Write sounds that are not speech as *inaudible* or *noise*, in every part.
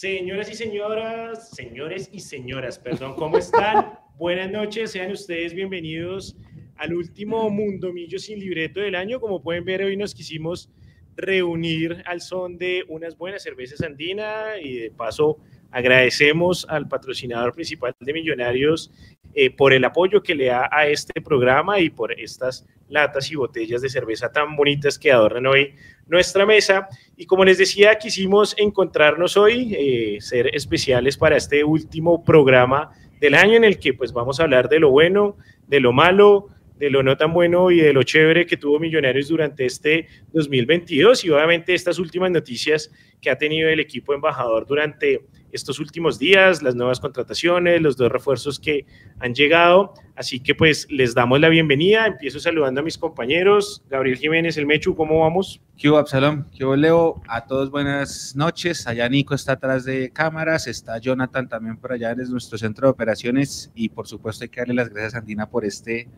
Señoras y señoras, señores y señoras, perdón, ¿cómo están? *laughs* Buenas noches, sean ustedes bienvenidos al último Mundo Millo sin libreto del año. Como pueden ver, hoy nos quisimos reunir al son de unas buenas cervezas andina y de paso agradecemos al patrocinador principal de Millonarios eh, por el apoyo que le da a este programa y por estas latas y botellas de cerveza tan bonitas que adornan hoy nuestra mesa. Y como les decía, quisimos encontrarnos hoy, eh, ser especiales para este último programa del año en el que pues vamos a hablar de lo bueno, de lo malo, de lo no tan bueno y de lo chévere que tuvo Millonarios durante este 2022 y obviamente estas últimas noticias que ha tenido el equipo embajador durante estos últimos días, las nuevas contrataciones, los dos refuerzos que han llegado. Así que pues les damos la bienvenida. Empiezo saludando a mis compañeros. Gabriel Jiménez, el Mechu, ¿cómo vamos? ¿Qué hubo, Absalom? ¿Qué hubo, Leo? A todos buenas noches. Allá Nico está atrás de cámaras, está Jonathan también por allá desde nuestro centro de operaciones y por supuesto hay que darle las gracias a Andina por este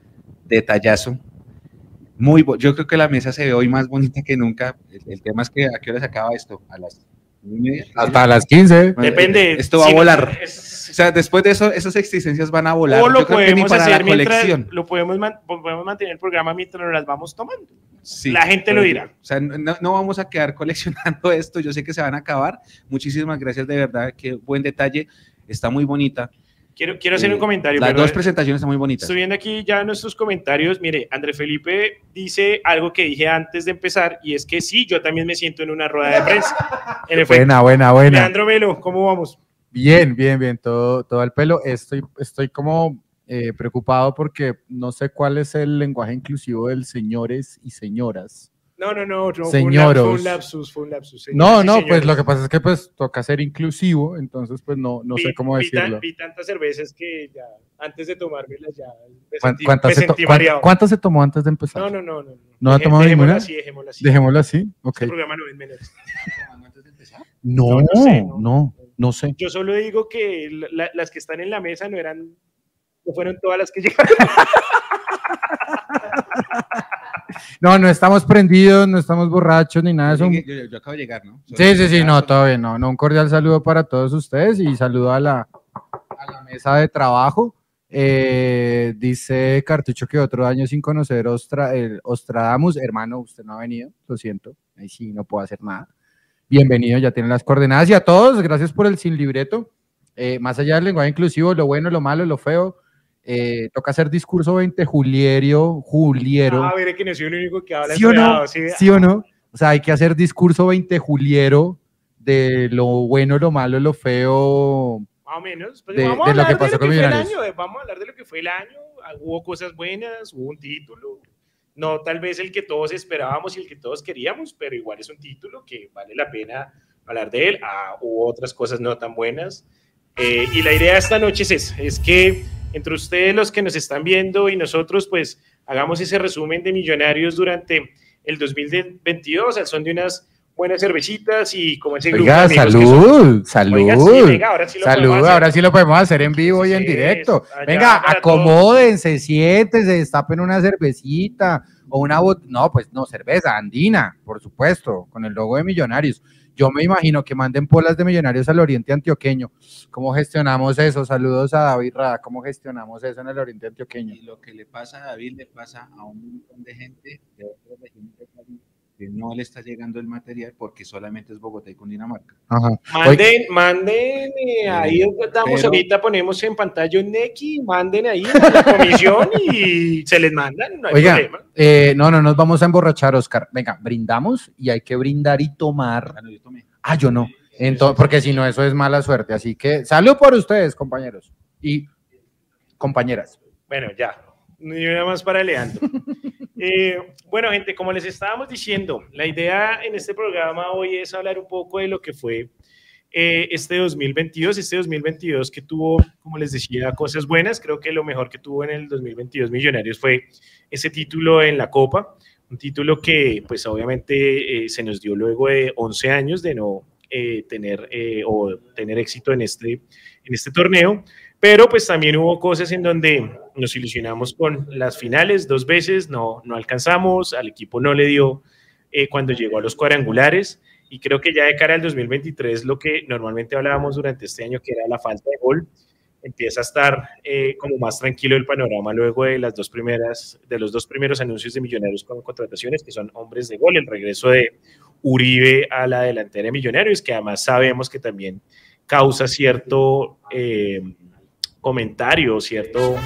detallazo. Muy, yo creo que la mesa se ve hoy más bonita que nunca. El, el tema es que a qué hora se acaba esto, a las hasta las 15. Depende. Esto va a volar. o sea, después de eso, esas existencias van a volar. O lo podemos hacer mientras, lo podemos, podemos, mantener el programa mientras nos las vamos tomando. Sí, la gente lo dirá. O sea, no, no, vamos a quedar *laughs* coleccionando esto. Yo sé que se van a acabar. Muchísimas gracias, de verdad. Qué buen detalle. Está muy bonita. Quiero, quiero hacer un comentario. Las dos presentaciones están muy bonitas. Estoy viendo aquí ya nuestros comentarios. Mire, André Felipe dice algo que dije antes de empezar y es que sí, yo también me siento en una rueda de prensa. *laughs* En buena, buena, buena. Leandro Melo, ¿cómo vamos? Bien, bien, bien, todo, todo al pelo. Estoy, estoy como eh, preocupado porque no sé cuál es el lenguaje inclusivo del señores y señoras. No, no, no, no Señoros. Fue un lapsus, fue un lapsus. no, no, pues lo que pasa es que pues toca ser inclusivo, entonces pues no, no sé cómo decirlo. Vi, tantas cervezas que ya, antes de tomármelas ya me sentí, ¿Cuántas, me sentí se ¿Cuántas se tomó antes de empezar? No, no, no. ¿No, ¿No ha tomado ninguna? Así, dejémoslo así. Dejémoslo así, ok. Este programa no es menores. No, no, no, sé, no, no, sé. Yo solo digo que la, las que están en la mesa no eran, no fueron todas las que *laughs* llegaron. No, no estamos prendidos, no estamos borrachos ni nada eso. Yo, yo, acabo de llegar, ¿no? sí, sí, sí, no, todavía no, no. Un cordial saludo para todos ustedes y saludo a la, a la mesa de trabajo. Eh, dice Cartucho que otro año sin conocer Ostra, el Ostradamus. Hermano, usted no ha venido, lo siento. Ahí sí, no puedo hacer nada. Bienvenido, ya tienen las coordenadas. Y a todos, gracias por el sin libreto. Eh, más allá del lenguaje inclusivo, lo bueno, lo malo, lo feo, eh, toca hacer discurso 20 Juliero, Juliero. Ah, ver, que no soy el único que habla. ¿Sí o no? ¿Sí? ¿Sí? o no? O sea, hay que hacer discurso 20 Juliero de lo bueno, lo malo, lo feo. Más o menos. Pues de, vamos, de a lo que pasó de con lo que fue el año, eh, vamos a hablar de lo que fue el año. Ah, Hubo cosas buenas, hubo un título. No tal vez el que todos esperábamos y el que todos queríamos, pero igual es un título que vale la pena hablar de él. Ah, hubo otras cosas no tan buenas. Eh, y la idea de esta noche es esa, es que entre ustedes los que nos están viendo y nosotros, pues hagamos ese resumen de millonarios durante el 2022 al son de unas buenas cervecitas y como ese grupo Oiga, de salud, salud. Oiga, sí, venga, ahora sí lo salud, ahora sí lo podemos hacer en vivo y en Sí, directo. Venga, acomódense, siéntense, destapen una cervecita o una bot no, pues no, cerveza andina, por supuesto, con el logo de Millonarios. Yo me imagino que manden polas de Millonarios al Oriente Antioqueño. ¿Cómo gestionamos eso? Saludos a David Rada. ¿Cómo gestionamos eso en el Oriente Antioqueño? Y lo que le pasa a David le pasa a un montón de gente de otras regiones no le está llegando el material porque solamente es Bogotá y Cundinamarca. Ajá. Manden, manden, eh, ahí damos Pero- ahorita, ponemos en pantalla un Neki, manden ahí a la comisión y *laughs* se les mandan, no hay Oiga, problema. eh, no, no nos vamos a emborrachar, Oscar. Venga, brindamos y hay que brindar y tomar. Ah, no, yo tomé. Ah, yo no. Entonces, porque si no, eso es mala suerte. Así que salud por ustedes, compañeros y compañeras. Bueno, ya, ni una más para Leandro. *laughs* Eh, bueno, gente, como les estábamos diciendo, la idea en este programa hoy es hablar un poco de lo que fue eh, este 2022, este 2022 que tuvo, como les decía, cosas buenas. Creo que lo mejor que tuvo en el 2022 Millonarios fue ese título en la Copa, un título que pues obviamente eh, se nos dio luego de 11 años de no eh, tener eh, o tener éxito en este, en este torneo, pero pues también hubo cosas en donde nos ilusionamos con las finales dos veces, no, no alcanzamos, al equipo no le dio eh, cuando llegó a los cuadrangulares. Y creo que ya de cara al 2023 lo que normalmente hablábamos durante este año que era la falta de gol empieza a estar eh, como más tranquilo el panorama luego de las dos primeras de los dos primeros anuncios de Millonarios con contrataciones que son hombres de gol el regreso de Uribe a la delantera de Millonarios que además sabemos que también causa cierto eh, comentario cierto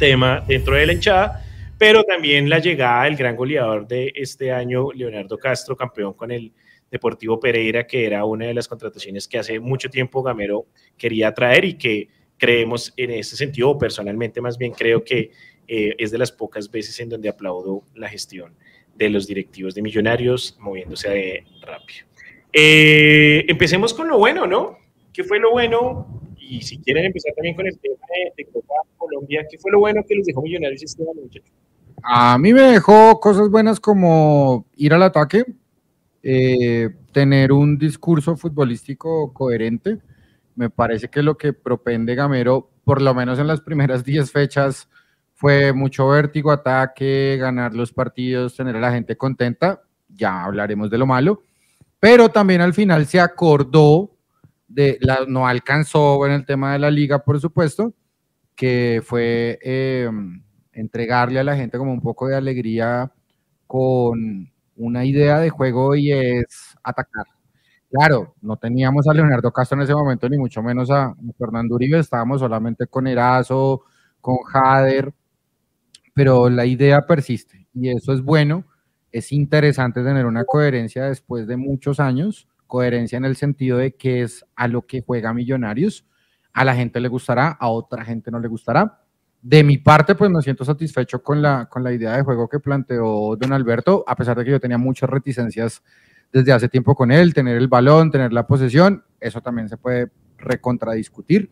tema dentro de la hinchada pero también la llegada del gran goleador de este año, Leonardo Castro, campeón con el Deportivo Pereira, que era una de las contrataciones que hace mucho tiempo Gamero quería traer y que creemos en ese sentido, personalmente más bien creo que eh, es de las pocas veces en donde aplaudo la gestión de los directivos de Millonarios moviéndose de rápido. Eh, empecemos con lo bueno, ¿no? ¿Qué fue lo bueno? Y si quieren empezar también con el tema de, Copa Colombia, ¿qué fue lo bueno que les dejó Millonarios este año, muchachos? A mí me dejó cosas buenas como ir al ataque, eh, tener un discurso futbolístico coherente. Me parece que lo que propende Gamero, por lo menos en las primeras *laughs* 10 fechas, fue mucho vértigo, ataque, ganar los partidos, tener a la gente contenta. Ya hablaremos de lo malo. Pero también al final se acordó de la, no alcanzó en el tema de la liga, por supuesto, que fue eh, entregarle a la gente como un poco de alegría con una idea de juego y es atacar. Claro, no teníamos a Leonardo Castro en ese momento, ni mucho menos a Fernando Uribe, estábamos solamente con Erazo, con Jader, pero la idea persiste y eso es bueno, es interesante tener una coherencia después de muchos años, coherencia en el sentido de que es a lo que juega Millonarios, a la gente le gustará, a otra gente no le gustará, de mi parte, pues me siento satisfecho con la, con la idea de juego que planteó don Alberto, a pesar de que yo tenía muchas reticencias desde hace tiempo con él, tener el balón, tener la posesión, eso también se puede recontradiscutir,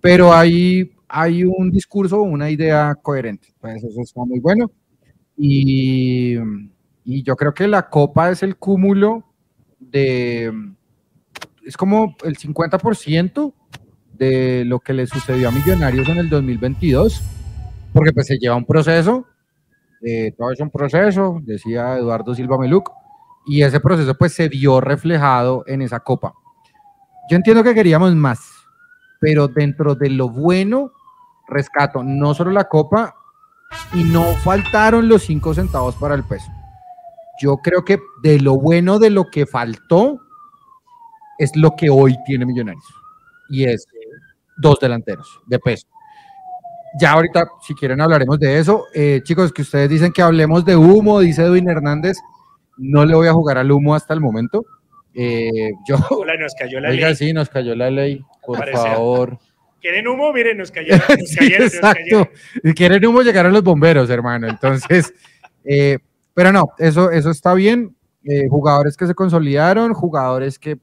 pero hay, hay un discurso, una idea coherente, pues eso está muy bueno. Y, y yo creo que la copa es el cúmulo de, es como el 50% de lo que le sucedió a Millonarios en el 2022, porque pues se lleva un proceso, eh, todo es un proceso, decía Eduardo Silva Meluc, y ese proceso pues se vio reflejado en esa copa. Yo entiendo que queríamos más, pero dentro de lo bueno, rescato no solo la copa, y no faltaron los cinco centavos para el peso. Yo creo que de lo bueno de lo que faltó es lo que hoy tiene Millonarios. Y es dos delanteros de peso. Ya ahorita, si quieren, hablaremos de eso. Eh, chicos, que ustedes dicen que hablemos de humo, dice Edwin Hernández. No le voy a jugar al humo hasta el momento. Eh, yo, Hola, nos cayó la ley. *laughs* sí, nos cayó la ley, por favor. ¿Quieren humo? Miren, nos *laughs* cayó. Nos exacto. Si quieren humo, llegaron los bomberos, hermano. Entonces, *laughs* eh, pero no, eso, eso está bien. jugadores que se consolidaron, jugadores que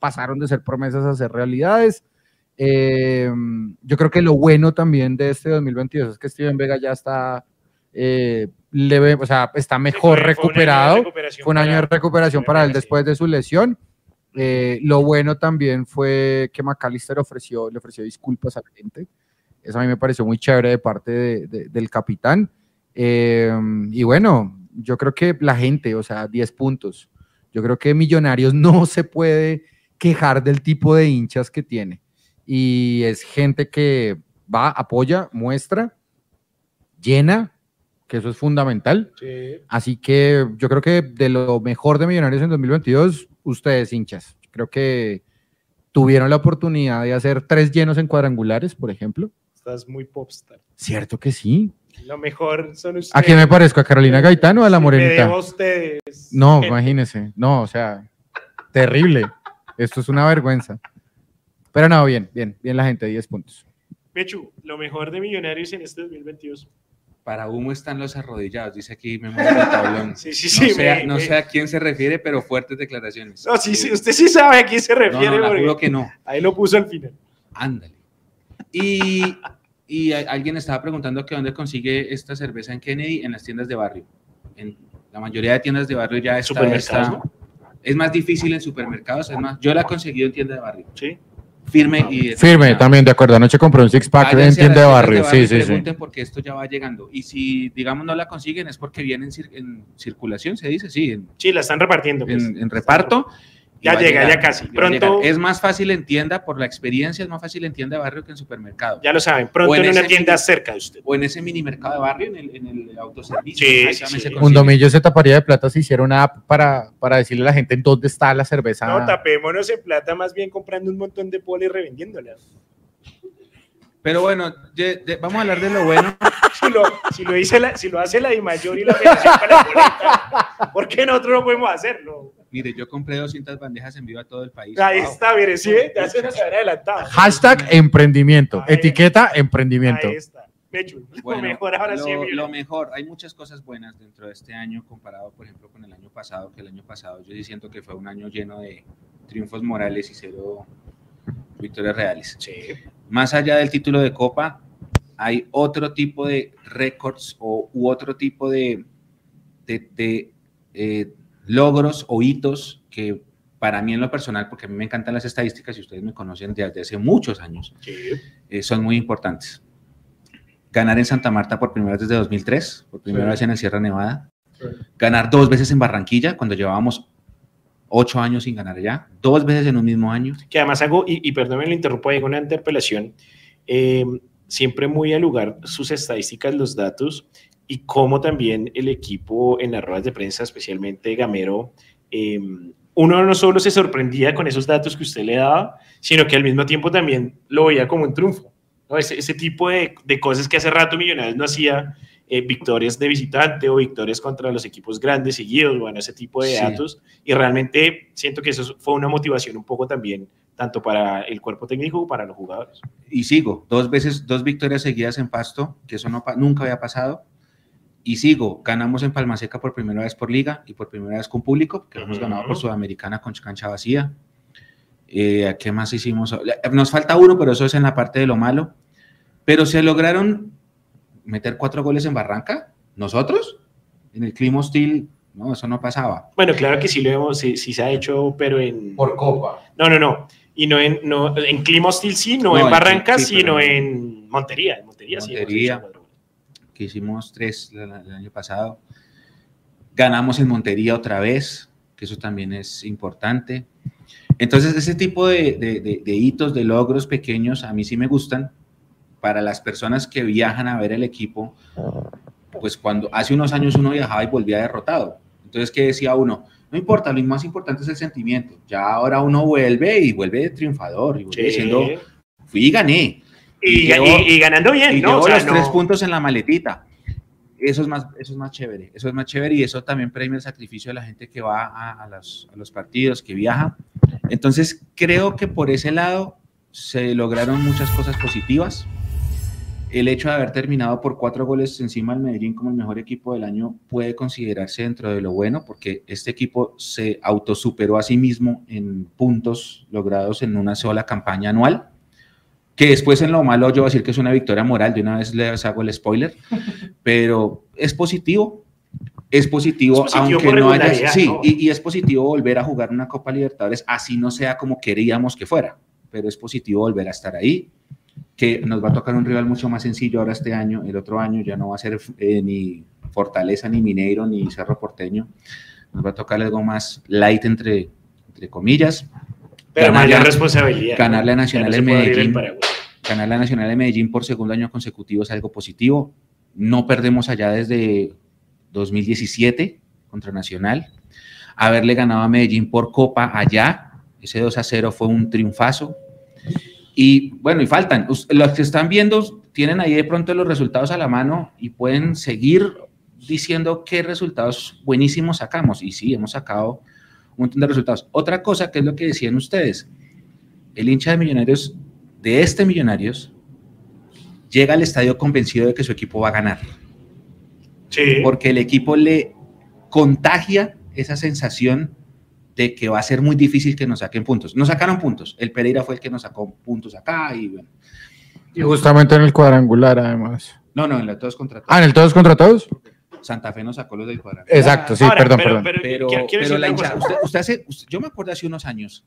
pasaron de ser promesas a ser realidades. Eh, yo creo que lo bueno también de este 2022 es que Steven Vega ya está eh, leve, o sea, está mejor recuperado. Fue un año de recuperación para, él después de su lesión. Eh, lo bueno también fue que McAllister ofreció, le ofreció disculpas a la gente. Eso a mí me pareció muy chévere de parte del capitán. y bueno, yo creo que la gente, o sea, 10 puntos. Yo creo que Millonarios *laughs* no se puede quejar del tipo de hinchas que tiene y es gente que va, apoya, muestra, llena, que eso es fundamental. Así que yo creo que de lo mejor de Millonarios en 2022, ustedes hinchas, creo que tuvieron la oportunidad de hacer tres llenos en cuadrangulares, por ejemplo. Estás muy popstar. Cierto que sí. Lo mejor son ustedes. ¿A quién me parezco? ¿A Carolina Gaitano o a la Morenita? ustedes. No, imagínese. No, o sea, terrible. Esto es una vergüenza. Pero no, bien, bien, bien la gente, 10 puntos. Pechu, lo mejor de Millonarios en este 2022. Para humo están los arrodillados, dice aquí Memoria del Tablón. Sí, sí, sí. No, sé, a quién se refiere, pero fuertes declaraciones. No, sí, sí, usted sí sabe a quién se refiere. No, no, que no. Ahí lo puso al final. Ándale. Y, y alguien estaba preguntando que dónde consigue esta cerveza en Kennedy, en las tiendas de barrio. En la mayoría de tiendas de barrio ya está. está es más difícil en supermercados, es más, yo la he conseguido en tiendas de barrio. Sí firme y firme también de acuerdo anoche compré un six pack en tienda de barrio, sí sí pregunten porque esto ya va llegando y si digamos no la consiguen es porque viene en, circulación se dice sí sí la están repartiendo pues. en, reparto y Ya llega, llegar, ya casi. Pronto-. Es más fácil en tienda, por la experiencia, es más fácil en tienda de barrio que en supermercado. Ya lo saben, pronto en en una tienda mini- cerca de usted. O en ese mini mercado de barrio, en el, en el autoservicio. Sí, sí, sí. se Un consigue. domillo se taparía de plata si hiciera una app para, para decirle a la gente en dónde está la cerveza. No, tapémonos en plata más bien comprando un montón de pola y revendiéndolas. Pero bueno, de- vamos a hablar de lo bueno. *laughs* Si lo, si lo, dice la, si lo hace la de mayor y la Federación para la boleta, ¿por qué nosotros no podemos hacerlo? Mire, yo compré 200 bandejas en vivo a todo el país. Ahí Wow. está, mire, sí, ya se nos habrá adelantado. Hashtag emprendimiento. Ahí. Etiqueta emprendimiento. Ahí está. Mechu, *laughs* Bueno, lo mejor ahora sí. lo, mire. lo mejor, hay muchas cosas buenas dentro de este año comparado, por ejemplo, con el año pasado, que el año pasado yo sí siento que fue un año lleno de triunfos morales y cero victorias reales. Sí. Más allá del título de Copa, hay otro tipo de récords o, u otro tipo de, de, de, eh, logros o hitos que para mí en lo personal, porque a mí me encantan las estadísticas y ustedes me conocen desde hace muchos años, Sí. eh, son muy importantes. Ganar en Santa Marta por primera vez desde 2003, por primera Sí. vez en el Sierra Nevada. Sí. Ganar dos veces en Barranquilla, cuando llevábamos ocho años sin ganar allá. Dos veces en un mismo año. Que además hago, y, y perdón, me lo interrumpo con una interpelación, eh, siempre muy al lugar sus estadísticas, los datos, y cómo también el equipo en las ruedas de prensa, especialmente Gamero, eh, uno no solo se sorprendía con esos datos que usted le daba, sino que al mismo tiempo también lo veía como un triunfo. ¿no? Ese, ese tipo de, de cosas que hace rato Millonarios no hacía, eh, victorias de visitante o victorias contra los equipos grandes seguidos, bueno, ese tipo de Sí. datos. Y realmente siento que eso fue una motivación un poco también, tanto para el cuerpo técnico como para los jugadores. Y sigo, dos veces, dos victorias seguidas en Pasto, que eso no, nunca había pasado. Y sigo, ganamos en Palmaseca por primera vez por liga y por primera vez con público, que hemos Ujú. ganado por Sudamericana con cancha vacía. Eh, ¿Qué más hicimos? Nos falta uno, pero eso es en la parte de lo malo. Pero se lograron meter cuatro goles en Barranca, nosotros, en el clima hostil, no, eso no pasaba. Bueno, claro que sí lo hemos, sí, sí se ha hecho, pero en... Copa. No, no, no. Y no en, no, en clima hostil sí, no, No, en en- Barranca, sí, sino en Montería. En Montería, sí. hemos Montería. goles. Que hicimos tres el, año pasado. Ganamos en Montería otra vez, que eso también es importante. Entonces, ese tipo de, de- de- de hitos, de logros pequeños, a mí sí me gustan. Para las personas que viajan a ver el equipo, pues cuando hace unos años uno viajaba y volvía derrotado. Entonces, ¿qué decía uno? No importa, lo más importante es el sentimiento. Ya ahora uno vuelve y vuelve triunfador y vuelve Sí. diciendo, fui y gané. Y, y llevo- y- y ganando bien, y ¿no? llevo O sea, los tres no- puntos en la maletita. Eso es, más, eso es más chévere, eso es más chévere y eso también premia el sacrificio de la gente que va a, a los, a los partidos, que viaja. Entonces, creo que por ese lado se lograron muchas cosas positivas. El hecho de haber terminado por cuatro goles encima del Medellín como el mejor equipo del año puede considerarse dentro de lo bueno, porque este equipo se autosuperó a sí mismo en puntos logrados en una sola campaña anual que después en lo malo yo voy a decir que es una victoria moral, de una vez les hago el spoiler, *laughs* pero es positivo, es positivo, Es positivo aunque no haya, sí, ¿no? Y, y es positivo volver a jugar una Copa Libertadores, así no sea como queríamos que fuera, pero es positivo volver a estar ahí, que nos va a tocar un rival mucho más sencillo ahora este año, el otro año ya no va a ser eh, ni Fortaleza, ni Mineiro, ni Cerro Porteño, nos va a tocar algo más light entre, entre comillas, Pero ganarle mayor a- responsabilidad. ganarle a Nacional en Medellín. paraguas. ganar la Nacional de Medellín por segundo año consecutivo es algo positivo. No perdemos allá desde 2017 contra Nacional. Haberle ganado a Medellín por Copa allá, ese 2 a 0 fue un triunfazo. Y bueno, y faltan. Los que están viendo tienen ahí de pronto los resultados a la mano y pueden seguir diciendo qué resultados buenísimos sacamos. Y sí, hemos sacado un montón de resultados. Otra cosa que es lo que decían ustedes, el hincha de Millonarios, de este Millonarios, llega al estadio convencido de que su equipo va a ganar, Sí. porque el equipo le contagia esa sensación de que va a ser muy difícil que nos saquen puntos. Nos sacaron puntos, el Pereira fue el que nos sacó puntos acá y bueno. Y justamente en el cuadrangular, además. No, no, en la todos contra todos. Ah, en el todos contra todos. Santa Fe nos sacó los del cuadro. Exacto, sí, Ahora, perdón, pero- perdón. pero Pero, quiero- quiero pero decir la hinchada, usted, usted hace, usted- yo me acuerdo hace unos años,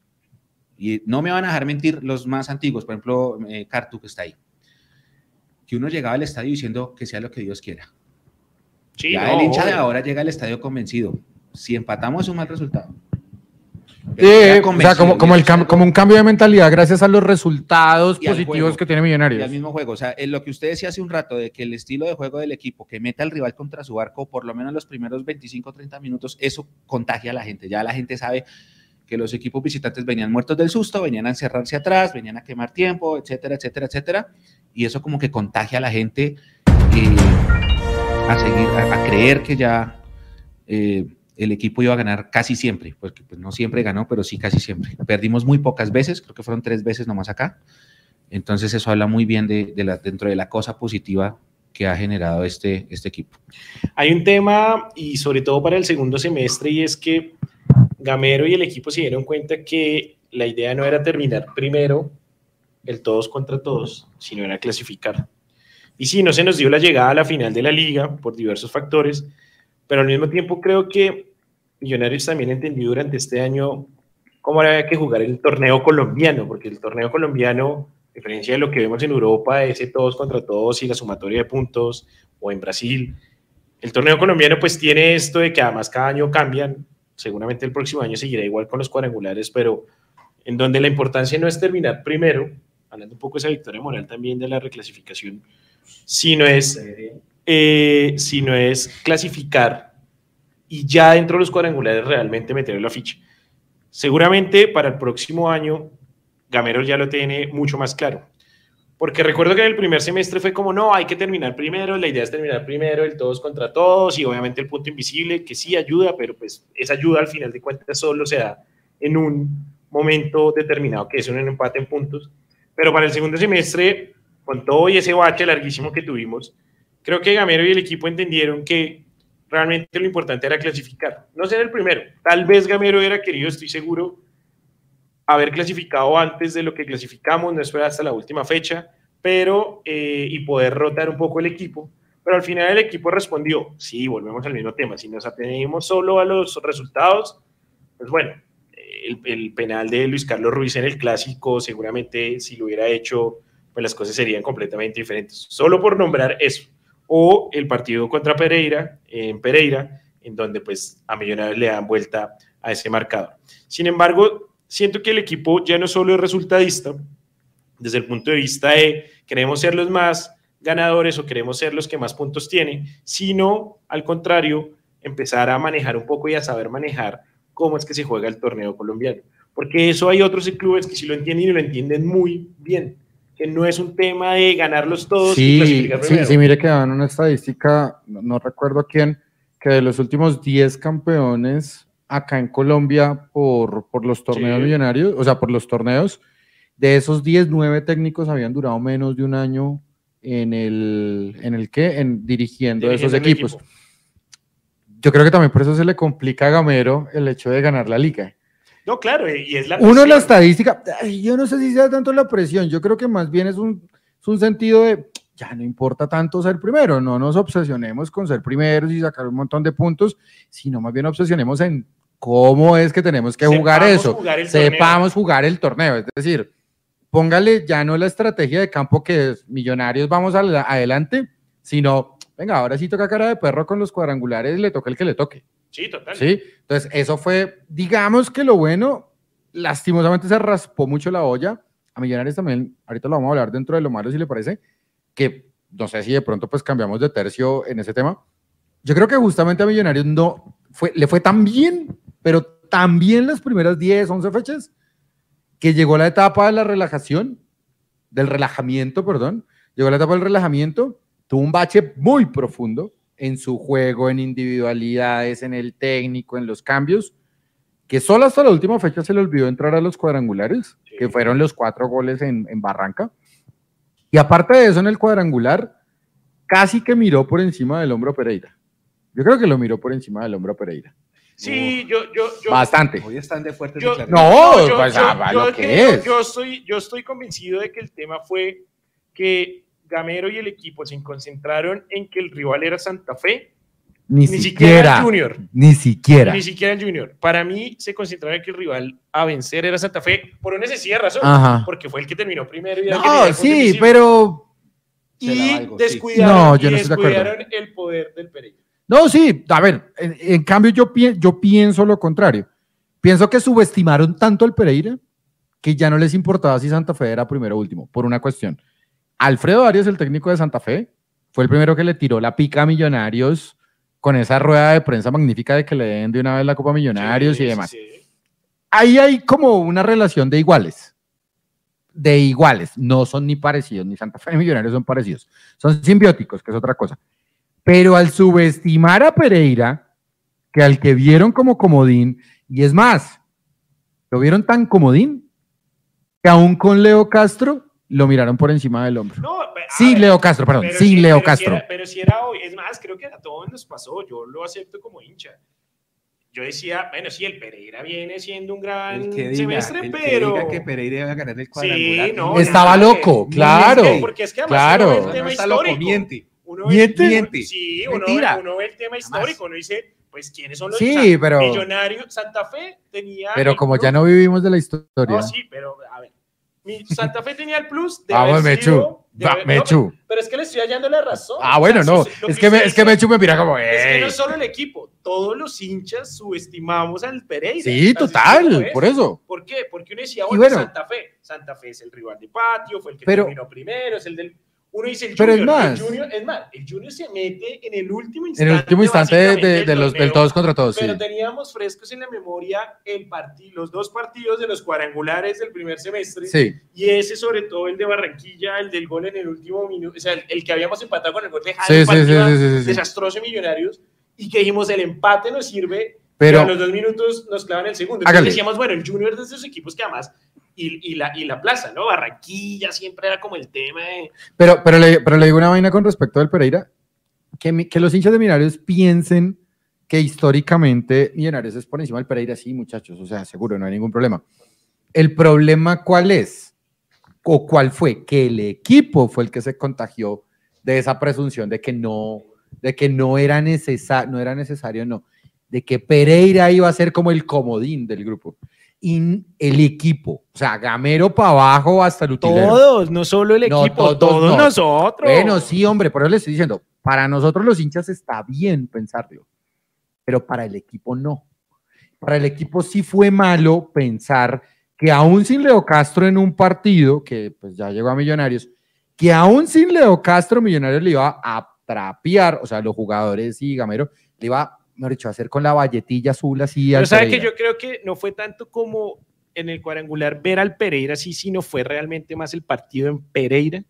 y no me van a dejar mentir los más antiguos, por ejemplo, eh, Cartu que está ahí, que uno llegaba al estadio diciendo que sea lo que Dios quiera. Sí, ya no, el hincha de ahora llega al estadio convencido. Si empatamos es un mal resultado. Sí, o sea, como, como, el como un cambio de mentalidad gracias a los resultados positivos que tiene Millonarios. Y al mismo juego, o sea, en lo que usted decía hace un rato de que el estilo de juego del equipo que meta al rival contra su arco, por lo menos los primeros 25 30 minutos, eso contagia a la gente. Ya la gente sabe que los equipos visitantes venían muertos del susto, venían a encerrarse atrás, venían a quemar tiempo, etcétera, etcétera, etcétera. Y eso como que contagia a la gente eh, a seguir, a, creer que ya eh, el equipo iba a ganar casi siempre, porque pues no siempre ganó, pero sí casi siempre. Perdimos muy pocas veces, creo que fueron tres veces nomás acá. Entonces eso habla muy bien de, la, dentro de la cosa positiva que ha generado este, este equipo. Hay un tema, y sobre todo para el segundo semestre, y es que Gamero y el equipo se dieron cuenta que la idea no era terminar primero el todos contra todos, sino era clasificar. Y sí, no se nos dio la llegada a la final de la liga por diversos factores, pero al mismo tiempo creo que Millonarios también entendió durante este año cómo había que jugar el torneo colombiano, porque el torneo colombiano, a diferencia de lo que vemos en Europa, ese todos contra todos y la sumatoria de puntos, o en Brasil, el torneo colombiano pues tiene esto de que además cada año cambian, seguramente el próximo año seguirá igual con los cuadrangulares, pero en donde la importancia no es terminar primero, hablando un poco de esa victoria moral también de la reclasificación, sino es, eh, sino es clasificar y ya dentro de los cuadrangulares realmente meter la ficha. Seguramente para el próximo año Gamero ya lo tiene mucho más claro. Porque recuerdo que en el primer semestre fue como, no, hay que terminar primero, la idea es terminar primero el todos contra todos y obviamente el punto invisible, que sí ayuda, pero pues esa ayuda al final de cuentas solo se da en un momento determinado, que es un empate en puntos. Pero para el segundo semestre, con todo y ese bache larguísimo que tuvimos, creo que Gamero y el equipo entendieron que realmente lo importante era clasificar, no ser el primero. Tal vez Gamero hubiera querido, estoy seguro, haber clasificado antes de lo que clasificamos, no esperar hasta la última fecha, pero eh, y poder rotar un poco el equipo. Pero al final el equipo respondió, sí, volvemos al mismo tema, si nos atenemos solo a los resultados, pues bueno, el, el, penal de Luis Carlos Ruiz en el clásico, seguramente si lo hubiera hecho, pues las cosas serían completamente diferentes. Solo por nombrar eso. O el partido contra Pereira, en Pereira, en donde pues a Millonarios le dan vuelta a ese marcador. Sin embargo, siento que el equipo ya no solo es resultadista, desde el punto de vista de queremos ser los más ganadores o queremos ser los que más puntos tienen, sino al contrario, empezar a manejar un poco y a saber manejar cómo es que se juega el torneo colombiano. Porque eso hay otros clubes que sí lo entienden y lo entienden muy bien, que no es un tema de ganarlos todos. Sí, sí, sí, mire que dan una estadística, no, no recuerdo quién, que de los últimos 10 campeones, acá en Colombia por, por los torneos millonarios, o sea, por los torneos. De esos 10, 9 técnicos habían durado menos de un año en el, en el que, en dirigiendo, esos equipos. Yo creo que también por eso se le complica a Gamero el hecho de ganar la liga. No, claro, y es la Uno, la estadística, yo no sé si sea tanto la presión, yo creo que más bien es un, es un sentido de, ya no importa tanto ser primero, no nos obsesionemos con ser primeros y sacar un montón de puntos, sino más bien obsesionemos en cómo es que tenemos que jugar eso. Sepamos jugar el torneo. Es decir, póngale ya no la estrategia de campo que es millonarios, vamos adelante, sino, venga, ahora sí toca cara de perro con los cuadrangulares, le toca el que le toque. Sí, total. Sí, entonces eso fue, digamos que lo bueno, lastimosamente se raspó mucho la olla. A Millonarios también, ahorita lo vamos a hablar dentro de lo malo, si le parece, que no sé si de pronto pues cambiamos de tercio en ese tema. Yo creo que justamente a Millonarios no fue, le fue tan bien pero también las primeras 10, 11 fechas, que llegó la etapa de la relajación, del relajamiento, perdón, llegó la etapa del relajamiento, tuvo un bache muy profundo en su juego, en individualidades, en el técnico, en los cambios, que solo hasta la última fecha se le olvidó entrar a los cuadrangulares, que fueron los cuatro goles en, en Barranca. Y aparte de eso, en el cuadrangular, casi que miró por encima del hombro Pereira. Yo creo que lo miró por encima del hombro Pereira. Sí, yo, yo, yo, Bastante. Hoy están de fuertes yo, No, yo, pues, ah, lo que es. Yo estoy, yo estoy convencido de que el tema fue que Gamero y el equipo se concentraron en que el rival era Santa Fe. Ni, siquiera, el Junior. Ni siquiera. Ni siquiera el Junior. Para mí se concentraron en que el rival a vencer era Santa Fe por una sencilla razón. Porque fue el que terminó primero. Y no, sí, pero... Y descuidaron, y descuidaron el poder del Pereira. No, sí, a ver, en, cambio yo, yo pienso lo contrario. Pienso que subestimaron tanto al Pereira que ya no les importaba si Santa Fe era primero o último, por una cuestión. Alfredo Arias, el técnico de Santa Fe, fue el primero que le tiró la pica a Millonarios con esa rueda de prensa magnífica de que le den de una vez la Copa Millonarios Sí, y demás. sí. Ahí hay como una relación de iguales. De iguales. No son ni parecidos, ni Santa Fe ni Millonarios son parecidos. Son simbióticos, que es otra cosa. Pero al subestimar a Pereira, que al que vieron como comodín, y es más, lo vieron tan comodín, que aún con Leo Castro lo miraron por encima del hombro. No, Sin ver, Leo Castro, perdón, sí, Leo pero sí Castro. era- pero si era hoy, es más, creo que a todos nos pasó, yo lo acepto como hincha. Yo decía, bueno, sí, el Pereira viene siendo un gran El que diga, semestre, el que pero... diga que Pereira iba a ganar el cuadrangular. Sí, no, Estaba nada, loco, que- claro, es que- porque es que además claro. uno ve el tema no está loco, histórico. miente. Uno ve- Miente. Miente. Sí, uno, Mentira. ve- uno ve el tema histórico, uno dice, pues, ¿quiénes son los Sí, o sea, pero- Millonarios? Santa Fe tenía... Pero como ya no vivimos de la historia. No, sí, pero, a ver, mi- Santa Fe tenía el plus de Vamos, haber Mechu. Va, no, Mechu. pero, es que le estoy hallando la razón. Ah, O bueno, sea, no. Es que, me, es que Mechu me mira como, Es que no es solo el equipo, todos los hinchas subestimamos al Pereira. Sí, total, por eso. ¿Por qué? Porque uno decía, bueno, bueno. Santa Fe. Santa Fe es el rival de patio, fue el que Pero- terminó primero, es el del. Uno dice el Pero es Junior. más. El Junior, es más, el Junior se mete en el último En instante. el último instante de, de- de los, del todos contra todos, sí. Pero teníamos frescos en la memoria el parti- los dos partidos de los cuadrangulares del primer semestre. Sí, Y ese, sobre todo, el de Barranquilla, el del gol en el último minuto, o sea, el, el que habíamos empatado con el gol de sí, Jaime sí, sí, sí, sí, sí. desastroso en Millonarios, y que dijimos, el empate nos sirve, Pero- pero a los dos minutos nos clavan el segundo. Hágale. Entonces decíamos, bueno, el Junior de esos equipos que además, y, la, plaza, ¿no? Barranquilla siempre era como el tema de... Pero, pero, le, digo una vaina con respecto del Pereira, que, los hinchas de Millonarios piensen que históricamente Millonarios es por encima del Pereira, sí, muchachos, o sea, seguro, no hay ningún problema. El problema, ¿cuál es? ¿O cuál fue? Que el equipo fue el que se contagió de esa presunción de que no, de que no era, no era necesario, no, de que Pereira iba a ser como el comodín del grupo. Y el equipo, o sea, Gamero para abajo hasta el utilero. Todos, no solo el No, equipo, todos todos, no. nosotros. Bueno, sí, hombre, por eso le estoy diciendo, para nosotros los hinchas está bien pensarlo, pero para el equipo no. Para el equipo sí fue malo pensar que aún sin Leo Castro en un partido, que pues ya llegó a Millonarios, que aún sin Leo Castro, Millonarios le iba a trapear, o sea, los jugadores y Gamero, le iba, mejor dicho, hacer con la valletilla azul así. Pero al sabe que yo creo que no fue tanto como en el cuadrangular ver al Pereira así, sino fue realmente más el partido en Pereira.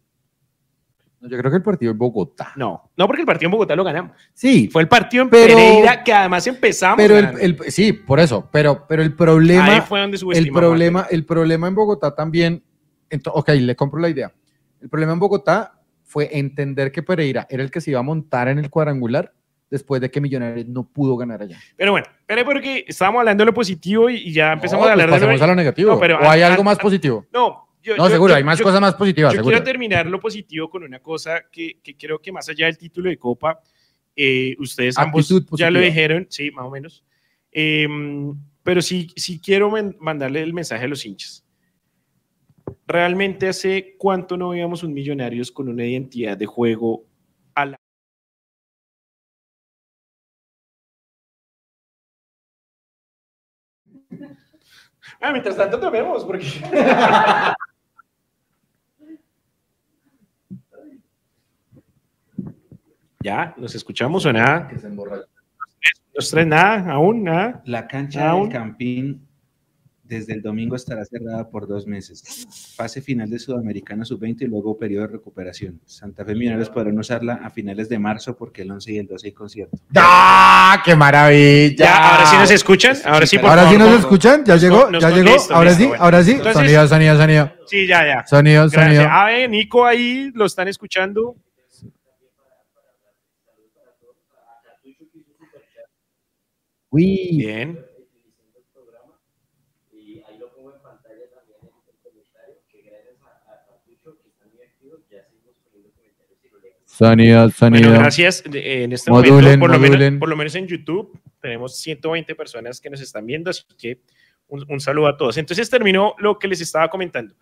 No, Yo creo que el partido en Bogotá. No, no porque el partido en Bogotá lo ganamos. Sí, Fue el partido en Pero- Pereira que además empezamos. pero el, el- sí, por eso, pero, pero el problema... Ahí fue donde el problema, el problema en Bogotá también, ok, le compro la idea. El problema en Bogotá fue entender que Pereira era el que se iba a montar en el cuadrangular después de que Millonarios no pudo ganar allá. Pero bueno, pero porque estábamos hablando de lo positivo y, ya empezamos No, a hablar pues de pasemos lo... a lo negativo. No, pero ¿O hay algo más positivo? No, yo, No, yo- seguro, yo- hay más cosas más positivas, Yo seguro. quiero terminar lo positivo con una cosa que, que creo que más allá del título de Copa, eh, ustedes ambos ya lo dijeron, sí, más o menos. Eh, pero sí, sí quiero mandarle el mensaje a los hinchas. Realmente hace cuánto no veíamos un Millonarios con una identidad de juego Ah, mientras tanto tomemos, porque... *laughs* ya, ¿nos escuchamos o nada? ¿Nos trae nada? ¿Aún? ¿Nada? La cancha Aún. del Campín desde el domingo estará cerrada por dos meses. Fase final de Sudamericana Sub-20 y luego periodo de recuperación. Santa Fe Millonarios podrán usarla a finales de marzo porque el 11 y el 12 hay concierto. ¡Ah, qué maravilla! Ya, ahora sí nos escuchan. Ahora sí, por Ahora sí nos por- escuchan, ya llegó, nos ya llegó, listo, ahora listo, sí, bueno. ahora sí. Entonces- sonido, sonido, sonido. Sí, ya, ya. Sonido, Gracias. sonido. A ver, Nico ahí lo están escuchando. Uy, Bien. y ahí lo pongo en pantalla también en el comentario, que gracias a, a Cartucho, que está muy activo, ya seguimos poniendo comentarios sonido, sonido. Bueno, gracias. Eh, En este Modulen, momento, por lo, menos, por lo menos en YouTube, tenemos 120 personas que nos están viendo, así que un, un saludo a todos. Entonces terminó lo que les estaba comentando.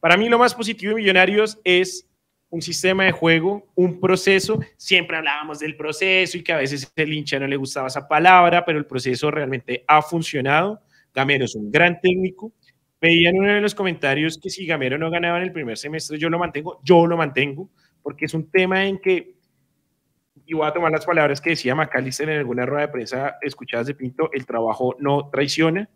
Para mí lo más positivo de Millonarios es un sistema de juego, un proceso. Siempre hablábamos del proceso y que a veces el hincha no le gustaba esa palabra, pero el proceso realmente ha funcionado. Gamero es un gran técnico. Veía en uno de los comentarios que si Gamero no ganaba en el primer semestre, yo lo mantengo, yo lo mantengo, porque es un tema en que, y voy a tomar las palabras que decía Macalister en alguna rueda de prensa escuchadas de Pinto, el trabajo no traiciona,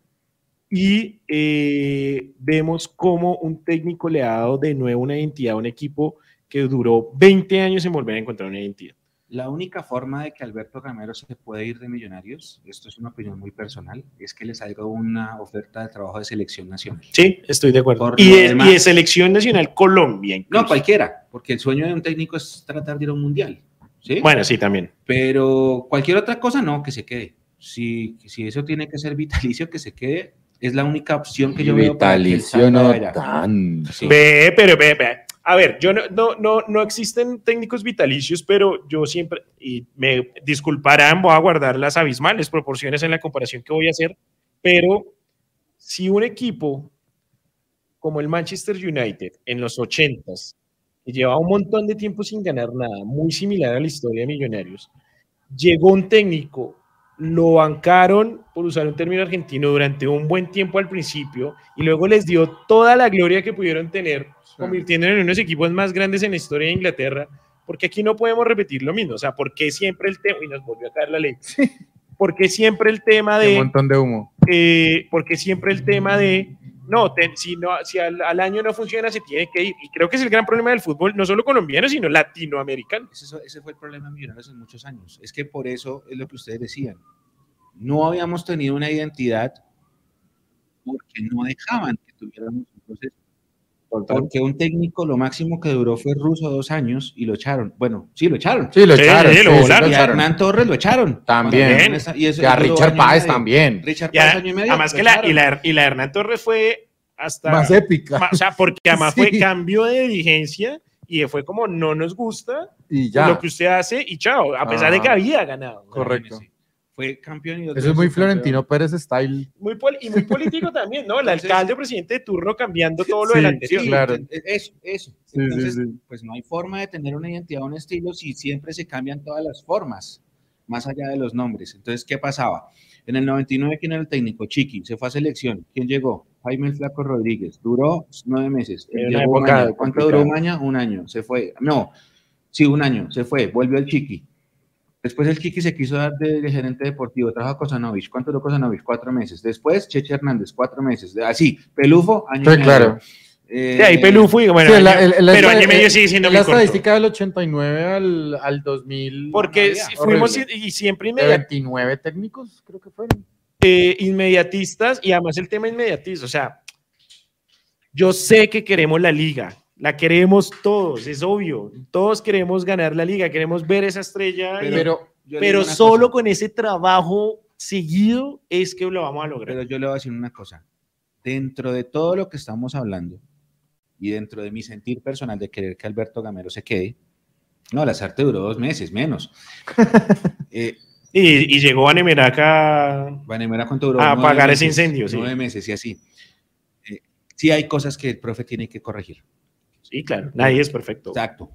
y eh, vemos cómo un técnico le ha dado de nuevo una identidad a un equipo que duró 20 años en volver a encontrar una identidad. La única forma de que Alberto Gamero se puede ir de Millonarios, esto es una opinión muy personal, es que le salga una oferta de trabajo de selección nacional. Sí, estoy de acuerdo. Y de, demás- y de selección nacional Colombia. incluso. No, cualquiera, porque el sueño de un técnico es tratar de ir a un mundial. ¿sí? Bueno, sí, también. Pero cualquier otra cosa, no, que se quede. Si, si eso tiene que ser vitalicio, que se quede, es la única opción que yo veo. Vitalicio no tanto. Sí. Ve, pero ve, ve. A ver, yo no, no, no, no existen técnicos vitalicios, pero yo siempre, y me disculparán, voy a guardar las abismales proporciones en la comparación que voy a hacer, pero si un equipo como el Manchester United en los 80s, que llevaba un montón de tiempo sin ganar nada, muy similar a la historia de Millonarios, llegó un técnico, lo bancaron, por usar un término argentino, durante un buen tiempo al principio y luego les dio toda la gloria que pudieron tener, convirtiéndolo en unos equipos más grandes en la historia de Inglaterra, porque aquí no podemos repetir lo mismo, o sea, ¿por qué siempre el tema, y nos volvió a caer la ley, ¿por qué siempre el tema Un de, montón de humo. eh, porque siempre el tema de, no, te- si, no si al, al año no funciona, se tiene que ir, y creo que es el gran problema del fútbol, no solo colombiano, sino latinoamericano. Ese, ese fue el problema de Millonarios en muchos años. Es que por eso es lo que ustedes decían. No habíamos tenido una identidad porque no dejaban que tuviéramos un Porque un técnico lo máximo que duró fue ruso dos años y lo echaron. Bueno, sí, lo echaron. Sí, lo Sí, echaron. sí, lo sí, sí, volaron. y a echaron. Hernán Torres lo echaron. También. Y, eso Y a Richard Páez también. Richard Páez año y medio. además que la, y, la, y la Hernán Torres fue hasta... Más épica. ma- o sea, porque además fue cambio de dirigencia y fue como no nos gusta Y ya. lo que usted hace y chao, a pesar de que Ah. había ganado. Correcto. Fue campeón y Eso es muy veces campeón. Florentino Pérez style. Muy y muy político también, ¿no? El Entonces- alcalde o presidente de turno cambiando todo lo Sí, del sí, anterior. claro. Eso, eso. Sí, Entonces, sí, sí. pues no hay forma de tener una identidad, un estilo, si siempre se cambian todas las formas, más allá de los nombres. Entonces, ¿qué pasaba? En el 99, ¿quién era el técnico? Chiqui, se fue a selección. ¿Quién llegó? Jaime el Flaco Rodríguez. Duró nueve meses. Llegó. ¿Cuánto duró Maña? Un año. Se fue. No, sí, un año. Se fue. Volvió el Chiqui. Después el Chiqui se quiso dar de, de gerente deportivo, trajo a Kosanovich. ¿Cuánto duró Kosanovich? Cuatro meses. Después Cheche Hernández, cuatro meses. Así, Pelufo, año Sí, y medio. claro. Eh, Sí, ahí Pelufo y bueno, Sí, año- el- el- pero el- año y medio sigue siendo La muy corto. estadística del 89 al, al 2000. Porque fuimos Horrible. y siempre de inmediat- 29 técnicos, creo que fueron. eh, inmediatistas y además el tema inmediatista. O sea, yo sé que queremos la liga, la queremos todos, es obvio. Todos queremos ganar la liga, queremos ver esa estrella, y- pero, Pero, solo cosa, con ese trabajo seguido es que lo vamos a lograr. Pero yo le voy a decir una cosa. Dentro de todo lo que estamos hablando y dentro de mi sentir personal de querer que Alberto Gamero se quede, no, la SARTE duró dos meses, menos. *laughs* Eh, Y, y llegó a Nemeraca. Vanemera, ¿cuánto duró? A apagar ese meses, incendio, sí. Nueve meses y así. Eh, sí hay cosas que el profe tiene que corregir. Sí, claro, nadie es perfecto. Exacto.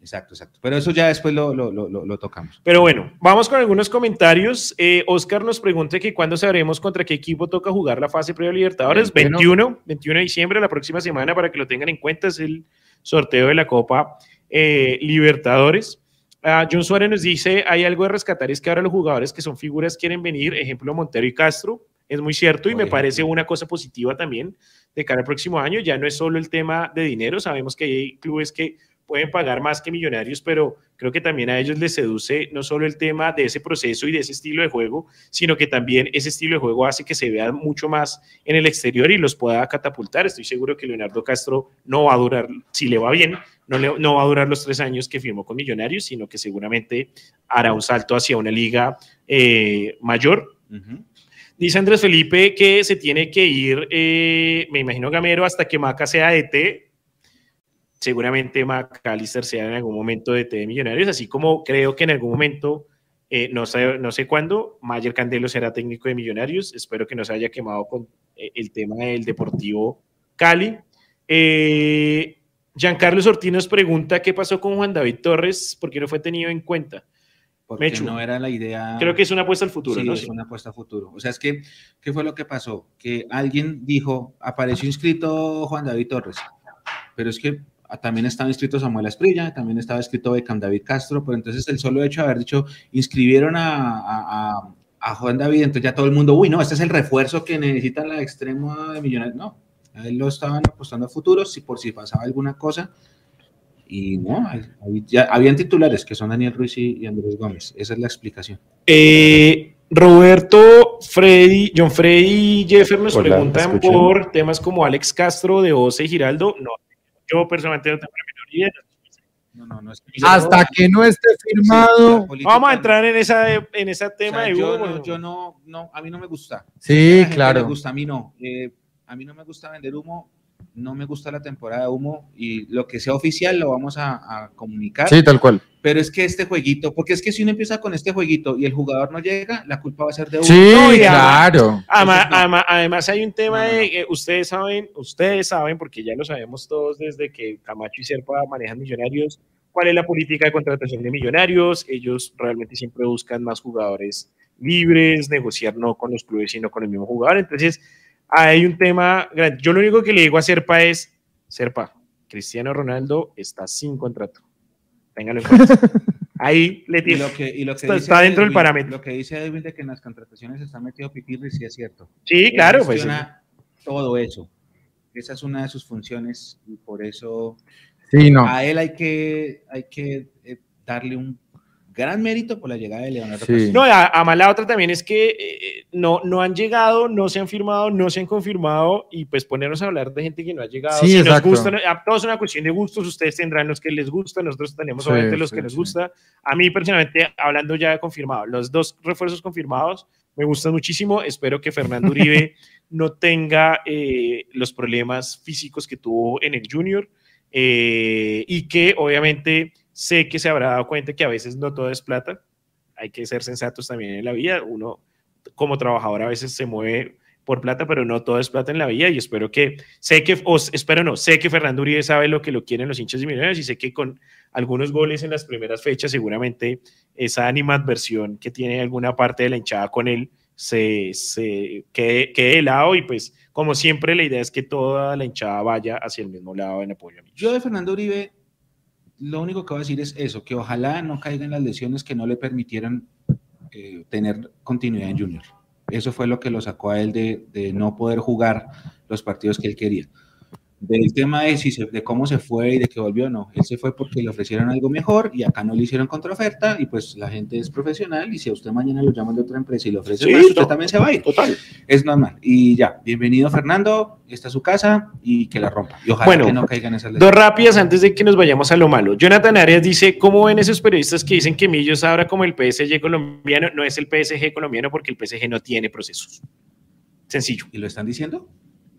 Exacto, exacto. Pero eso ya después lo, lo, lo, lo- tocamos. Pero bueno, vamos con algunos comentarios. Eh, Oscar nos pregunta que cuándo sabremos contra qué equipo toca jugar la fase previa Libertadores. 21. 21, 21 de diciembre, la próxima semana, para que lo tengan en cuenta, es el sorteo de la Copa eh, Libertadores. Ah, John Suárez nos dice, hay algo de rescatar, es que ahora los jugadores que son figuras quieren venir, ejemplo Montero y Castro, es muy cierto y me parece una cosa positiva también de cara al próximo año, ya no es solo el tema de dinero, sabemos que hay clubes que pueden pagar más que millonarios, pero creo que también a ellos les seduce no solo el tema de ese proceso y de ese estilo de juego, sino que también ese estilo de juego hace que se vea mucho más en el exterior y los pueda catapultar. Estoy seguro que Leonardo Castro no va a durar, si le va bien, no, le- no va a durar los tres años que firmó con Millonarios, sino que seguramente hará un salto hacia una liga eh, mayor. Ujú. Dice Andrés Felipe que se tiene que ir, eh, me imagino Gamero, hasta que Maca sea DT. Seguramente McAllister sea en algún momento DT de Millonarios, así como creo que en algún momento, eh, no, sé, no sé cuándo, Mayer Candelo será técnico de Millonarios. Espero que no se haya quemado con eh, el tema del Deportivo Cali. Eh, Giancarlo Ortiz nos pregunta qué pasó con Juan David Torres, por qué no fue tenido en cuenta. Porque Mechu. no era la idea. Creo que es una apuesta al futuro, sí, ¿no? es una apuesta a futuro. O sea, es que, ¿qué fue lo que pasó? Que alguien dijo, apareció inscrito Juan David Torres, pero es que ah, también estaba inscrito Samuel Asprilla, también estaba inscrito Beckham David Castro, pero entonces el solo hecho de haber dicho, inscribieron a, a- a- a Juan David, entonces ya todo el mundo, uy, no, este es el refuerzo que necesita la extrema de Millonarios. No, a él lo estaban apostando a futuros, si por si pasaba alguna cosa. Y no, ahí- ahí ya habían titulares que son Daniel Ruiz y, y Andrés Gómez. Esa es la explicación. Eh, Roberto, Freddy, John Freddy y Jeffer nos Hola, preguntan por temas como Alex Castro de Oce y Giraldo. No, yo personalmente no tengo la menor idea. No, no, no es Hasta que no esté firmado. Vamos a entrar en esa en ese O tema sea, de yo, humo. no, yo no, no, a mí no me gusta. Sí, claro. Le gusta, a mí no. Eh, a mí no me gusta vender humo, no me gusta la temporada de humo y lo que sea oficial lo vamos a, a comunicar. Sí, tal cual. Pero es que este jueguito, porque es que si uno empieza con este jueguito y el jugador no llega, la culpa va a ser de uno. Sí, No, claro. Ama- Entonces, no. ama- además hay un tema No, no, de, eh, ustedes saben, ustedes saben, porque ya lo sabemos todos desde que Camacho y Serpa manejan millonarios, cuál es la política de contratación de millonarios. Ellos realmente siempre buscan más jugadores libres, negociar no con los clubes, sino con el mismo jugador. Entonces, hay un tema. Yo lo único que le digo a Serpa es, Serpa, Cristiano Ronaldo está sin contrato. Téngalo en cuenta. *laughs* Ahí le Y tiro. lo que, y lo que Está- dice está dentro del parámetro. Lo que dice Edwin de que en las contrataciones está metido Pipirri, sí es cierto. Sí, Él claro, pues. gestiona todo eso. Esa es una de sus funciones y por eso Sí, no. a él hay que, hay que eh, darle un gran mérito por la llegada de Leonardo Sí. Castillo. No, a, a más la otra también es que eh, no, no han llegado, no se han firmado, no se han confirmado y pues ponernos a hablar de gente que no ha llegado. Sí, si nos exacto. gusta, no- a todos es una cuestión de gustos, ustedes tendrán los que les gusta, nosotros tenemos Sí, obviamente los sí, que nos sí. gusta. A mí personalmente, hablando ya de confirmado, los dos refuerzos confirmados me gustan muchísimo. Espero que Fernando Uribe *laughs* no tenga eh, los problemas físicos que tuvo en el Junior eh, y que obviamente sé que se habrá dado cuenta que a veces no todo es plata. Hay que ser sensatos también en la vida. Uno como trabajador a veces se mueve por plata, pero no todo es plata en la vida y espero que, sé que, o espero no, sé que Fernando Uribe sabe lo que lo quieren los hinchas y millonarios y sé que con algunos goles en las primeras fechas seguramente esa animadversión que tiene alguna parte de la hinchada con él se, se quede, quede de lado y pues como siempre la idea es que toda la hinchada vaya hacia el mismo lado en apoyo a mí. Yo de Fernando Uribe, lo único que voy a decir es eso, que ojalá no caigan las lesiones que no le permitieran eh, tener continuidad en Junior. Eso fue lo que lo sacó a él de, de no poder jugar los partidos que él quería. Del tema de, si se- de cómo se fue y de que volvió, no. Él se fue porque le ofrecieron algo mejor y acá no le hicieron contraoferta y pues la gente es profesional y si a usted mañana lo llaman de otra empresa y le ofrecen Sí, más, usted no, también se va a ir. Total. Es normal. Y ya, bienvenido Fernando, esta es su casa y que la rompa. Y ojalá Bueno, que no caigan esas Dos rápidas antes de que nos vayamos a lo malo. Jonathan Arias dice, ¿cómo ven esos periodistas que dicen que Millos ahora como el PSG colombiano no es el PSG colombiano porque el PSG no tiene procesos? Sencillo. ¿Y lo están diciendo?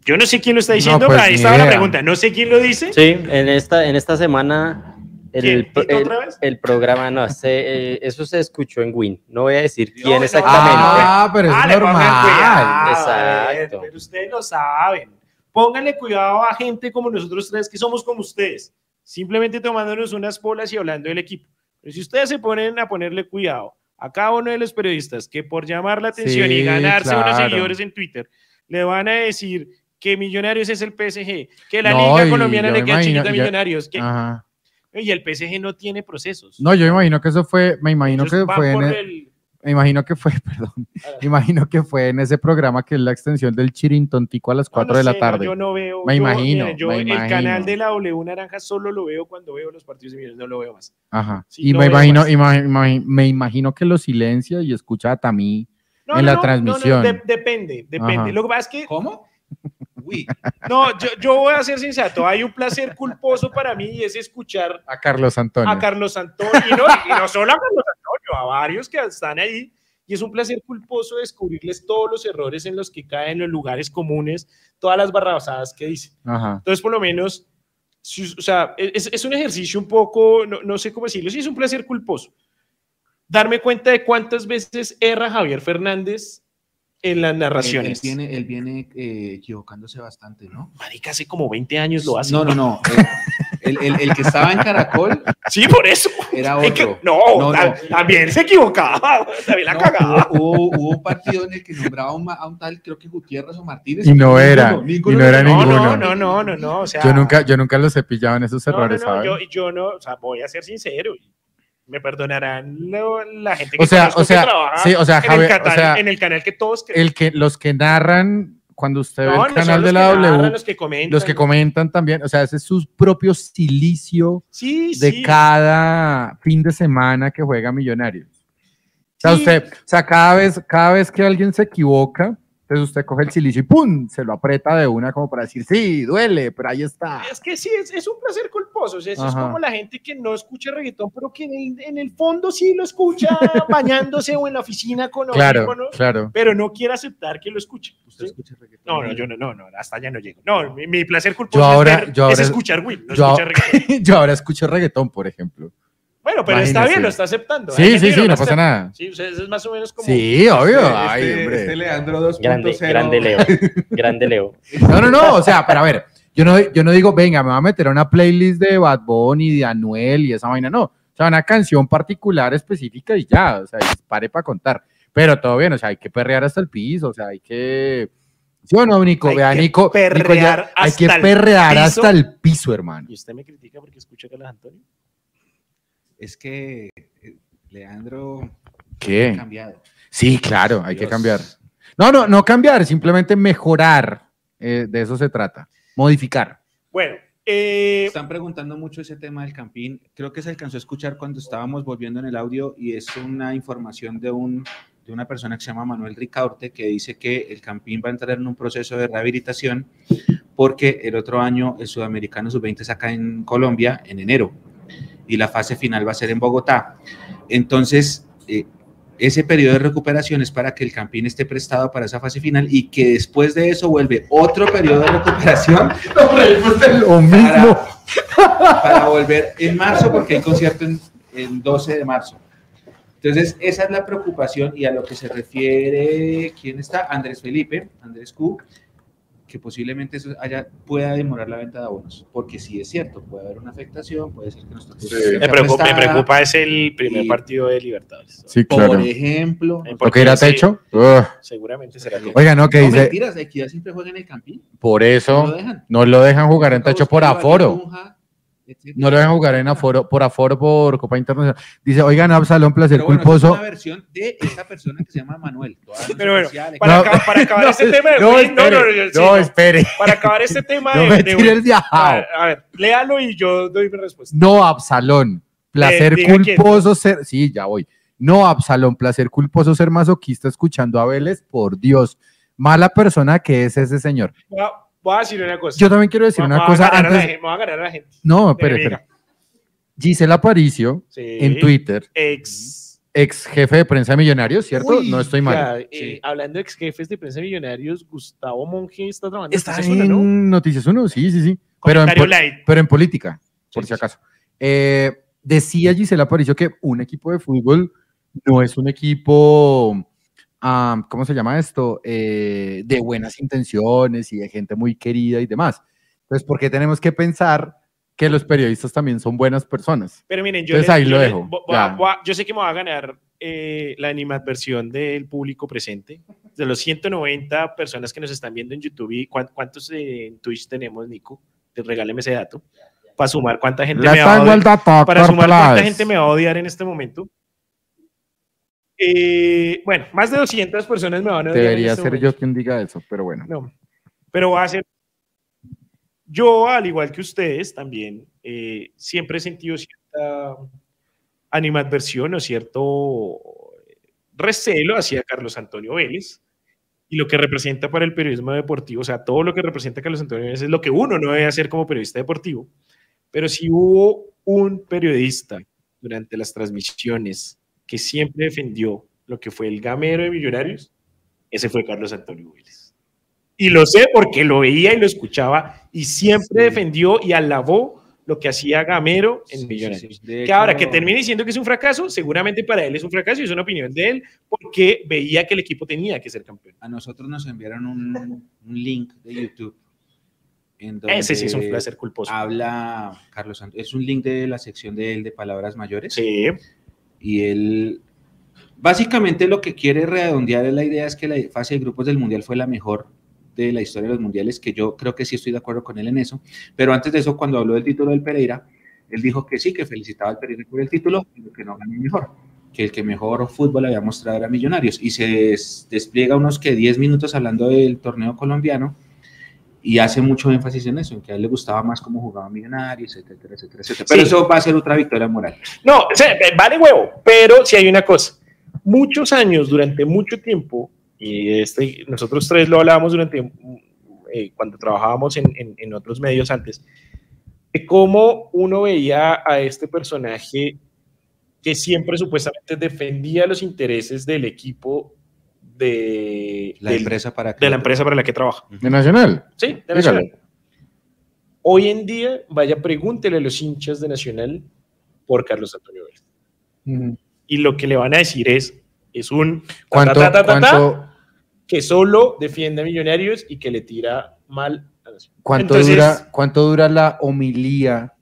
Yo no sé quién lo está diciendo, pues, pero ahí estaba la pregunta. No sé quién lo dice. Sí, en esta, en esta semana el, ¿Quién? pro- ¿Tito el, otra vez? el programa, no, se- eh, eso se escuchó en Win. No voy a decir No, quién no, exactamente. Ah, pero Ah, es pongan normal. cuidado, Exacto. Pero ustedes lo saben. Pónganle cuidado a gente como nosotros tres que somos como ustedes. Simplemente tomándonos unas polas y hablando del equipo. Pero si ustedes se ponen a ponerle cuidado a cada uno de los periodistas que por llamar la atención y ganarse unos seguidores en Twitter le van a decir que Millonarios es el PSG, que la No, Liga y Colombiana le queda chiquita a Millonarios. que- Ajá. y el PSG no tiene procesos. No, yo me imagino que eso fue, me imagino Ellos que fue en por el- el- me imagino que fue, *laughs* perdón, me imagino que fue en ese programa que es la extensión del Chirintontico a las No, 4 no de la sé, tarde. yo no veo. Me yo, imagino, yo me el imagino. canal de la W Naranja solo lo veo cuando veo los partidos de Millonarios, no lo veo más. Ajá. Sí, y no me imagino, me imagino que lo silencia y escucha a Tamí. No, En no, la no, transmisión. no, no, de- depende, depende. Ajá. Lo que pasa es que, ¿Cómo? Uy, no, yo, yo voy a ser sensato. Hay un placer culposo para mí y es escuchar A Carlos Antonio. a Carlos Antonio, y no, y no solo a Carlos Antonio, a varios que están ahí. Y es un placer culposo descubrirles todos los errores en los que caen, los lugares comunes, todas las barrabasadas que dicen. Ajá. Entonces, por lo menos, si- o sea, es, es un ejercicio un poco, no, no sé cómo decirlo, sí es un placer culposo. Darme cuenta de cuántas veces erra Javier Fernández en las él, él narraciones. viene, él viene eh, equivocándose bastante, ¿no? Marica, hace como 20 años lo hace. No, no, no. eh, El, el- el que estaba en Caracol *laughs* Sí, por eso. era Es que- otro. no, No, no. también se equivocaba. También la No, cagaba. hubo, hubo- hubo un partido en el que nombraba a un, a un tal, creo que Gutiérrez o Martínez. Y no era, Ninguno, y no era era. No, ninguno. no, no, no, no, no. O sea, Yo nunca, yo nunca los he pillado en esos errores, no, ¿sabes? yo, yo no, o sea, voy a ser sincero. y Me perdonarán lo- la gente que O sea, o sea, que trabaja sí, o sea, en, Javier, el o canal, sea, en el canal que todos creen. El que, los que narran, cuando usted ve el no canal de la narran, W, los que comentan. los que comentan también, o sea, ese es su propio silicio Sí, de sí. cada fin de semana que juega Millonarios. O sea, usted, o sea, cada vez, cada vez que alguien se equivoca, entonces usted coge el silicio y ¡pum! se lo aprieta de una como para decir, sí, duele, pero ahí está. Es que sí, es, es un placer culposo. O sea, eso es como la gente que no escucha reggaetón, pero que en, en el fondo sí lo escucha *laughs* bañándose o en la oficina con Claro, audífonos, claro. pero no quiere aceptar que lo escuche. ¿Usted ¿sí? escucha reggaetón? No, no, yo no, no, no, hasta allá no llego. No, mi, mi placer culposo Yo ahora- es, ver- yo es ahora- escuchar Will, no yo- escuchar reggaetón. *laughs* Yo ahora escucho reggaetón, por ejemplo. Bueno, pero está bien, lo está aceptando. Sí, sí, que sí, no pasa nada. Sí, o sea, eso es más o menos como... Sí, obvio. Este- Ay, este- hombre. este Leandro 2.0. Grande, grande Leo. Grande Leo. *laughs* No, no, no, o sea, pero a ver, yo no, yo no digo, venga, me voy a meter a una playlist de Bad Bunny, de Anuel y esa vaina, no. O sea, una canción particular específica y ya, o sea, pare para contar. Pero todo bien, o sea, hay que perrear hasta el piso, o sea, hay que... ¿Sí o no, Nico? Hay Vea, que Nico, Nico, ya- perrear hay que hasta el perrear piso. hasta el piso, hermano. ¿Y usted me critica porque escucha a Carlos Antonio? Es que eh, Leandro ha ¿Qué? cambiado. Sí, claro, hay que cambiar. No, no, no cambiar, simplemente mejorar. eh, de eso se trata. Modificar. Bueno, eh, Están preguntando mucho ese tema del campín. Creo que se alcanzó a escuchar cuando estábamos volviendo en el audio y es una información de, un, de una persona que se llama Manuel Ricaurte que dice que el campín va a entrar en un proceso de rehabilitación porque el otro año el Sudamericano Sub-20 saca en Colombia en enero y la fase final va a ser en Bogotá. Entonces, eh, ese periodo de recuperación es para que el campín esté prestado para esa fase final y que después de eso vuelve otro periodo de recuperación *laughs* Lo mismo. para volver en marzo, porque hay concierto en, en 12 de marzo. Entonces, esa es la preocupación y a lo que se refiere, ¿quién está? Andrés Felipe, Andrés Q, que posiblemente eso haya, pueda demorar la venta de abonos, porque sí es cierto, puede haber una afectación, puede ser que nuestro me, preocupa, me preocupa es el primer Y- partido de Libertadores. Sí, Por ejemplo, Eh, ¿Lo que irá a sí, techo? Seguramente será que. Oiga, no, que no dice, mentiras, Equidad siempre juega en el campín, por no lo eso dejan. no lo dejan jugar en techo por aforo. Tunja. No lo dejan jugar en aforo, por aforo por Copa Internacional. Dice, oigan, Absalón, placer bueno, culposo. Es una versión de esa persona que se llama Manuel. Pero bueno, Para, No. acabar, para acabar *laughs* No, este tema de no, espere, no, no, sí, no, no. espere. Para acabar este tema *laughs* No de, me de el A viajado. ver, a ver, léalo y yo doy mi respuesta. No, Absalón. Placer quién. culposo ser. Sí, ya voy. No, Absalón. Placer culposo ser masoquista escuchando a Vélez. Por Dios. Mala persona que es ese señor. A, voy a decir una cosa. Yo también quiero decir una voy cosa a antes. gente, voy a ganar a la gente. No, de espere. amiga. Gisela Aparicio, Sí. en Twitter, Ex. ex jefe de prensa de Millonarios, ¿cierto? Uy, no estoy mal. ya, eh, Sí. Hablando de ex jefes de prensa millonarios, Gustavo Monge está trabajando en Está Noticias en Uno, ¿no? Noticias 1, sí, sí, sí. Pero en, pero política, por Sí, si acaso. Eh, decía Gisela Aparicio que un equipo de fútbol no es un equipo, ¿cómo se llama esto? Eh, de buenas intenciones y de gente muy querida y demás. Entonces, ¿por qué tenemos que pensar que los periodistas también son buenas personas? Pero miren, yo, Entonces les- ahí yo lo les- dejo, yo sé que me va a ganar eh, la animadversión del público presente. De los 190 personas que nos están viendo en YouTube, y cuán- ¿cuántos en Twitch tenemos, Nico? Te regáleme ese dato. Para sumar cuánta gente La me va a odiar. Para sumar cuánta gente me va a odiar en este momento. Eh, bueno, más de 200 personas me van a Debería este ser momento. yo quien diga eso, pero bueno. No, pero va a ser. Yo, al igual que ustedes, también eh, siempre he sentido cierta animadversión o cierto recelo hacia Carlos Antonio Vélez y lo que representa para el periodismo deportivo. O sea, todo lo que representa Carlos Antonio Vélez es lo que uno no debe hacer como periodista deportivo. Pero si hubo un periodista durante las transmisiones que siempre defendió lo que fue el gamero de Millonarios, ese fue Carlos Antonio Vélez. Y lo sé porque lo veía y lo escuchaba y siempre Sí. defendió y alabó lo que hacía Gamero en Sí, Millonarios. sí. Que ahora hecho- que termine diciendo que es un fracaso, seguramente para él es un fracaso y es una opinión de él porque veía que el equipo tenía que ser campeón. a nosotros nos enviaron un, un link de YouTube en donde Ese sí es un placer culposo. habla Carlos Santos. Es un link de la sección de él de palabras mayores. Sí. Y él, básicamente lo que quiere redondear es la idea es que la fase de grupos del Mundial fue la mejor de la historia de los mundiales, que yo creo que sí estoy de acuerdo con él en eso. Pero antes de eso, cuando habló del título del Pereira, él dijo que sí, que felicitaba al Pereira por el título, pero que no ganó mejor, que el que mejor fútbol había mostrado era Millonarios. Y se des- despliega unos que 10 minutos hablando del torneo colombiano y hace mucho énfasis en eso, en que a él le gustaba más cómo jugaba Millonarios, etcétera, etcétera, etcétera. Pero Sí. eso va a ser otra victoria moral. No, eh, vale huevo, pero si hay una cosa. Muchos años, durante mucho tiempo, y este, nosotros tres lo hablábamos durante eh, cuando trabajábamos en, en- en otros medios antes, de cómo uno veía a este personaje que siempre supuestamente defendía los intereses del equipo de, La del- empresa para que de la empresa para la que trabaja. ¿De Nacional? Sí, de Dígale. Nacional. Hoy en día, vaya, pregúntele a los hinchas de Nacional por Carlos Antonio Vélez. Y lo que le van a decir es, es un ¿Cuánto, ta, ta, ta, ta, cuánto, que solo defiende a Millonarios y que le tira mal a Nacional. cuánto Entonces, dura, ¿Cuánto dura la homilía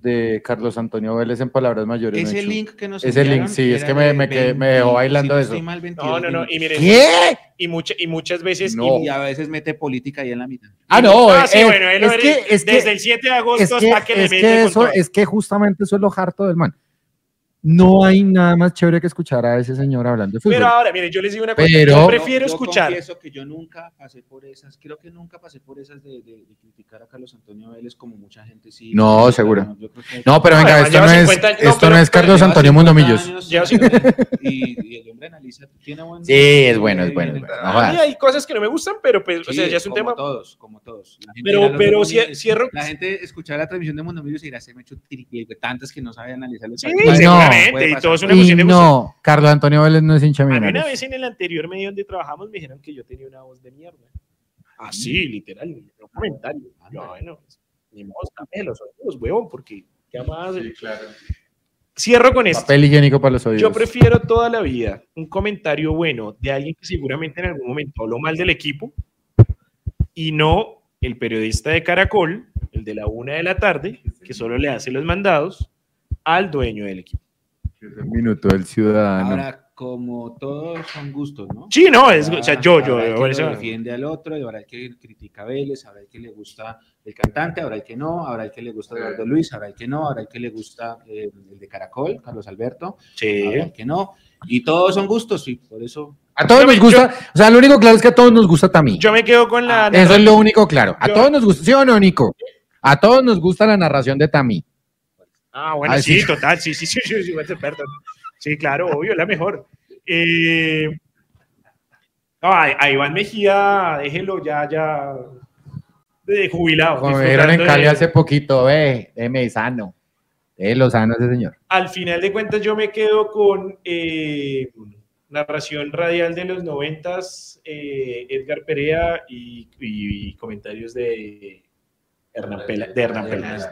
de Carlos Antonio Vélez en palabras mayores? Ese Mechu? link que nos Ese link, sí, es que me- me quedé- me dejó bailando si no eso. mal, 22 No, no, no. Y miren, ¿Qué? y, mucha- y muchas veces. No. y- Y a veces mete política ahí en la mitad. Ah, no, Ah, sí, eh, bueno, él es, lo- que, es, que, desde el 7 de agosto es que, hasta que le es mete que eso, es que justamente eso es lo harto del man. No hay nada más chévere que escuchar a ese señor hablando de fútbol. Pero ahora, miren, yo les digo una cosa. Pero- yo prefiero Yo escuchar. confieso que yo nunca pasé por esas, creo que nunca pasé por esas de, de- de criticar a Carlos Antonio Vélez como mucha gente sí. No, seguro. yo creo que- No, pero No, venga, además esto no, es, 50 años. No, esto pero- no es Carlos Antonio 50 Mundomillos. años, *laughs* y, y el hombre analiza, tiene buen... Sí, es bueno, es bueno, es bueno. No A jodas. mí hay cosas que no me gustan, pero pues, o Sí, sea, ya es un como tema. todos, como todos. La gente Pero- pero cierro- La gente escuchar la transmisión de Mundomillos y dirá, se me echó triple, tantas que no sabe analizar los Sí, partidos". no, seguramente. puede y pasar. todo es una Y cuestión de gusto. no, Carlos Antonio Vélez no es hincha A mí una vez en el anterior medio donde trabajamos me dijeron que yo tenía una voz de mierda. Así, literal, no comentario. Yo, bueno, pues, ni modo, los oídos, huevón, porque ¿qué más? Cierro con esto. Papel higiénico para los oídos. Yo prefiero toda la vida un comentario bueno de alguien que seguramente en algún momento habló mal del equipo y no el periodista de Caracol, el de la una de la tarde, que solo le hace los mandados al dueño del equipo. Es el minuto del ciudadano. Ahora, como todos son gustos, ¿no? Sí, no, es, o sea, yo, yo, Habrá el que defiende al otro, y habrá el que critica a Vélez, habrá el que le gusta el cantante, habrá el que no, habrá el que le gusta Eduardo Luis, habrá el que no, habrá el que le gusta eh, el de Caracol, Carlos Alberto, Sí. habrá el que no, y todos son gustos, y por eso A todos Yo nos gusta, o sea, lo único claro es que a todos nos gusta Tamí. Yo me quedo con la. Eso es lo único claro. A Yo- todos nos gusta, ¿sí o no, Nico? A todos nos gusta la narración de Tamí. Ah, bueno, Ah, sí, sí. total, sí, sí, sí, sí, sí. Sí, claro, obvio, la mejor. Eh, no, a, Iván Mejía, déjelo ya, ya de jubilado. Como me dijeron en Cali de- hace poquito, ve, déme sano. lo sano ese señor. Al final de cuentas, yo me quedo con eh, narración radial de los noventas, eh, Edgar Perea y, y comentarios de Hernán Peláez.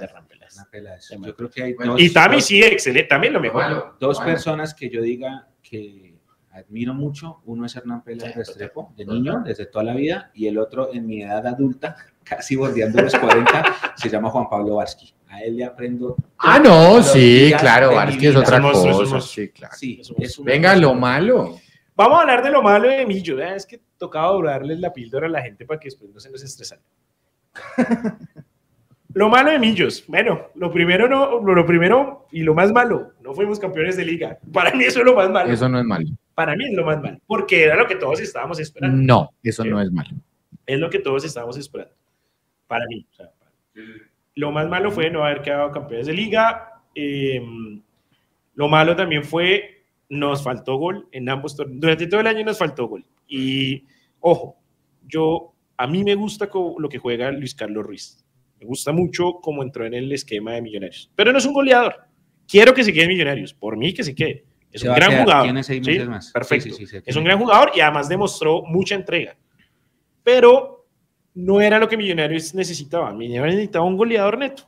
Peláez. Hernán Peláez. Yo creo que hay dos, Y Tami dos- sí, excelente, también lo mejor. dos personas que yo diga que admiro mucho. Uno es Hernán Peláez Restrepo, de niño, desde toda la vida, y el otro en mi edad adulta, *laughs* casi bordeando los 40, *laughs* se llama Juan Pablo Varsky. A él le aprendo. Ah, no, sí, claro, Varsky es otra cosa. Sí, claro. Sí, Es una Venga, lo malo. Vamos a hablar de lo malo de Millo. ¿eh? Es que tocaba durarles la píldora a la gente para que después no se nos estresaran. *laughs* lo malo de Millos. Bueno, lo primero, no, lo, primero y lo más malo, no fuimos campeones de liga. Para mí eso es lo más malo. Eso no es malo. Para mí es lo más malo. Porque era lo que todos estábamos esperando. No, eso no es malo. Es lo que todos estábamos esperando. Para mí. o sea, para- Lo más malo fue no haber quedado campeones de liga. eh, lo malo también fue, nos faltó gol en ambos torneos. Durante todo el año nos faltó gol. Y, ojo, yo, a mí me gusta lo que juega Luis Carlos Ruiz. Me gusta mucho cómo entró en el esquema de Millonarios. Pero no es un goleador. Quiero que se quede en Millonarios. Por mí que se quede. Es Se un gran quedar, jugador. tiene seis ¿sí? meses más. Sí, Perfecto. sí, sí, Es un gran jugador y además demostró mucha entrega. Pero no era lo que Millonarios necesitaba. Millonarios necesitaba un goleador neto.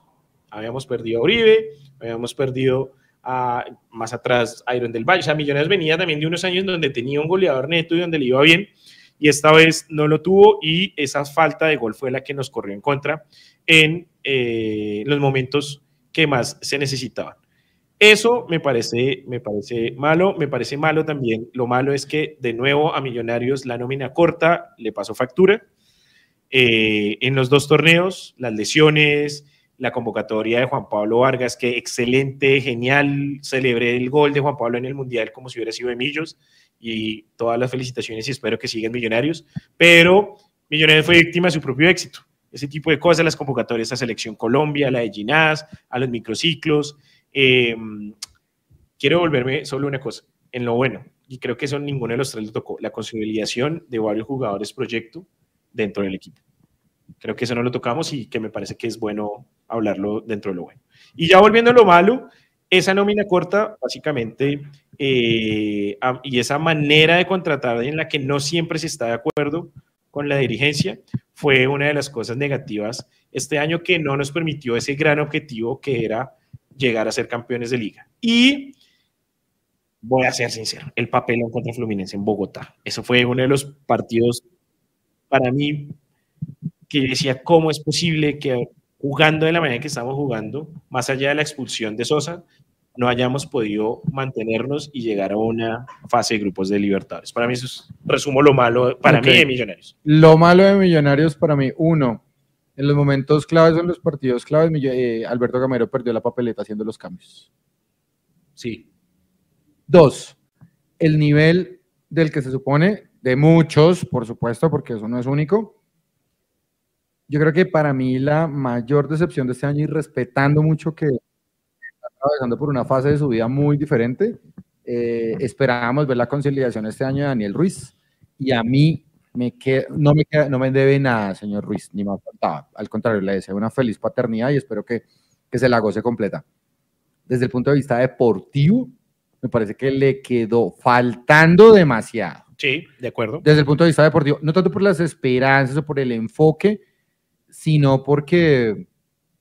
Habíamos perdido a Uribe, habíamos perdido a, más atrás a Iron del Valle. O sea, Millonarios venía también de unos años donde tenía un goleador neto y donde le iba bien. y esta vez no lo tuvo y esa falta de gol fue la que nos corrió en contra en eh, los momentos que más se necesitaban. Eso me parece, me parece malo, me parece malo también. Lo malo es que de nuevo a Millonarios la nómina corta le pasó factura. Eh, en los dos torneos, las lesiones, la convocatoria de Juan Pablo Vargas, que excelente, genial, celebré el gol de Juan Pablo en el Mundial como si hubiera sido de y todas las felicitaciones y espero que sigan Millonarios, pero Millonarios fue víctima de su propio éxito. Ese tipo de cosas, las convocatorias a Selección Colombia, la de Ginás, a los microciclos. Eh, quiero volverme solo una cosa, en lo bueno, y creo que eso ninguno de los tres le tocó, la consolidación de varios jugadores proyecto dentro del equipo. Creo que eso no lo tocamos y que me parece que es bueno hablarlo dentro de lo bueno. Y ya volviendo a lo malo, esa nómina corta, básicamente, eh, y esa manera de contratar en la que no siempre se está de acuerdo con la dirigencia, fue una de las cosas negativas este año que no nos permitió ese gran objetivo que era llegar a ser campeones de liga. Y voy a ser sincero, el papelón contra Fluminense en Bogotá, eso fue uno de los partidos para mí que decía, ¿cómo es posible que jugando de la manera que estamos jugando, más allá de la expulsión de Sosa, no hayamos podido mantenernos y llegar a una fase de grupos de Libertadores? Para mí eso es, resumo lo malo para mí de Millonarios. Lo malo de Millonarios para mí, uno, en los momentos claves, en los partidos claves, eh, Alberto Gamero perdió la papeleta haciendo los cambios. Sí. Dos, el nivel del que se supone, de muchos, por supuesto, porque eso no es único. Yo creo que para mí la mayor decepción de este año, y respetando mucho que atravesando por una fase de su vida muy diferente, eh, esperábamos ver la conciliación este año de Daniel Ruiz. Y a mí me queda- no, me no me debe nada, señor Ruiz, ni más faltaba. Al contrario, le deseo una feliz paternidad y espero que, que se la goce completa. Desde el punto de vista deportivo, me parece que le quedó faltando demasiado. Sí, de acuerdo. Desde el punto de vista deportivo, no tanto por las esperanzas o por el enfoque, sino porque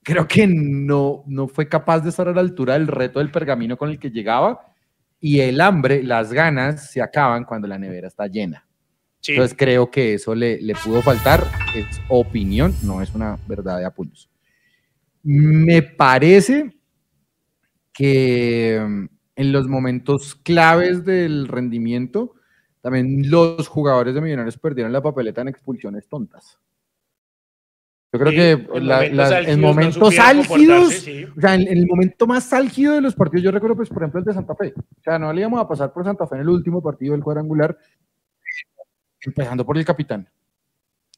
creo que no, no fue capaz de estar a la altura del reto del pergamino con el que llegaba y el hambre, las ganas se acaban cuando la nevera está llena. Sí. Entonces creo que eso le, le pudo faltar, es opinión, no es una verdad de apuños. Me parece que mm, en los momentos claves del rendimiento, también los jugadores de Millonarios perdieron la papeleta en expulsiones tontas. Yo creo Sí, que en la- momentos la- álgidos en no momentos supieron álgidos, comportarse, sí. o sea, en, en el momento más álgido de los partidos, yo recuerdo, pues, por ejemplo, el de Santa Fe. O sea, no le íbamos a pasar por Santa Fe en el último partido del cuadrangular, empezando por el capitán.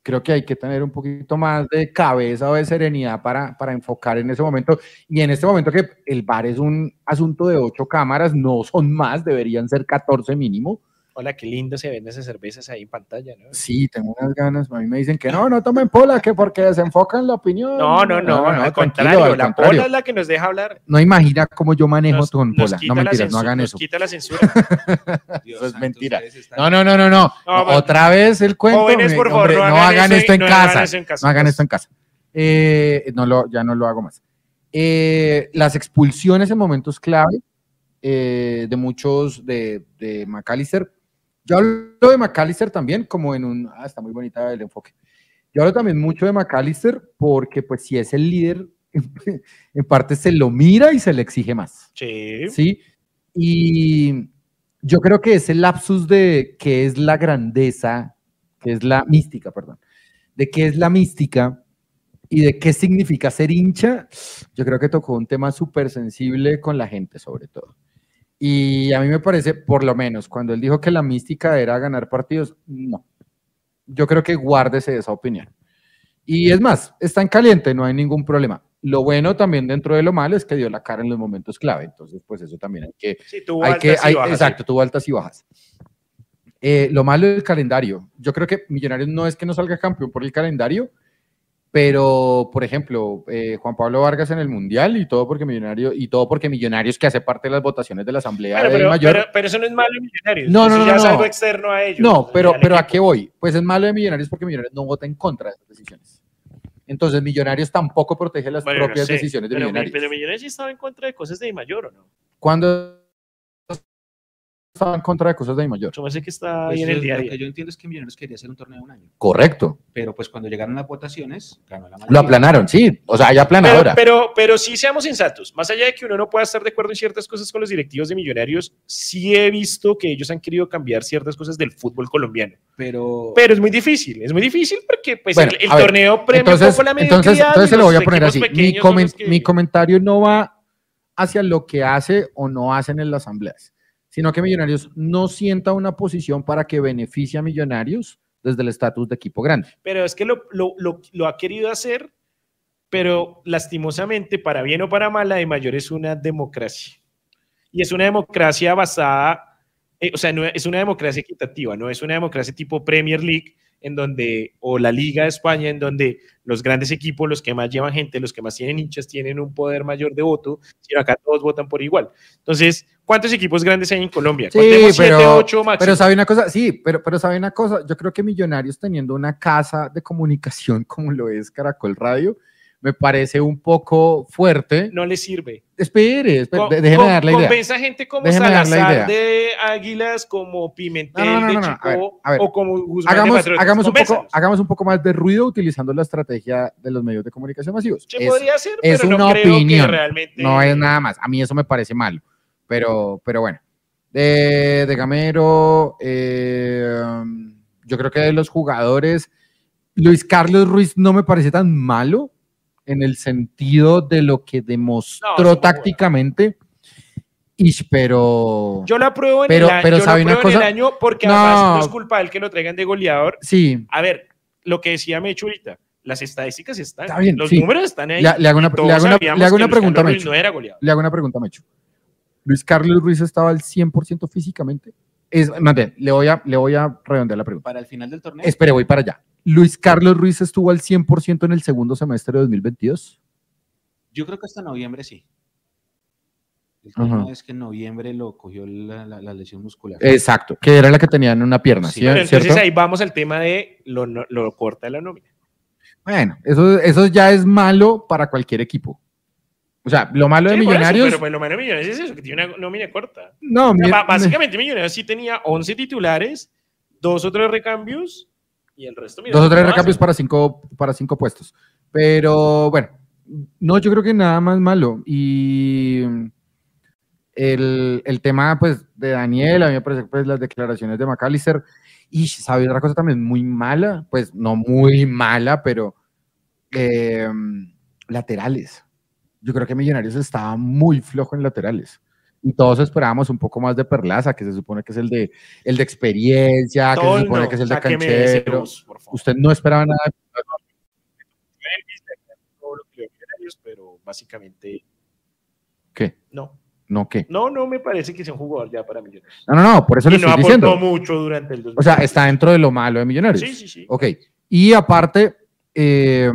Creo que hay que tener un poquito más de cabeza o de serenidad para, para enfocar en ese momento. Y en este momento que el VAR es un asunto de ocho cámaras, no son más, deberían ser 14 mínimo. Hola, qué lindo se ven esas cervezas ahí en pantalla, ¿no? Sí, tengo unas ganas. A mí me dicen que no, no tomen pola, que porque desenfocan la opinión. No, no, no, al tranquilo, contrario, al la contrario. pola es la que nos deja hablar. No imagina cómo yo manejo Nos- con pola. No la mentiras, no hagan nos eso. quita la censura. *laughs* Dios Eso es mentira. No, no, no, no, no. No, bueno. Otra vez el cuento. Jóvenes, por favor, hombre, no hagan esto no casa. en casa, No hagan pues. esto en casa. Eh, no lo, ya no lo hago más. Eh, las expulsiones en momentos clave eh, de muchos de, de McAllister. Yo hablo de McAllister también como en un... Ah, está muy bonita el enfoque. Yo hablo también mucho de McAllister porque pues si es el líder, *laughs* en parte se lo mira y se le exige más. Sí. ¿sí? Y yo creo que ese lapsus de qué es la grandeza, que es la mística, perdón, de qué es la mística y de qué significa ser hincha, yo creo que tocó un tema súper sensible con la gente sobre todo. Y a mí me parece, por lo menos, cuando él dijo que la mística era ganar partidos, no. Yo creo que guárdese esa opinión. Y es más, está en caliente, no hay ningún problema. Lo bueno también dentro de lo malo es que dio la cara en los momentos clave. Entonces, pues eso también hay que, Sí, tuvo hay que, altas y hay- bajas, exacto, tuvo altas y bajas. Eh, lo malo del calendario. Yo creo que Millonarios no es que no salga campeón por el calendario, pero, por ejemplo, eh, Juan Pablo Vargas en el Mundial y todo porque Millonarios, y todo porque Millonarios que hace parte de las votaciones de la Asamblea de pero, Mayor. pero- pero eso no es malo en Millonarios. No, no, eso no, ya no, es algo externo a ellos. No, pero, pero ¿a qué voy? Pues es malo de Millonarios porque Millonarios no vota en contra de esas decisiones. Entonces, Millonarios tampoco protege las Bueno, no propias sé, decisiones de pero, Millonarios. Pero Millonarios sí estaba en contra de cosas de mayor, ¿o no? Cuando estaba en contra de cosas de Di Mayor. Yo sé que está Pues ahí en yo- el día a lo día. que yo entiendo es que Millonarios quería hacer un torneo de un año, Correcto. pero pues cuando llegaron las votaciones, ganó la mayoría. Lo aplanaron, sí. O sea, ya Pero, aplanadora. pero, pero sí seamos sensatos. Más allá de que uno no pueda estar de acuerdo en ciertas cosas con los directivos de Millonarios, sí he visto que ellos han querido cambiar ciertas cosas del fútbol colombiano. Pero, Pero es muy difícil, es muy difícil porque pues, Bueno, el, el torneo premia un entonces, poco la entonces, mediocridad entonces se lo voy a poner así. Mi, comen- que- mi comentario no va hacia lo que hace o no hacen en las asambleas, sino que Millonarios no sienta una posición para que beneficie a Millonarios desde el estatus de equipo grande. Pero es que lo, lo- lo- lo ha querido hacer, pero lastimosamente, para bien o para mal, la de mayor es una democracia. Y es una democracia basada, eh, o sea, no, es una democracia equitativa, no es una democracia tipo Premier League, en donde, o la Liga de España, en donde los grandes equipos, los que más llevan gente, los que más tienen hinchas, tienen un poder mayor de voto, sino acá todos votan por igual. Entonces, ¿cuántos equipos grandes hay en Colombia? Sí, Contemos siete, pero- ocho máximo. Pero sabe una cosa, sí, pero, pero sabe una cosa, yo creo que Millonarios teniendo una casa de comunicación como lo es Caracol Radio, me parece un poco fuerte. no le sirve. Espere, espere, Con- de- déjeme con- dar la idea. Convenza a gente como Déjeme Salazar de Águilas, como Pimentel No, no, no, de no, a ver, Chico, a ver. o como Guzmán de Hagamos, Patriotas. hagamos, un poco, hagamos un poco más de ruido utilizando la estrategia de los medios de comunicación masivos. Se Es- podría hacer, es pero no una creo que opinión, realmente... no es nada más. A mí eso me parece malo. Pero, pero bueno. De, de Gamero, eh, yo creo que de los jugadores, Luis Carlos Ruiz no me parece tan malo en el sentido de lo que demostró tácticamente. Ish, pero Yo lo apruebo en, Pero- el, a- pero yo ¿sabe una apruebo en el cosa? año porque No. además no es culpa de él que lo traigan de goleador. sí, A ver, lo que decía Mecho ahorita, las estadísticas están, Está bien, los sí. números están ahí. Le- le hago una- y todos le hago una- sabíamos le hago que una Luis pregunta, Carlos Ruiz Mecho. No era goleador. le hago una pregunta, Mecho. ¿Luis Carlos Ruiz estaba al 100% físicamente? Es, más bien, le voy, a, le voy a redondear la pregunta. para el final del torneo, Espere, voy para allá. ¿Luis Carlos Ruiz estuvo al 100% en el segundo semestre de 2022? yo creo que hasta noviembre sí. El tema es que en noviembre lo cogió la, la- la lesión muscular. Exacto, que era la que tenía en una pierna, Sí, ¿sí? Bueno, ¿cierto? entonces ahí vamos al tema de lo, lo corta de la nómina. Bueno, eso, eso ya es malo para cualquier equipo. O sea, lo malo de por eso, Millonarios... pero pues, lo malo de Millonarios es eso, que tiene una nómina corta. no, O sea, mi- básicamente Millonarios sí tenía 11 titulares, dos o tres recambios y el resto... mira, dos o tres recambios hace. para cinco, para cinco puestos. Pero bueno, no, yo creo que nada más malo. Y el, el tema pues de Daniel, a mí me parece que pues, las declaraciones de McAllister, y sabe otra cosa también muy mala, pues no muy mala, pero eh, laterales. Yo creo que Millonarios estaba muy flojo en laterales. Y todos esperábamos un poco más de Perlaza, que se supone que es el de, el de experiencia, que se supone que es el de canchero. Usted no esperaba nada. pero básicamente ¿Qué? no. No, ¿qué? No, no me parece que sea un jugador ya para Millonarios. No, no, no, por eso Y le no estoy diciendo. mucho durante el 2000. O sea, está dentro de lo malo de Millonarios. Sí, sí, sí. Ok. Y aparte, eh,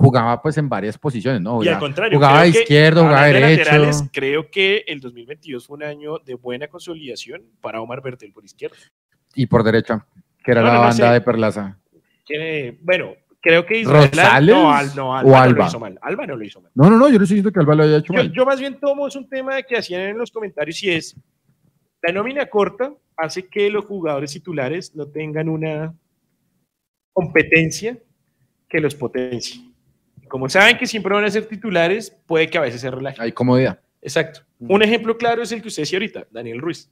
jugaba pues en varias posiciones, ¿no? Y al Jugaba- contrario, jugaba creo que, izquierdo, jugaba hablando de derecho. laterales, creo que el 2022 fue un año de buena consolidación para Omar Bertel por izquierda. Y por derecha, que era No, la no, no banda sé. de Perlaza. Que, bueno, creo que Israel... ¿Rosales No, Al- no, o Alba, no Alba? lo hizo mal. Alba no lo hizo mal. No, no, no, yo no estoy diciendo que Alba lo haya hecho Yo, mal. yo más bien tomo es un tema que hacían en los comentarios y es la nómina corta hace que los jugadores titulares no tengan una competencia que los potencie. Como saben que siempre van a ser titulares, puede que a veces se relajen. Hay comodidad. Exacto. Un ejemplo claro es el que usted decía ahorita, Daniel Ruiz.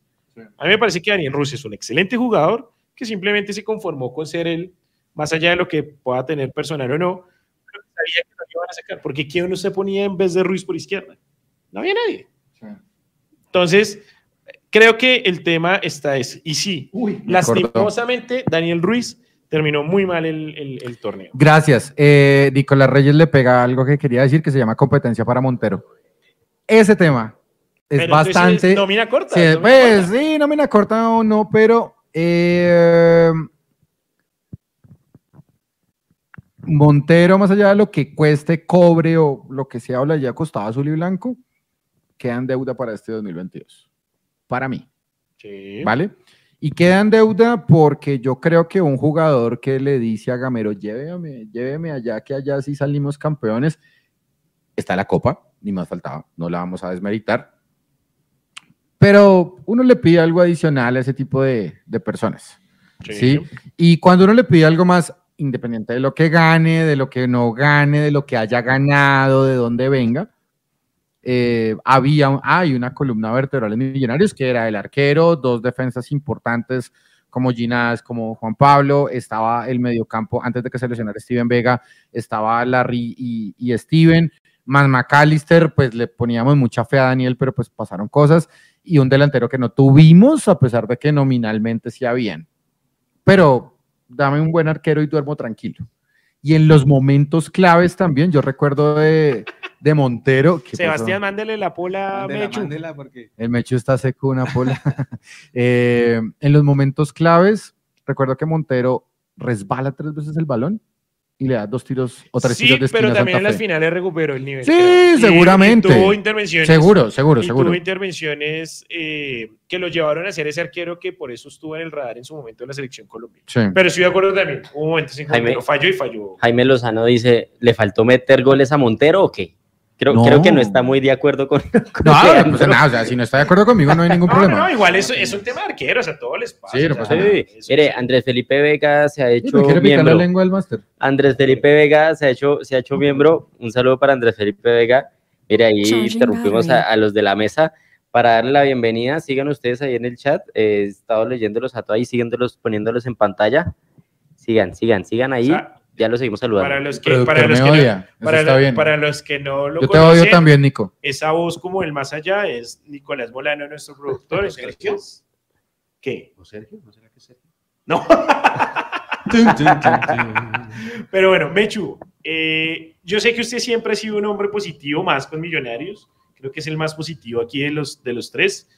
A mí me parece que Daniel Ruiz es un excelente jugador que simplemente se conformó con ser él, más allá de lo que pueda tener personal o no, pero sabía que no lo iban a sacar. Porque ¿quién no se ponía en vez de Ruiz por izquierda? No había nadie. Entonces, creo que el tema está ese. Y sí, lastimosamente, Daniel Ruiz terminó muy mal el, el- el torneo. Gracias. Eh, Nicolás Reyes le pega algo que quería decir que se llama competencia para Montero. Ese tema es Pero bastante. nómina corta. Sí, nómina pues corta. sí, nómina corta o no, pero eh, Montero, más allá de lo que cueste, cobre o lo que sea, o le haya costado azul y blanco, queda en deuda para este 2022. Para mí, Sí. ¿vale? Y queda en deuda porque yo creo que un jugador que le dice a Gamero, lléveme, lléveme allá, que allá sí salimos campeones, está la copa, ni más faltaba, no la vamos a desmeritar. pero uno le pide algo adicional a ese tipo de, de personas. ¿sí? Y cuando uno le pide algo más, independiente de lo que gane, de lo que no gane, de lo que haya ganado, de dónde venga, eh, había, hay una columna vertebral en Millonarios que era el arquero, dos defensas importantes como Ginás, como Juan Pablo, estaba el mediocampo, antes de que se lesionara Steven Vega, estaba Larry y, y Steven, más McAllister, pues le poníamos mucha fe a Daniel, pero pues pasaron cosas, y un delantero que no tuvimos, a pesar de que nominalmente sí habían. Pero dame un buen arquero y duermo tranquilo. Y en los momentos claves también, yo recuerdo de, de Montero. ¿qué Sebastián, pasó? mándele la pola a Mechu. mándela, porque El Mechu está seco, una pola. *laughs* Eh, en los momentos claves, recuerdo que Montero resbala tres veces el balón y le da dos tiros o tres Sí, tiros de esquina pero a también en las Fe. finales recuperó el nivel. Sí, creo. Seguramente. y tuvo intervenciones. Seguro, seguro, y seguro. tuvo intervenciones eh, que lo llevaron a ser ese arquero que por eso estuvo en el radar en su momento de la selección colombiana. Sí. Pero estoy de acuerdo también. Hubo momentos en que Jaime. Falló y falló. Jaime Lozano dice, ¿le faltó meter goles a Montero o qué? Creo, No. creo que no está muy de acuerdo con... *laughs* con No, Leandro. pues nada, o sea, si no está de acuerdo conmigo no hay ningún No, no, problema. no, igual es, es un tema de arqueros, a todos les pasa. Sí, no o sea, pasa nada. Sí, eso- mire, Andrés Felipe Vega se ha hecho me picar la miembro. lengua del máster. Andrés Felipe Vega se ha hecho, se ha hecho miembro. Un saludo para Andrés Felipe Vega. Mire, ahí interrumpimos a, los de la mesa para darle la bienvenida. Sigan ustedes ahí en el chat. Eh, he estado leyéndolos a todos ahí, siguiéndolos, poniéndolos en pantalla. Sigan, sigan, sigan ahí. O sea, ya los seguimos saludando. para los que, para los que, no, odia. Para, lo- para los que no lo Yo te conocen, odio también, Nico. esa voz como el más allá es Nicolás Molano, nuestro productor. Sergio? Entonces, ¿Qué? ¿O Sergio? ¿No será que es Sergio? No. *laughs* Pero bueno, Mechu, eh, yo sé que usted siempre ha sido un hombre positivo más con Millonarios. Creo que es el más positivo aquí de los, de los tres.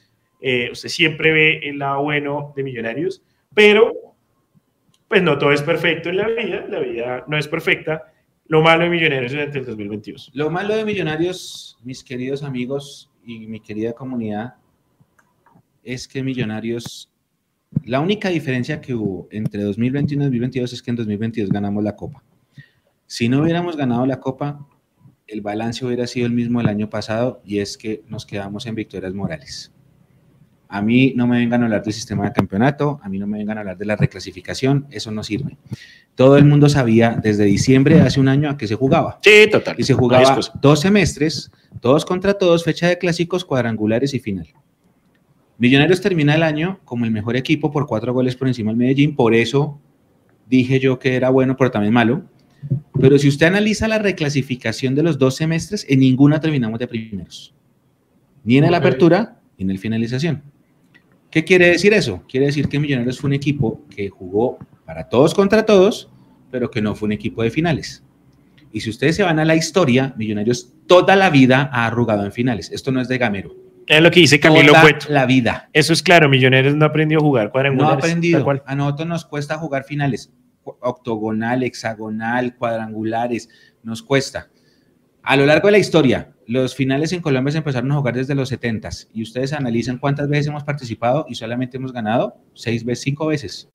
Eh, usted siempre ve el lado bueno de Millonarios, pero pues no todo es perfecto en la vida. La vida no es perfecta. Lo malo de Millonarios durante el 2022. Lo malo de Millonarios, mis queridos amigos y mi querida comunidad, es que Millonarios, la única diferencia que hubo entre 2021 y 2022 es que en 2022 ganamos la Copa. Si no hubiéramos ganado la Copa, el balance hubiera sido el mismo del año pasado y es que nos quedamos en victorias morales. A mí no me vengan a hablar del sistema de campeonato, a mí no me vengan a hablar de la reclasificación, eso no sirve. Todo el mundo sabía desde diciembre, hace un año, a qué se jugaba Sí, total. y se jugaba dos semestres, todos contra todos, fecha de clásicos, cuadrangulares y final. Millonarios termina el año como el mejor equipo por cuatro goles por encima del Medellín, por eso dije yo que era bueno, pero también malo. Pero si usted analiza la reclasificación de los dos semestres, en ninguna terminamos de primeros. Ni en la apertura, ni en la finalización. ¿Qué quiere decir eso? Quiere decir que Millonarios fue un equipo que jugó para todos contra todos, pero que no fue un equipo de finales. Y si ustedes se van a la historia, Millonarios toda la vida ha arrugado en finales. Esto no es de gamero. Es lo que dice Camilo toda Cueto. la vida. Eso es claro, Millonarios no aprendió a jugar No cuadrangulares. ha tal aprendido. cual. A nosotros nos cuesta jugar finales. Octogonal, hexagonal, cuadrangulares. Nos cuesta. A lo largo de la historia, los finales en Colombia se empezaron a jugar desde los 70 y ustedes analizan cuántas veces hemos participado y solamente hemos ganado seis veces, cinco veces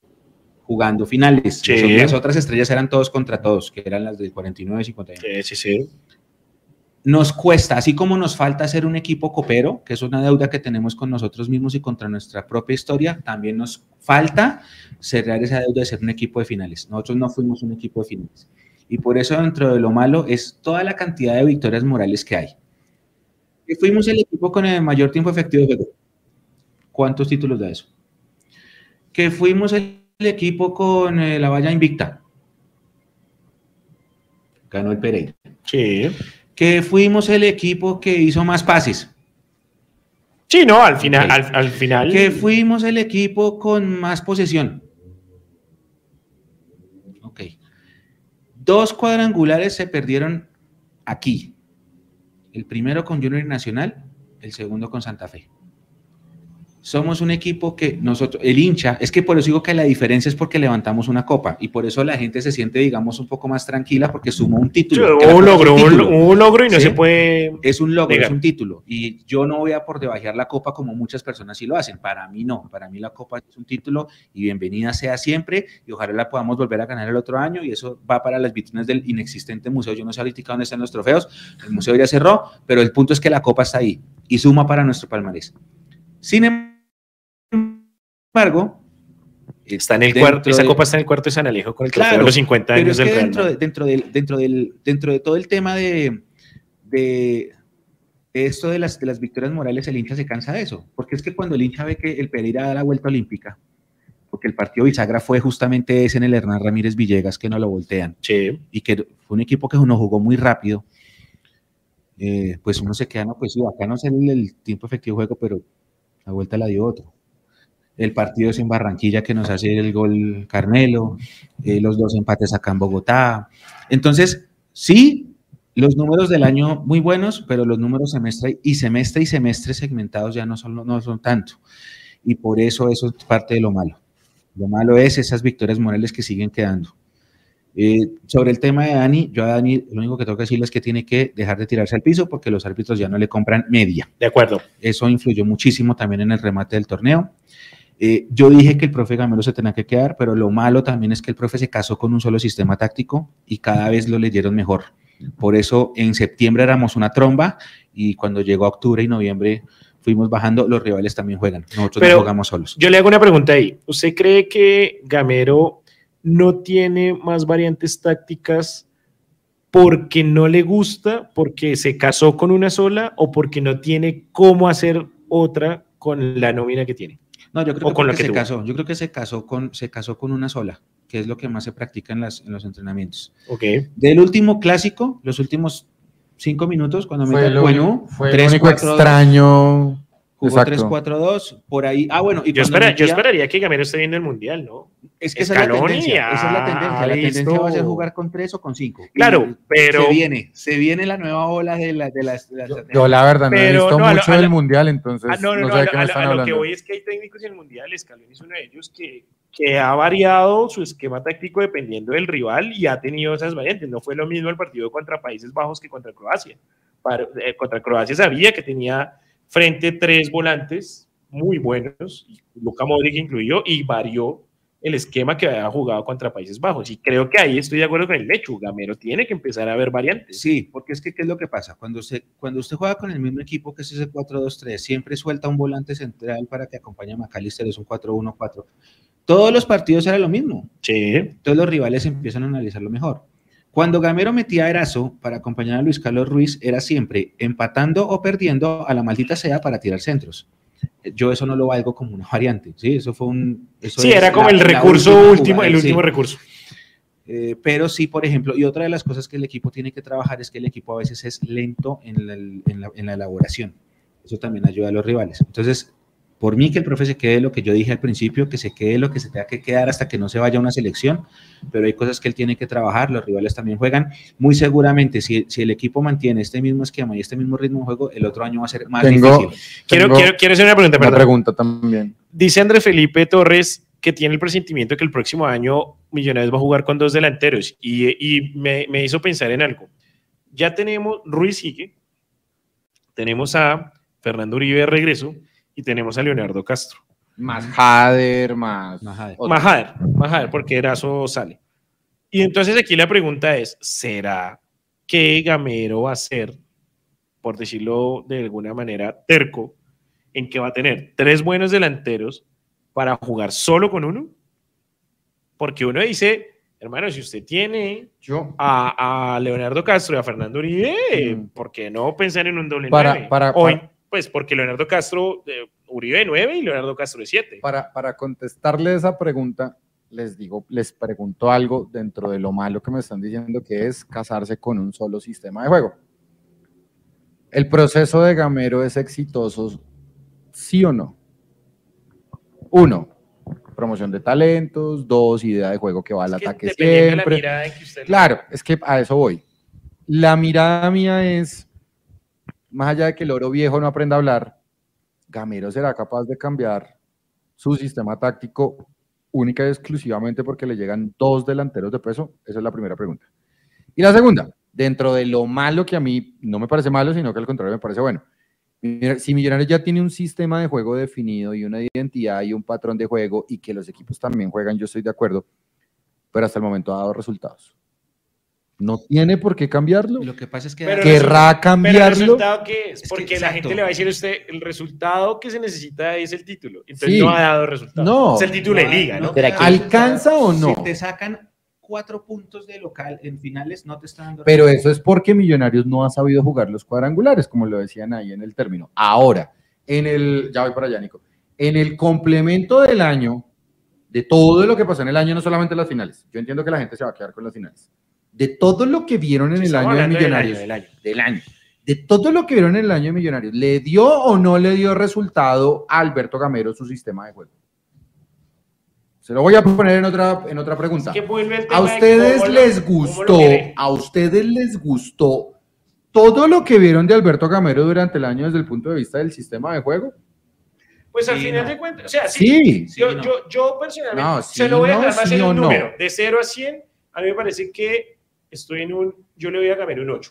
jugando finales. Sí. Las otras- Las otras estrellas eran todos contra todos, que eran las del 49 y 51 Sí, sí, sí. nos cuesta, así como nos falta ser un equipo copero, que es una deuda que tenemos con nosotros mismos y contra nuestra propia historia, también nos falta cerrar esa deuda de ser un equipo de finales. Nosotros no fuimos un equipo de finales. Y por eso dentro de lo malo es toda la cantidad de victorias morales que hay. Que fuimos el equipo con el mayor tiempo efectivo de juego. ¿Cuántos títulos da eso? Que fuimos el equipo con eh, la valla invicta. Ganó el Pereira Sí. que fuimos el equipo que hizo más pases, Sí, no, al final, al, al final. que fuimos el equipo con más posesión. Ok. Dos cuadrangulares se perdieron aquí. El primero con Junior Nacional, el segundo con Santa Fe. Somos un equipo que nosotros, el hincha, es que por eso digo que la diferencia es porque levantamos una copa y por eso la gente se siente, digamos, un poco más tranquila porque sumó un título. un logro, un un, título. hubo un logro y no ¿Sí? se puede. Es un logro, es un título. Y yo no voy a por debajear la copa como muchas personas sí lo hacen. Para mí no. Para mí la copa es un título y bienvenida sea siempre. Y ojalá la podamos volver a ganar el otro año. Y eso va para las vitrinas del inexistente museo. Yo no sé ahorita dónde están los trofeos. El museo ya cerró, pero el punto es que la copa está ahí y suma para nuestro palmarés. Sin embargo, Está en el cuarto, esa copa está en el cuarto de San Alejo con el Claro, de los 50 Pero años del Real dentro, de, dentro, del, dentro, del, dentro de todo el tema de, de, de esto de las, de las victorias morales, el hincha se cansa de eso. Porque es que cuando el hincha ve que el Pereira da la vuelta olímpica, porque el partido bisagra fue justamente ese en el Hernán Ramírez Villegas que no lo voltean, Sí. y que fue un equipo que uno jugó muy rápido, eh, pues uno se queda, no, pues sí, acá no sé el, el tiempo efectivo de juego, pero la vuelta la dio otro. El partido es en Barranquilla que nos hace el gol Carmelo, eh, los dos empates acá en Bogotá. Entonces, sí, los números del año muy buenos, pero los números semestre y semestre y semestre segmentados ya no son, no son tanto. Y por eso eso es parte de lo malo. Lo malo es esas victorias morales que siguen quedando. Eh, sobre el tema de Dani, yo a Dani lo único que tengo que decirle es que tiene que dejar de tirarse al piso porque los árbitros ya no le compran media. De acuerdo. Eso influyó muchísimo también en el remate del torneo. Eh, yo dije que el profe Gamero se tenía que quedar, pero lo malo también es que el profe se casó con un solo sistema táctico y cada vez lo leyeron mejor. Por eso en septiembre éramos una tromba y cuando llegó octubre y noviembre fuimos bajando, los rivales también juegan. Nosotros Pero- no jugamos solos. Yo le hago una pregunta ahí. ¿Usted cree que Gamero no tiene más variantes tácticas porque no le gusta, porque se casó con una sola o porque no tiene cómo hacer otra con la nómina que tiene? No, yo creo o que, con se tuvo. casó. Yo creo que se casó con se casó con una sola, que es lo que más se practica en, las, en los entrenamientos. Ok. Del último clásico, los últimos cinco minutos, cuando Fue metió el bueno, fue el único 3-4-2, extraño. Jugó Exacto. 3-4-2, por ahí. Ah, bueno, y Yo, esperaría que Gamero esté viendo el Mundial, ¿no? Es que esa es la tendencia. Esa es la ah, tendencia. La tendencia va a ser jugar con tres o con cinco. Claro, Y pero- Se viene, se viene la nueva ola de, la, de las. de las- Yo, yo la verdad no he visto no, a lo- mucho del mundial, entonces Ah, no, no, no, no, sé a, lo- qué a me lo- están a lo que voy es que hay técnicos en el Mundial, Scaloni es uno de ellos, que, que ha variado su esquema táctico dependiendo del rival y ha tenido esas variantes. No fue lo mismo el partido contra Países Bajos que contra Croacia. Para- eh, contra Croacia sabía que tenía frente tres volantes muy buenos, y Luka Modric incluyó, y varió el esquema que había jugado contra Países Bajos. Y creo que ahí estoy de acuerdo con el Lechu. Gamero tiene que empezar a ver variantes. Sí, porque es que, ¿qué es lo que pasa? Cuando usted, cuando usted juega con el mismo equipo que es ese 4-2-3, siempre suelta un volante central para que acompañe a McAllister, es un 4-1-4. Todos los partidos era lo mismo. Sí. Entonces los rivales empiezan a analizarlo mejor. Cuando Gamero metía a Erazo para acompañar a Luis Carlos Ruiz, era siempre empatando o perdiendo a la maldita sea para tirar centros. Yo eso no lo valgo como una variante, ¿sí? Eso fue un... eso Sí, era como la- el recurso último, jugada, el sí. último recurso. Eh, pero sí, por ejemplo, y otra de las cosas que el equipo tiene que trabajar es que el equipo a veces es lento en la, en la- en la elaboración. Eso también ayuda a los rivales. Entonces, por mí que el profe se quede lo que yo dije al principio, que se quede lo que se tenga que quedar hasta que no se vaya a una selección, pero hay cosas que él tiene que trabajar, los rivales también juegan. Muy seguramente, si, si el equipo mantiene este mismo esquema y este mismo ritmo de juego, el otro año va a ser más Tengo- difícil. Quiero, Tengo quiero, quiero hacer una pregunta, Una perdón. pregunta también. Dice André Felipe Torres que tiene el presentimiento que el próximo año Millonarios va a jugar con dos delanteros y, y me, me hizo pensar en algo. Ya tenemos Ruiz sigue, tenemos a Fernando Uribe de regreso y tenemos a Leonardo Castro. Más Jader, más. Ajá. otro. Majader, Majader, porque Erazo sale. Y entonces aquí la pregunta es, ¿será que Gamero va a ser, por decirlo de alguna manera, terco, en que va a tener tres buenos delanteros para jugar solo con uno? Porque uno dice, hermano, si usted tiene Yo, a, a Leonardo Castro y a Fernando Uribe, Mm. ¿por qué no pensar en un doble Para- nueve? para- Hoy, para- pues porque Leonardo Castro, eh, Uribe de nueve y Leonardo Castro de siete. para, para contestarle esa pregunta, les digo, les pregunto algo dentro de lo malo que me están diciendo, que es casarse con un solo sistema de juego. ¿El proceso de Gamero es exitoso, sí o no? Uno, promoción de talentos. Dos, idea de juego que va al Es que ataque dependiendo de la siempre. que usted- Claro, es que a eso voy. La mirada mía es, más allá de que el oro viejo no aprenda a hablar, Gamero será capaz de cambiar su sistema táctico única y exclusivamente porque le llegan dos delanteros de peso. Esa es la primera pregunta. Y la segunda, dentro de lo malo que a mí no me parece malo, sino que al contrario me parece bueno. Si Millonarios ya tiene un sistema de juego definido y una identidad y un patrón de juego y que los equipos también juegan, yo estoy de acuerdo, pero hasta el momento ha dado resultados. No tiene por qué cambiarlo. Lo que pasa es que Pero ¿Querrá Pero el cambiarlo? resultado que es, Es que, porque la exacto. gente le va a decir a usted, el resultado que se necesita es el título. Entonces Sí. no ha dado resultado. No. Es el título de liga, ¿no? Pero aquí- ¿Alcanza o no? Si te sacan cuatro puntos de local en finales, no te están dando. Pero eso es porque Millonarios no ha sabido jugar los cuadrangulares, como lo decían ahí en el término. Ahora, en el, ya voy para allá, Nico. En el complemento del año, de todo lo que pasó en el año, no solamente las finales. Yo entiendo que la gente se va a quedar con las finales. De todo lo que vieron en el año de Millonarios, del año. del año, de todo lo que vieron en el año de Millonarios, ¿le dio o no le dio resultado a Alberto Gamero su sistema de juego? Se lo voy a poner en otra, en otra pregunta. Que ¿A de ustedes cómo les lo gustó, a ustedes les gustó todo lo que vieron de Alberto Gamero durante el año desde el punto de vista del sistema de juego? Pues al Sí, final no. de cuentas, o sea, sí, Sí, Sí, yo, no. yo, yo personalmente No, se lo voy a no, dejar más sí en un no. número, de 0 a 100, a mí me parece que estoy en un, yo le voy a cambiar un 8.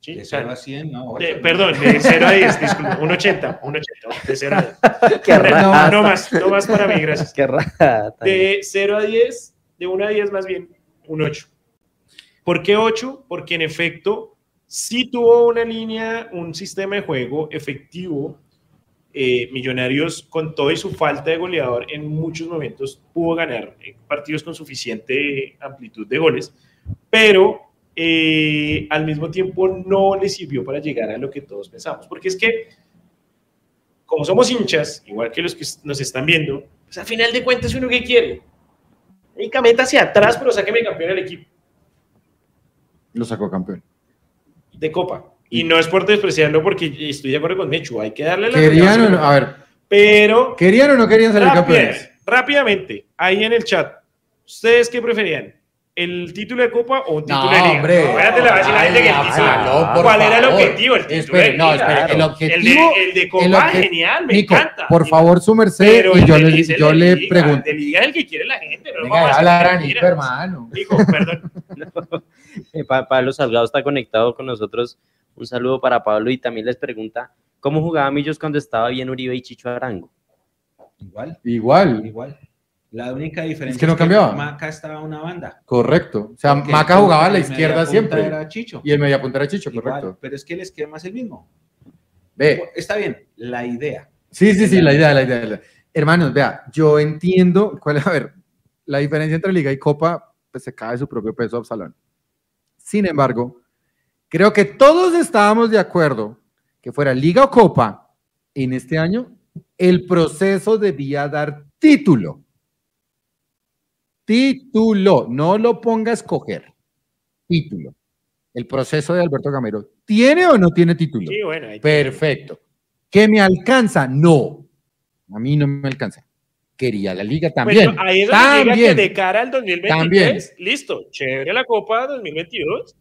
¿Sí? De O sea, 0 a 100, no. de- perdón, de 0 a 10, disculpa, un 80, un 80, de 0 a 10. *laughs* Qué No, rata. no más, no más para mí, gracias. Qué rata. De 0 a 10, de 1 a 10 más bien, un 8. ¿Por qué 8? Porque en efecto sí tuvo una línea, un sistema de juego efectivo. Eh, Millonarios, con todo y su falta de goleador, en muchos momentos pudo ganar eh, partidos con suficiente amplitud de goles, pero eh, al mismo tiempo no le sirvió para llegar a lo que todos pensamos. Porque es que, como somos hinchas, igual que los que nos están viendo, pues al final de cuentas uno que quiere. Y cameta hacia atrás, pero sáqueme campeón al equipo Lo sacó campeón. de Copa. Y no es por despreciarlo, porque estoy de acuerdo con Mechu, hay que darle la ¿Querían o no? A ver, Pero ¿querían o no querían salir rápida- campeones? rápidamente, ahí en el chat, ¿ustedes qué preferían? ¿El título de Copa o un título de Liga? hombre. Espérate, le va a decir la gente que el Ay, título. ¿Cuál era el objetivo? El título Espere, de no, espere, el objetivo- el de el Copa, obje- genial, me Nico, encanta. por favor, su merced, Pero y yo le, yo le Liga, pregunto. El de Liga es el que quiere la gente. No Venga, vamos a a Nico, hermano. Nico, perdón. *laughs* Eh, Pa- Pablo Salgado está conectado con nosotros. Un saludo para Pablo y también les pregunta cómo jugaba Millos cuando estaba bien Uribe y Chicho Arango. Igual, Igual, igual. La única diferencia que no cambiaba. Maca estaba una banda. correcto. O sea, Porque Maca jugaba a la media izquierda punta siempre. Era Chicho. Y el mediapunta era Chicho, Igual, correcto. pero es que el esquema es el mismo. Ve, Está bien, la idea. Sí, sí, sí, la idea, la idea. la idea. Hermanos, vea, yo entiendo cuál es, a ver, la diferencia entre Liga y Copa, pues se cae su propio peso Absalón. Sin embargo, creo que todos estábamos de acuerdo que fuera Liga o Copa, en este año, el proceso debía dar título. Título, no lo ponga a escoger. Título. El proceso de Alberto Gamero, ¿tiene o no tiene título? Sí, bueno, ahí Perfecto. ¿Que me alcanza? No. A mí no me alcanza. Quería la liga también. Bueno, ahí es donde llega que también. de cara al 2023, También. listo, chévere la Copa 2022,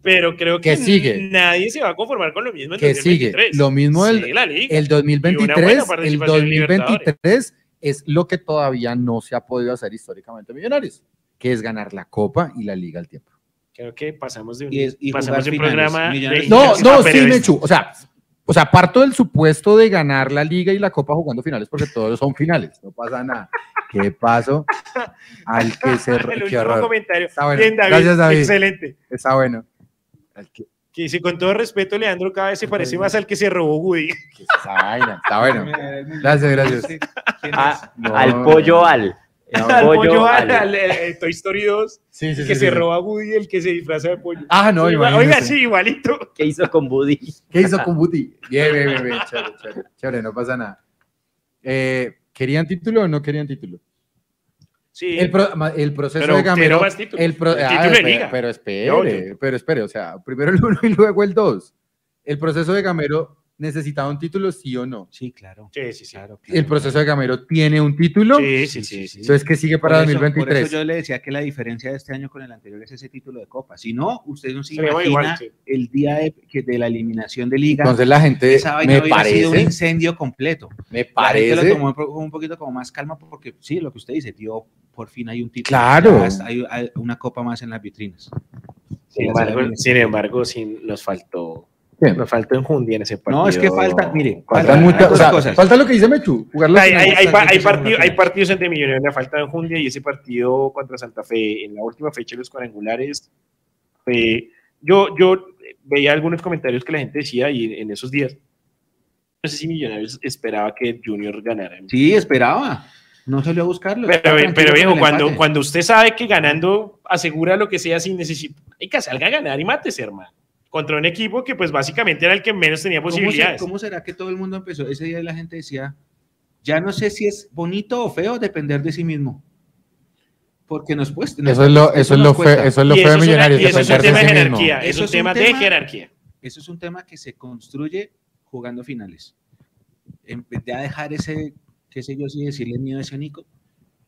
pero creo que Que sigue. nadie se va a conformar con lo mismo en Que sigue. 2023. Lo mismo el- Sigue liga. El Y una buena 2023, el participación en 2023 es lo que todavía no se ha podido hacer históricamente en Millonarios, que es ganar la Copa y la liga al tiempo. Creo que pasamos de un, Y es- y pasamos de un programa Millonarios- de No, no, sí. Mechu. O sea, o sea, parto del supuesto de ganar la liga y la copa jugando finales, porque todos son finales, no pasa nada. ¿Qué pasó? Al que se... *laughs* El último comentario. Está bueno. Bien, David, Gracias, David. Excelente. Está bueno. Al que- Que dice, con todo respeto, Leandro cada vez se parece más al que se robó Woody. *laughs* esa vaina. Está bueno. *laughs* Gracias, gracias. ¿Quién es? No, al pollo al. *laughs* no, Al pollo pollo al- al, al- al Toy Story 2, Sí, sí, que sí, se sí. roba Woody, el que se disfraza de pollo. Ah, no, Sí, igual-. Oiga, sí, igualito. ¿Qué hizo con Buddy? ¿Qué hizo con Buti? Bien, bien, bien, bien. Chévere, chévere. Chévere, no pasa nada. Eh, ¿Querían título o no querían título? Sí. El, pro- el proceso Pero de Gamero. más títulos. El pro- El ah, título de pero, liga. pero Yo, espere, pero espere, o sea, primero el uno y luego el dos. El proceso de Gamero necesitaba un título, sí o no. Sí, claro. Sí, sí, sí. claro, claro. El proceso de Gamero tiene un título. Sí, sí, sí. sí. Entonces, ¿qué sigue para Por eso- 2023? Por eso yo le decía que la diferencia de este año con el anterior es ese título de Copa. Si no, usted no se Sería imagina igual, sí. el día de, que de la eliminación de Liga. Entonces la gente esa vaina me hubiera sido un parece, incendio completo. me La gente parece, lo tomó un po- un poquito como más calma porque sí, lo que usted dice, tío, por fin hay un título. Claro. Hay, hay una copa más en las vitrinas. Sin embargo, sin embargo, sí nos faltó, ¿Qué? nos faltó enjundia en ese partido. No, es que falta, mire, faltan muchas, o sea, cosas. falta lo que dice Mechu, jugar Hay, hay, hay, hay Muchas partido- hay partidos entre Millonarios, le falta enjundia y ese partido contra Santa Fe en la última fecha de los cuadrangulares fue, yo, yo veía algunos comentarios que la gente decía y en esos días, no sé si Millonarios esperaba que Junior ganara. Sí, esperaba. No salió a buscarlo. Pero, estaba pero viejo, cuando, cuando usted sabe que ganando asegura lo que sea sin necesidad, hay que salga a ganar y mátese, hermano. Contra un equipo que pues básicamente era el que menos tenía ¿Cómo, se- posibilidades. cómo será que todo el mundo empezó? Ese día la gente decía, ya no sé si es bonito o feo depender de sí mismo. Porque nos cuesta. nos Eso es lo, eso es lo, fe, eso es lo feo eso de es una- Millonarios, eso es un de tema de sí jerarquía, es Eso un es un tema de tema- jerarquía. Eso es un tema que se construye jugando finales. En vez de dejar ese, qué sé yo, si decirle miedo a ese Nico,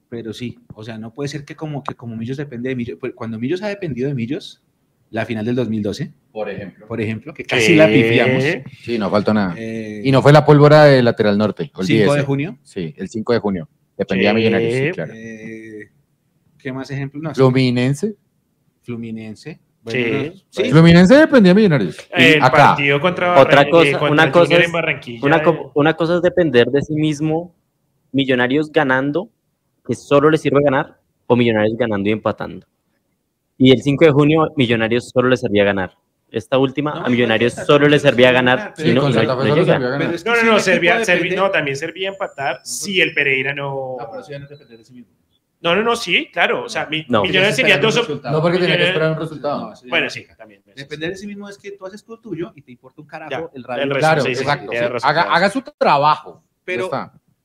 pero sí, o sea, no puede ser que como que como Millos depende de Millos, pues, cuando Millos ha dependido de Millos, la final del 2012, Por ejemplo. por ejemplo, que casi la pifiamos. Sí, no faltó nada. eh, Y no fue la pólvora de lateral norte. 5 olvídese. de junio. Sí, el 5 de junio. Dependía de. Millonarios, sí, claro. eh, ¿Qué más ejemplos? No, Fluminense. Fluminense. Sí. Fluminense dependía de Millonarios. El Acá. partido contra, Otra cosa- eh, contra una el cosa es- en Barranquilla. Una, eh, co- una cosa es depender de sí mismo, Millonarios ganando, que solo le sirve ganar, o Millonarios ganando y empatando. Y el 5 de junio, Millonarios solo le servía ganar. Esta última, No, a Millonarios igual, solo le servía ganar Sí, no, y no- no llega. ganar. Pero es que No, si no, no, servía, depende- servía- no, también servía empatar si el Pereira no. No, pero ya no es depender de sí mismo. No, no, no, sí, claro. O sea, mi, No. Millonarios sería dos. No, porque tenía que esperar un resultado. No, Bueno, no. sí, también. Depender de sí mismo es que tú haces lo tuyo y te importa un carajo Ya, el radio. el resto, Claro, sí, sí, exacto. tiene razón, haga, haga su trabajo. Pero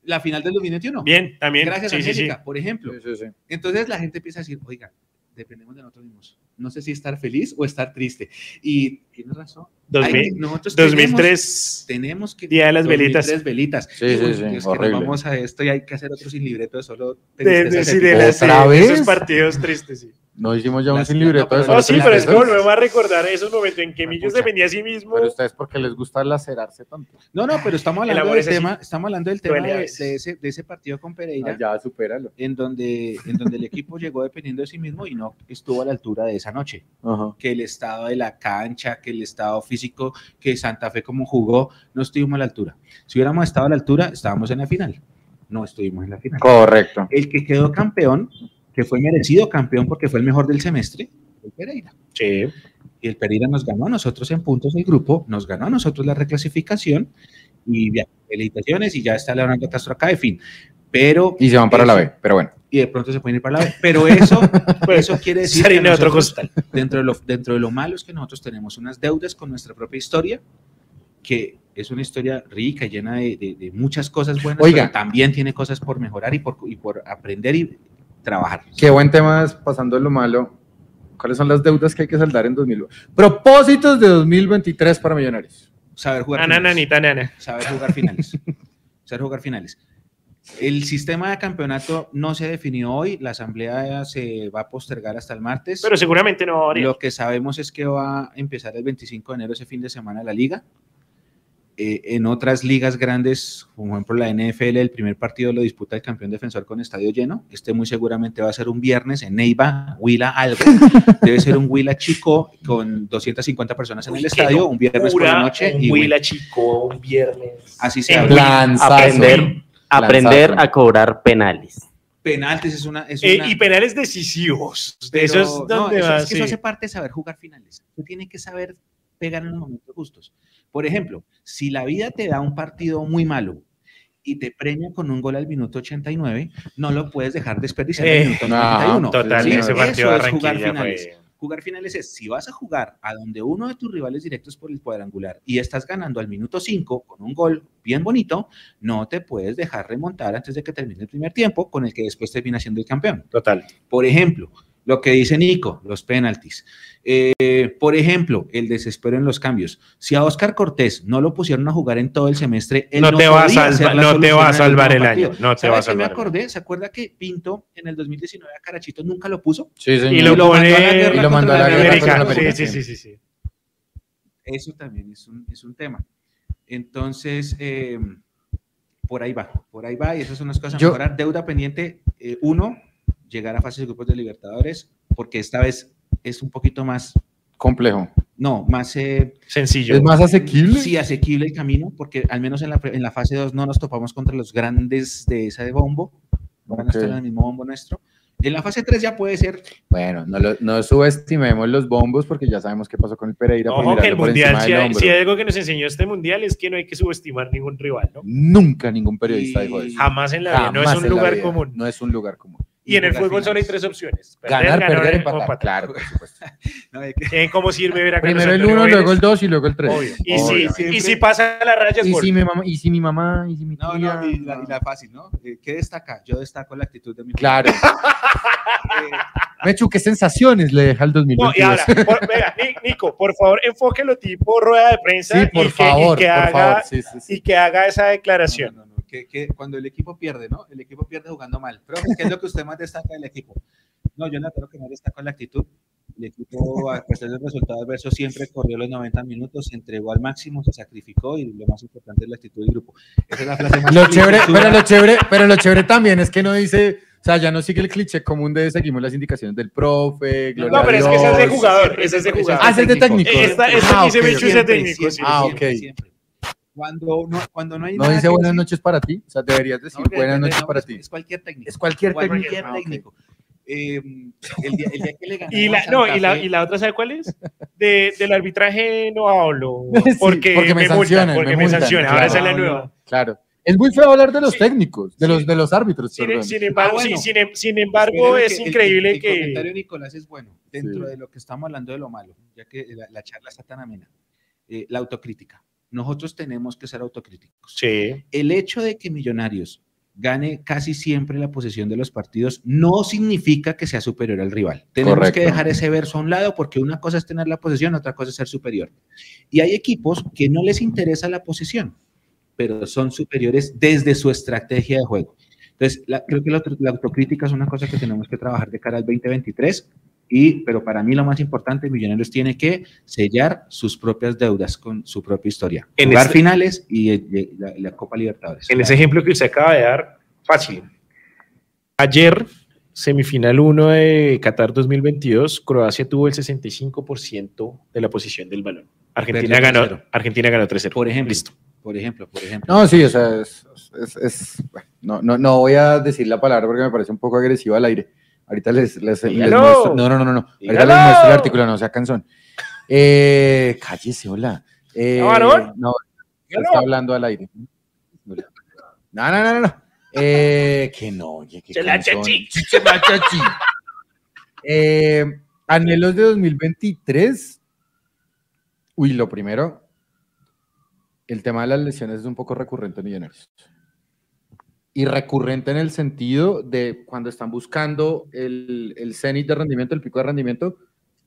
la final del 2021. Bien, también. Gracias, sí, sí, sí. Angélica, por ejemplo. Sí, sí, sí. Entonces la gente empieza a decir, oiga, dependemos de nosotros mismos. No sé si estar feliz o estar triste. Y tienes razón. Hay que- 2000, nosotros 2003. tenemos que... Día de las 2003 velitas. velitas. Sí, sí, sí, es que vamos a esto y hay que hacer otro sin libreto de solo De, de, de épicas. las- ¿Otra sí, vez? esos partidos tristes, sí. No hicimos ya un sin no, libreto no, No, sí, pero es que tristezas. volvemos a recordar esos momentos en que Millos pucha. dependía a sí mismo. Pero ustedes porque les gusta lacerarse tanto. No, no, pero estamos El hablando del así. tema, estamos hablando del tema de, de ese, de ese partido con Pereira. Ah, ya, supéralo. en donde, en donde el equipo llegó dependiendo de sí mismo y no estuvo a la altura de esa noche. Ajá. Que el estado de la cancha, que el estado físico, que Santa Fe como jugó, no estuvimos a la altura. Si hubiéramos estado a la altura, estábamos en la final. No estuvimos en la final. Correcto. El que quedó campeón, que fue merecido campeón porque fue el mejor del semestre, el Pereira. Sí. Y el Pereira nos ganó a nosotros en puntos del grupo, nos ganó a nosotros la reclasificación y ya, felicitaciones y ya está Leonardo Castro acá, de fin. Pero Y se van para la Eso. B, pero bueno. y de pronto se pueden ir para la B. Pero eso, *laughs* eso quiere decir que otro nosotros, costal. dentro, de lo, dentro de lo malo es que nosotros tenemos unas deudas con nuestra propia historia, que es una historia rica, llena de, de- de muchas cosas buenas, Oiga. pero también tiene cosas por mejorar y por, y por aprender y trabajar. Qué buen tema es pasando lo malo. ¿Cuáles son las deudas que hay que saldar en 2020? Propósitos de 2023 para Millonarios. Saber jugar finales. nana. Saber jugar finales. *laughs* saber jugar finales. El sistema de campeonato no se definió hoy, la asamblea se va a postergar hasta el martes. Pero seguramente no va a variar. Lo que sabemos es que va a empezar el 25 de enero ese fin de semana la liga. Eh, en otras ligas grandes, como por ejemplo la NFL, el primer partido lo disputa el campeón defensor con estadio lleno. Este muy seguramente va a ser un viernes en Neiva, Huila, algo. *laughs* Debe ser un Huila chico con 250 personas en Uy, el estadio, un viernes por la noche. un y bueno, Huila chico, un viernes. así se. Lanzazo. Aprender, aprender a cobrar penales. Penaltis es una. Es Eh, una- y penales decisivos. De pero eso es no, donde eso, va. es que eso hace parte de saber jugar finales. Tú tienes que saber pegar en los momentos justos. Por ejemplo, si la vida te da un partido muy malo y te premia con un gol al minuto 89, no lo puedes dejar desperdiciar Eh, el minuto no, 91. Total, Sí, ese eso partido de es jugar finales. fue. Jugar finales es, si vas a jugar a donde uno de tus rivales directos por el cuadrangular y estás ganando al minuto 5 con un gol bien bonito, no te puedes dejar remontar antes de que termine el primer tiempo con el que después termina siendo el campeón. Total. Por ejemplo, lo que dice Nico, los penaltis. Eh, por ejemplo, el desespero en los cambios. Si a Oscar Cortés no lo pusieron a jugar en todo el semestre, él No te va no te va a salvar el año, no te ¿Sabe va a me salvar el acordé? ¿Se acuerda que Pinto en el 2019 a Carachito nunca lo puso? Sí, señor. Y lo lo mandó a la pone. y lo mandó a la guerra América. Sí, América. sí, sí, sí, sí. Eso también es un, es un tema. Entonces, eh, por ahí va, por ahí va, y esas son las cosas a Yo- mejorar. Deuda pendiente, eh, uno, llegar a fases de grupos de Libertadores, porque esta vez es un poquito más, Complejo. no, más, eh, Sencillo. ¿Es más asequible? sí, asequible el camino, porque al menos en la, en la fase 2 no nos topamos contra los grandes de esa de bombo, van a estar en el mismo bombo nuestro. En la fase 3 ya puede ser. Bueno, no, lo- no subestimemos los bombos porque ya sabemos qué pasó con el Pereira. Ojo que el mundial, si hay, si hay algo que nos enseñó este mundial es que no hay que subestimar ningún rival, ¿no? Nunca ningún periodista Y- dijo eso. Jamás en la vida, no es Jamás un lugar común. No es un lugar común. Y en el fútbol solo hay tres opciones. Ganar, perder, o empatar. Claro, por supuesto. *laughs* No, que- Eh, ¿Cómo sirve ver a Carlos Primero el Antonio 1, Vélez? luego el 2 y luego el 3. Obvio. Y, Obvio. si, y si pasa la raya es ¿Y si mi mamá, y si mi mamá, y si mi No, tía. no, y la, y la fácil, ¿no? Eh, ¿Qué destaca? Yo destaco la actitud de mi Claro. *laughs* Eh, Mechu, ¿qué sensaciones le deja el No, 2022? y ahora, por- venga, Ni- Nico, por favor, enfóquelo tipo rueda de prensa sí, por y, que, favor, y, que por haga, favor. Sí, sí, sí. y que haga esa declaración. No, no, no, que, que cuando el equipo pierde, ¿no? El equipo pierde jugando mal. Pero, ¿qué es lo que usted más destaca del equipo? No, yo no creo que más destaco la actitud. El equipo, a pesar del resultado adverso, siempre corrió los 90 minutos, se entregó al máximo, se sacrificó y lo más importante es la actitud del grupo. Esa es la frase más Lo chévere, pero lo chévere, pero lo chévere también es que no dice, o sea, ya no sigue el cliché común de seguimos las indicaciones del profe. No, gloria No, pero es que ese es de jugador, ese es de jugador. Ah, ese es de técnico. Esta- esta Ah, que se ok, me de Siempre, técnico, sí. siempre, Ah, siempre, ok. siempre. Cuando no, cuando no hay No nada dice buenas decir- noches para ti, o sea, deberías decir No, buenas no, noches no, para ti. Es cualquier técnico. Es cualquier Cualquier técnico. Ah, ok. técnico. Eh, el, día, el día que le ganamos Y la, no, y la, y la otra, ¿sabe cuál es? De, del arbitraje no hablo, *laughs* Sí, porque, porque me me, multan, sancionan, porque me me, multan, sancionan. Ahora claro. esa es la nueva. Claro. Es muy feo hablar de los Sí, técnicos, de sí. los de los árbitros, Sin, perdón. sin embargo, Ah, bueno. sí, sin, em- sin embargo, es que el- increíble el, el que... comentario de Nicolás es bueno, dentro Sí. de lo que estamos hablando de lo malo, ya que la, la charla está tan amena. Eh, la autocrítica. Nosotros tenemos que ser autocríticos. Sí. El hecho de que Millonarios gane casi siempre la posesión de los partidos no significa que sea superior al rival. Tenemos Correcto. que dejar ese verso a un lado porque una cosa es tener la posesión, otra cosa es ser superior. Y hay equipos que no les interesa la posesión, pero son superiores desde su estrategia de juego. Entonces, la- creo que la autocrítica es una cosa que tenemos que trabajar de cara al 2023. Y, pero para mí lo más importante, Millonarios tiene que sellar sus propias deudas con su propia historia. En Jugar este- finales y, y la, la Copa Libertadores. En ese ejemplo que usted acaba de dar, fácil. Ayer, semifinal 1 de Qatar 2022, Croacia tuvo el 65% de la posición del balón. Argentina ganó, 3-0. Argentina ganó 3-0. Por ejemplo. Listo. Por ejemplo, por ejemplo. No, sí, o sea, es, es- es- bueno, no, no, no voy a decir la palabra porque me parece un poco agresiva al aire. Ahorita les, les, muestro. No, no, no, no. Ahorita les muestro el artículo, no sea canzón. Eh, cállese, hola. Eh, ¿No, no, está hablando al aire. No, no, no, no. no. Eh, que no, oye, que Se la chachi. Se la chachi. *laughs* Eh, anhelos de 2023. Uy, lo primero, el tema de las lesiones es un poco recurrente en Millonarios. Y recurrente en el sentido de cuando están buscando el, el cenit de rendimiento, el pico de rendimiento,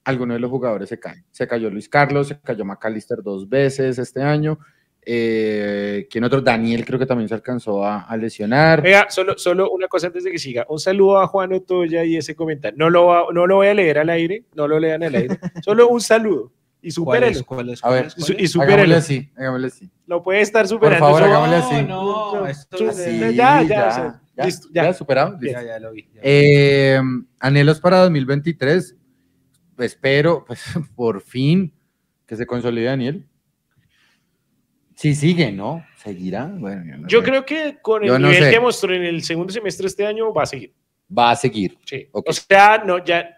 algunos de los jugadores se caen. Se cayó Luis Carlos, se cayó McAllister dos veces este año. Eh, ¿Quién otro? Daniel creo que también se alcanzó a, a lesionar. Vea, solo, solo una cosa antes de que siga. Un saludo a Juan Otoya y ese comentario. No lo, va- no lo voy a leer al aire, no lo lean al aire. *laughs* Solo un saludo. Y ¿Cuál es? supérelo. ¿Cuál es? A ¿Cuál ver, es? Y, ¿Cuál su- es? y Hagámosle supérelo. así, hagámosle así. No puede estar superando. favor, eso. hagámosle así. No, no, esto Tú- es de- Sí, ya, ya, ya, o sea, ya, listo, ya, ya. superado. listo. Ya, ya lo vi. ya. Eh, anhelos para 2023. Espero, pues, *laughs* por fin, que se consolide Daniel. Sí, sigue, ¿no? ¿Seguirá? Bueno, yo no Yo sé. creo que con el Yo no nivel sé. que mostró en el segundo semestre de este año va a seguir. Va a seguir. Sí. O sea, no, ya,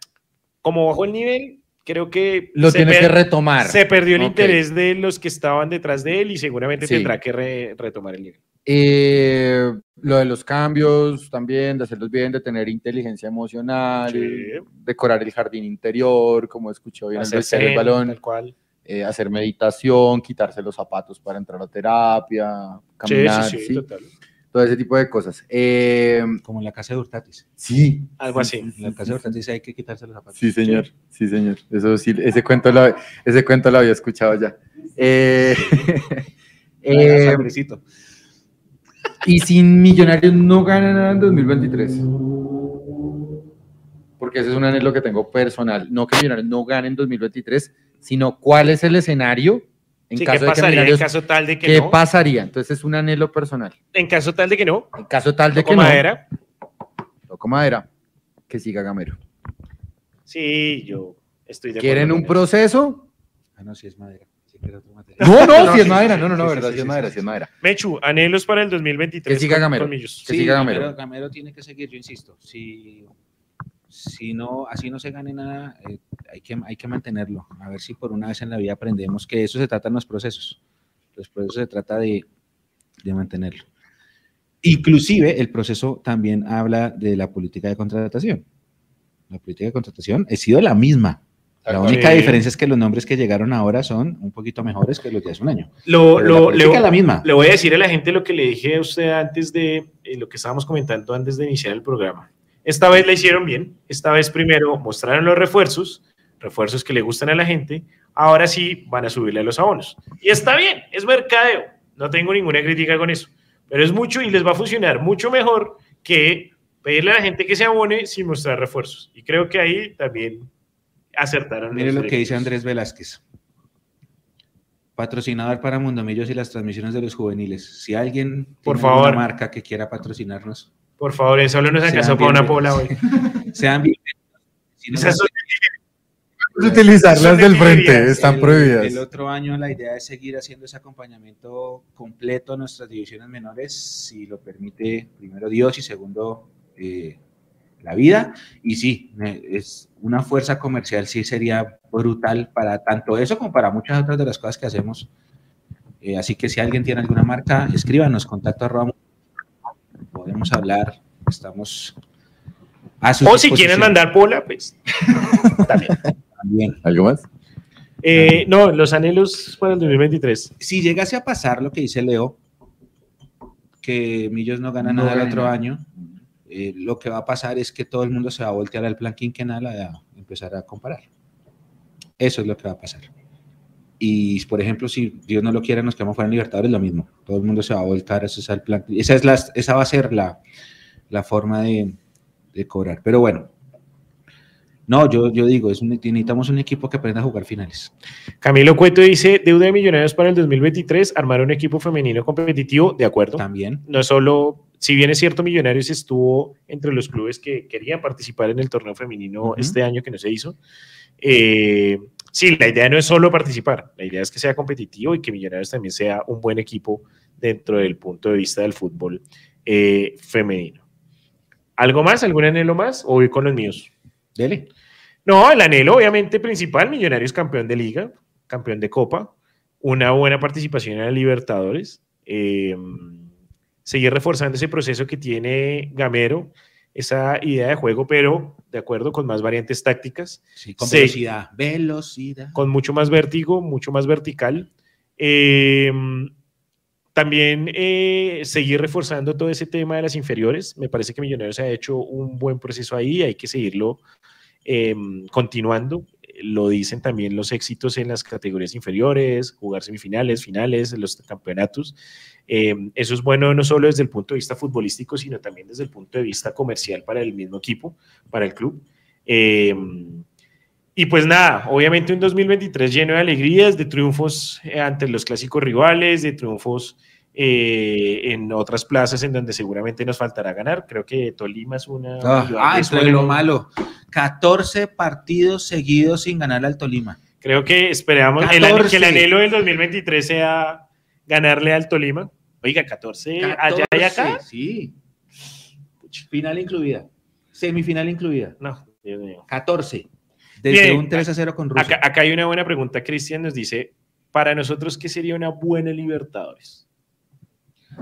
como bajó el nivel, creo que Lo se, tienes que retomar. se perdió el interés de los que estaban detrás de él y seguramente Sí. tendrá que re- retomar el nivel. Eh, lo de los cambios también, de hacerlos bien, de tener inteligencia emocional, Sí. decorar el jardín interior, como escuchó bien el Hacer balón. tal cual. eh, hacer meditación, quitarse los zapatos para entrar a terapia, Sí, caminar, sí, sí, ¿sí? total. Todo ese tipo de cosas. Eh, Como en la casa de Hurtatis. sí, Algo así. En la casa de Hurtatis hay que quitarse los zapatos. sí, señor, sí, señor. Eso sí, ese cuento lo, ese cuento lo había escuchado ya. Eh, *laughs* eh, Sangrecito. y sin Millonarios no ganan nada en 2023. Porque ese es un anhelo que tengo personal. No que Millonarios no gane en 2023, sino cuál es el escenario en Sí, ¿Qué caso de que pasaría en Millonarios. caso tal de que ¿Qué no? pasaría? Entonces es un anhelo personal. En caso tal de que no, En caso tal de toco que no, madera. toco madera, que siga Gamero. Sí, yo estoy de acuerdo ¿Quieren un eso. proceso? Ah, no, si es madera. Sí. No, no, No, *laughs* si es madera, no, no, no, sí, verdad, sí, si es madera, sí, si es madera. Mechu, anhelos para el 2023. Que siga Gamero. Que siga Gamero. Gamero. Gamero tiene que seguir, yo insisto. Si si no, así no se gane nada, eh, hay, que, hay que mantenerlo. A ver si por una vez en la vida aprendemos que eso se trata en los procesos. Los procesos se trata de, de mantenerlo. Inclusive el proceso también habla de la política de contratación. La política de contratación ha sido la misma. La única Sí. diferencia es que los nombres que llegaron ahora son un poquito mejores que los de hace un año. Lo, lo- la le, es la misma. le voy a decir a la gente lo que le dije a usted antes de eh, lo que estábamos comentando antes de iniciar el programa. Esta vez la hicieron bien. Esta vez primero mostraron los refuerzos, refuerzos que le gustan a la gente. Ahora sí van a subirle a los abonos. Y está bien, es mercadeo. No tengo ninguna crítica con eso. Pero es mucho y les va a funcionar mucho mejor que pedirle a la gente que se abone sin mostrar refuerzos. Y creo que ahí también acertaron. Mire los lo que dice. Andrés Velázquez. Patrocinador para Mundomillos y las transmisiones de los juveniles. Si alguien Por tiene favor. alguna marca que quiera patrocinarnos, Por favor, en solo nos alcanzó para una pola hoy. *laughs* sean bienvenidos. Si no, Esas son- utilizarlas del frente, están el, prohibidas. el otro año la idea es seguir haciendo ese acompañamiento completo a nuestras divisiones menores, si lo permite primero Dios y segundo eh, la vida. Y sí, es una fuerza comercial, sí sería brutal para tanto eso como para muchas otras de las cosas que hacemos. Eh, así que si alguien tiene alguna marca, escríbanos, contacto arroba, podemos hablar, estamos a su O si quieren mandar pola, pues *laughs* también. también. ¿Algo más? Eh, no, los anhelos para el 2023. si llegase a pasar lo que dice Leo, que Millos no gana No nada el otro año, eh, lo que va a pasar es que todo el mundo se va a voltear al plan quinquenal a empezar a comparar. Eso es lo que va a pasar. Y, por ejemplo, si Dios no lo quiere, nos quedamos fuera en Libertadores, lo mismo. Todo el mundo se va a voltar ese es el plan. Esa, es la, esa va a ser la, la forma de, de cobrar. Pero bueno, no, yo, yo digo, es un- necesitamos un equipo que aprenda a jugar finales. Camilo Cueto dice, deuda de millonarios para el 2023, armar un equipo femenino competitivo, de acuerdo. También. No es solo, si bien es cierto, Millonarios estuvo entre los clubes que querían participar en el torneo femenino Ujú. este año que no se hizo. Eh, sí, la idea no es solo participar, la idea es que sea competitivo y que Millonarios también sea un buen equipo dentro del punto de vista del fútbol eh, femenino. ¿Algo más? ¿Algún anhelo más? ¿O voy con los míos? Dele. No, el anhelo obviamente principal, Millonarios campeón de liga, campeón de copa, una buena participación en la Libertadores, eh, seguir reforzando ese proceso que tiene Gamero, esa idea de juego, pero de acuerdo con más variantes tácticas, Sí, con Sí. velocidad. Velocidad. con mucho más vértigo, mucho más vertical. Eh, también eh, seguir reforzando todo ese tema de las inferiores. Me parece que Millonarios ha hecho un buen proceso ahí, hay que seguirlo eh, continuando. Lo dicen también los éxitos en las categorías inferiores, jugar semifinales, finales, los campeonatos. Eh, eso es bueno no solo desde el punto de vista futbolístico, sino también desde el punto de vista comercial para el mismo equipo, para el club. Eh, y pues nada, obviamente un 2023 lleno de alegrías, de triunfos eh, ante los clásicos rivales, de triunfos eh, en otras plazas en donde seguramente nos faltará ganar. Creo que Tolima es una... Ah, ah, es entre lo malo. 14 partidos seguidos sin ganar al Tolima. Creo que esperamos el que el 14. anhelo del 2023 sea ganarle al Tolima. Oiga, 14, allá y acá. 14, Sí. Final incluida. Semifinal incluida. No, Dios mío. 14. Desde Bien. un 3 a 0 con Rusia. Acá, acá hay una buena pregunta. Cristian nos dice, para nosotros, ¿qué sería una buena Libertadores?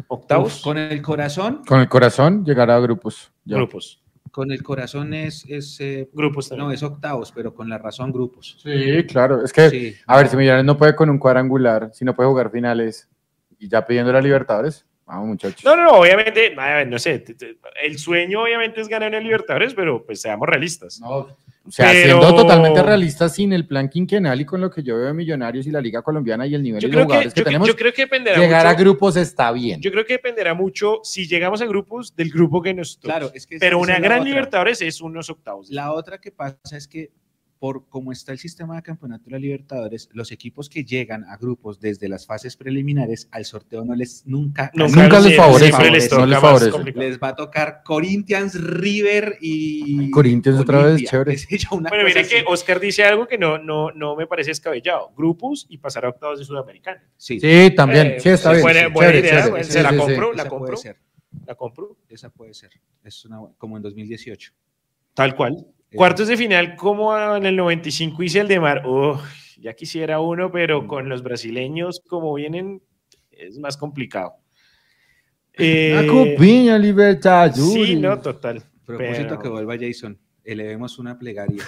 ¿Octavos? Uf, con el corazón, Con el corazón llegará a grupos. Ya. Grupos. con el corazón es, es eh, Grupos también. no, es octavos, pero con la razón grupos. Sí, claro. Es que, Sí. a ver, si Millonarios no puede con un cuadrangular, si no puede jugar finales y ya pidiendo la Libertadores, vamos muchachos. No, no, no, obviamente, no sé, el sueño obviamente es ganar en Libertadores, pero pues seamos realistas. No, o sea, Pero- siendo totalmente realista sin el plan quinquenal y con lo que yo veo de Millonarios y la Liga Colombiana y el nivel Yo de que, jugadores que, yo, tenemos, yo creo que dependerá llegar a grupos está bien. yo creo que dependerá mucho si llegamos a grupos del grupo que nos toque. Claro, es que pero una gran otra. Libertadores es unos octavos. La otra que pasa es que por cómo está el sistema de campeonato de la Libertadores, los equipos que llegan a grupos desde las fases preliminares al sorteo no les nunca Nunca les favorece, les no les favorece. va a tocar Corinthians, River y Corinthians otra vez, chévere. Bueno, mire que. Oscar dice algo que no, no, no me parece descabellado. Grupos y pasar a octavos de Sudamericana. Sí, Sí, también. Eh, sí, está bien. buena- buena chévere, idea, chévere, bueno, sí, se la sí, sí. compro. la esa puede compro. ser, La compro. esa puede ser. Es una, como en 2018. Tal cual. Cuartos de final, como en el 95 hice el de Mar. Uf, ya quisiera uno, pero con los brasileños, como vienen, es más complicado. Eh, La Copiña Libertadores. sí, no, total. Propósito pero- que vuelva Jason. Elevemos una plegaria. *laughs*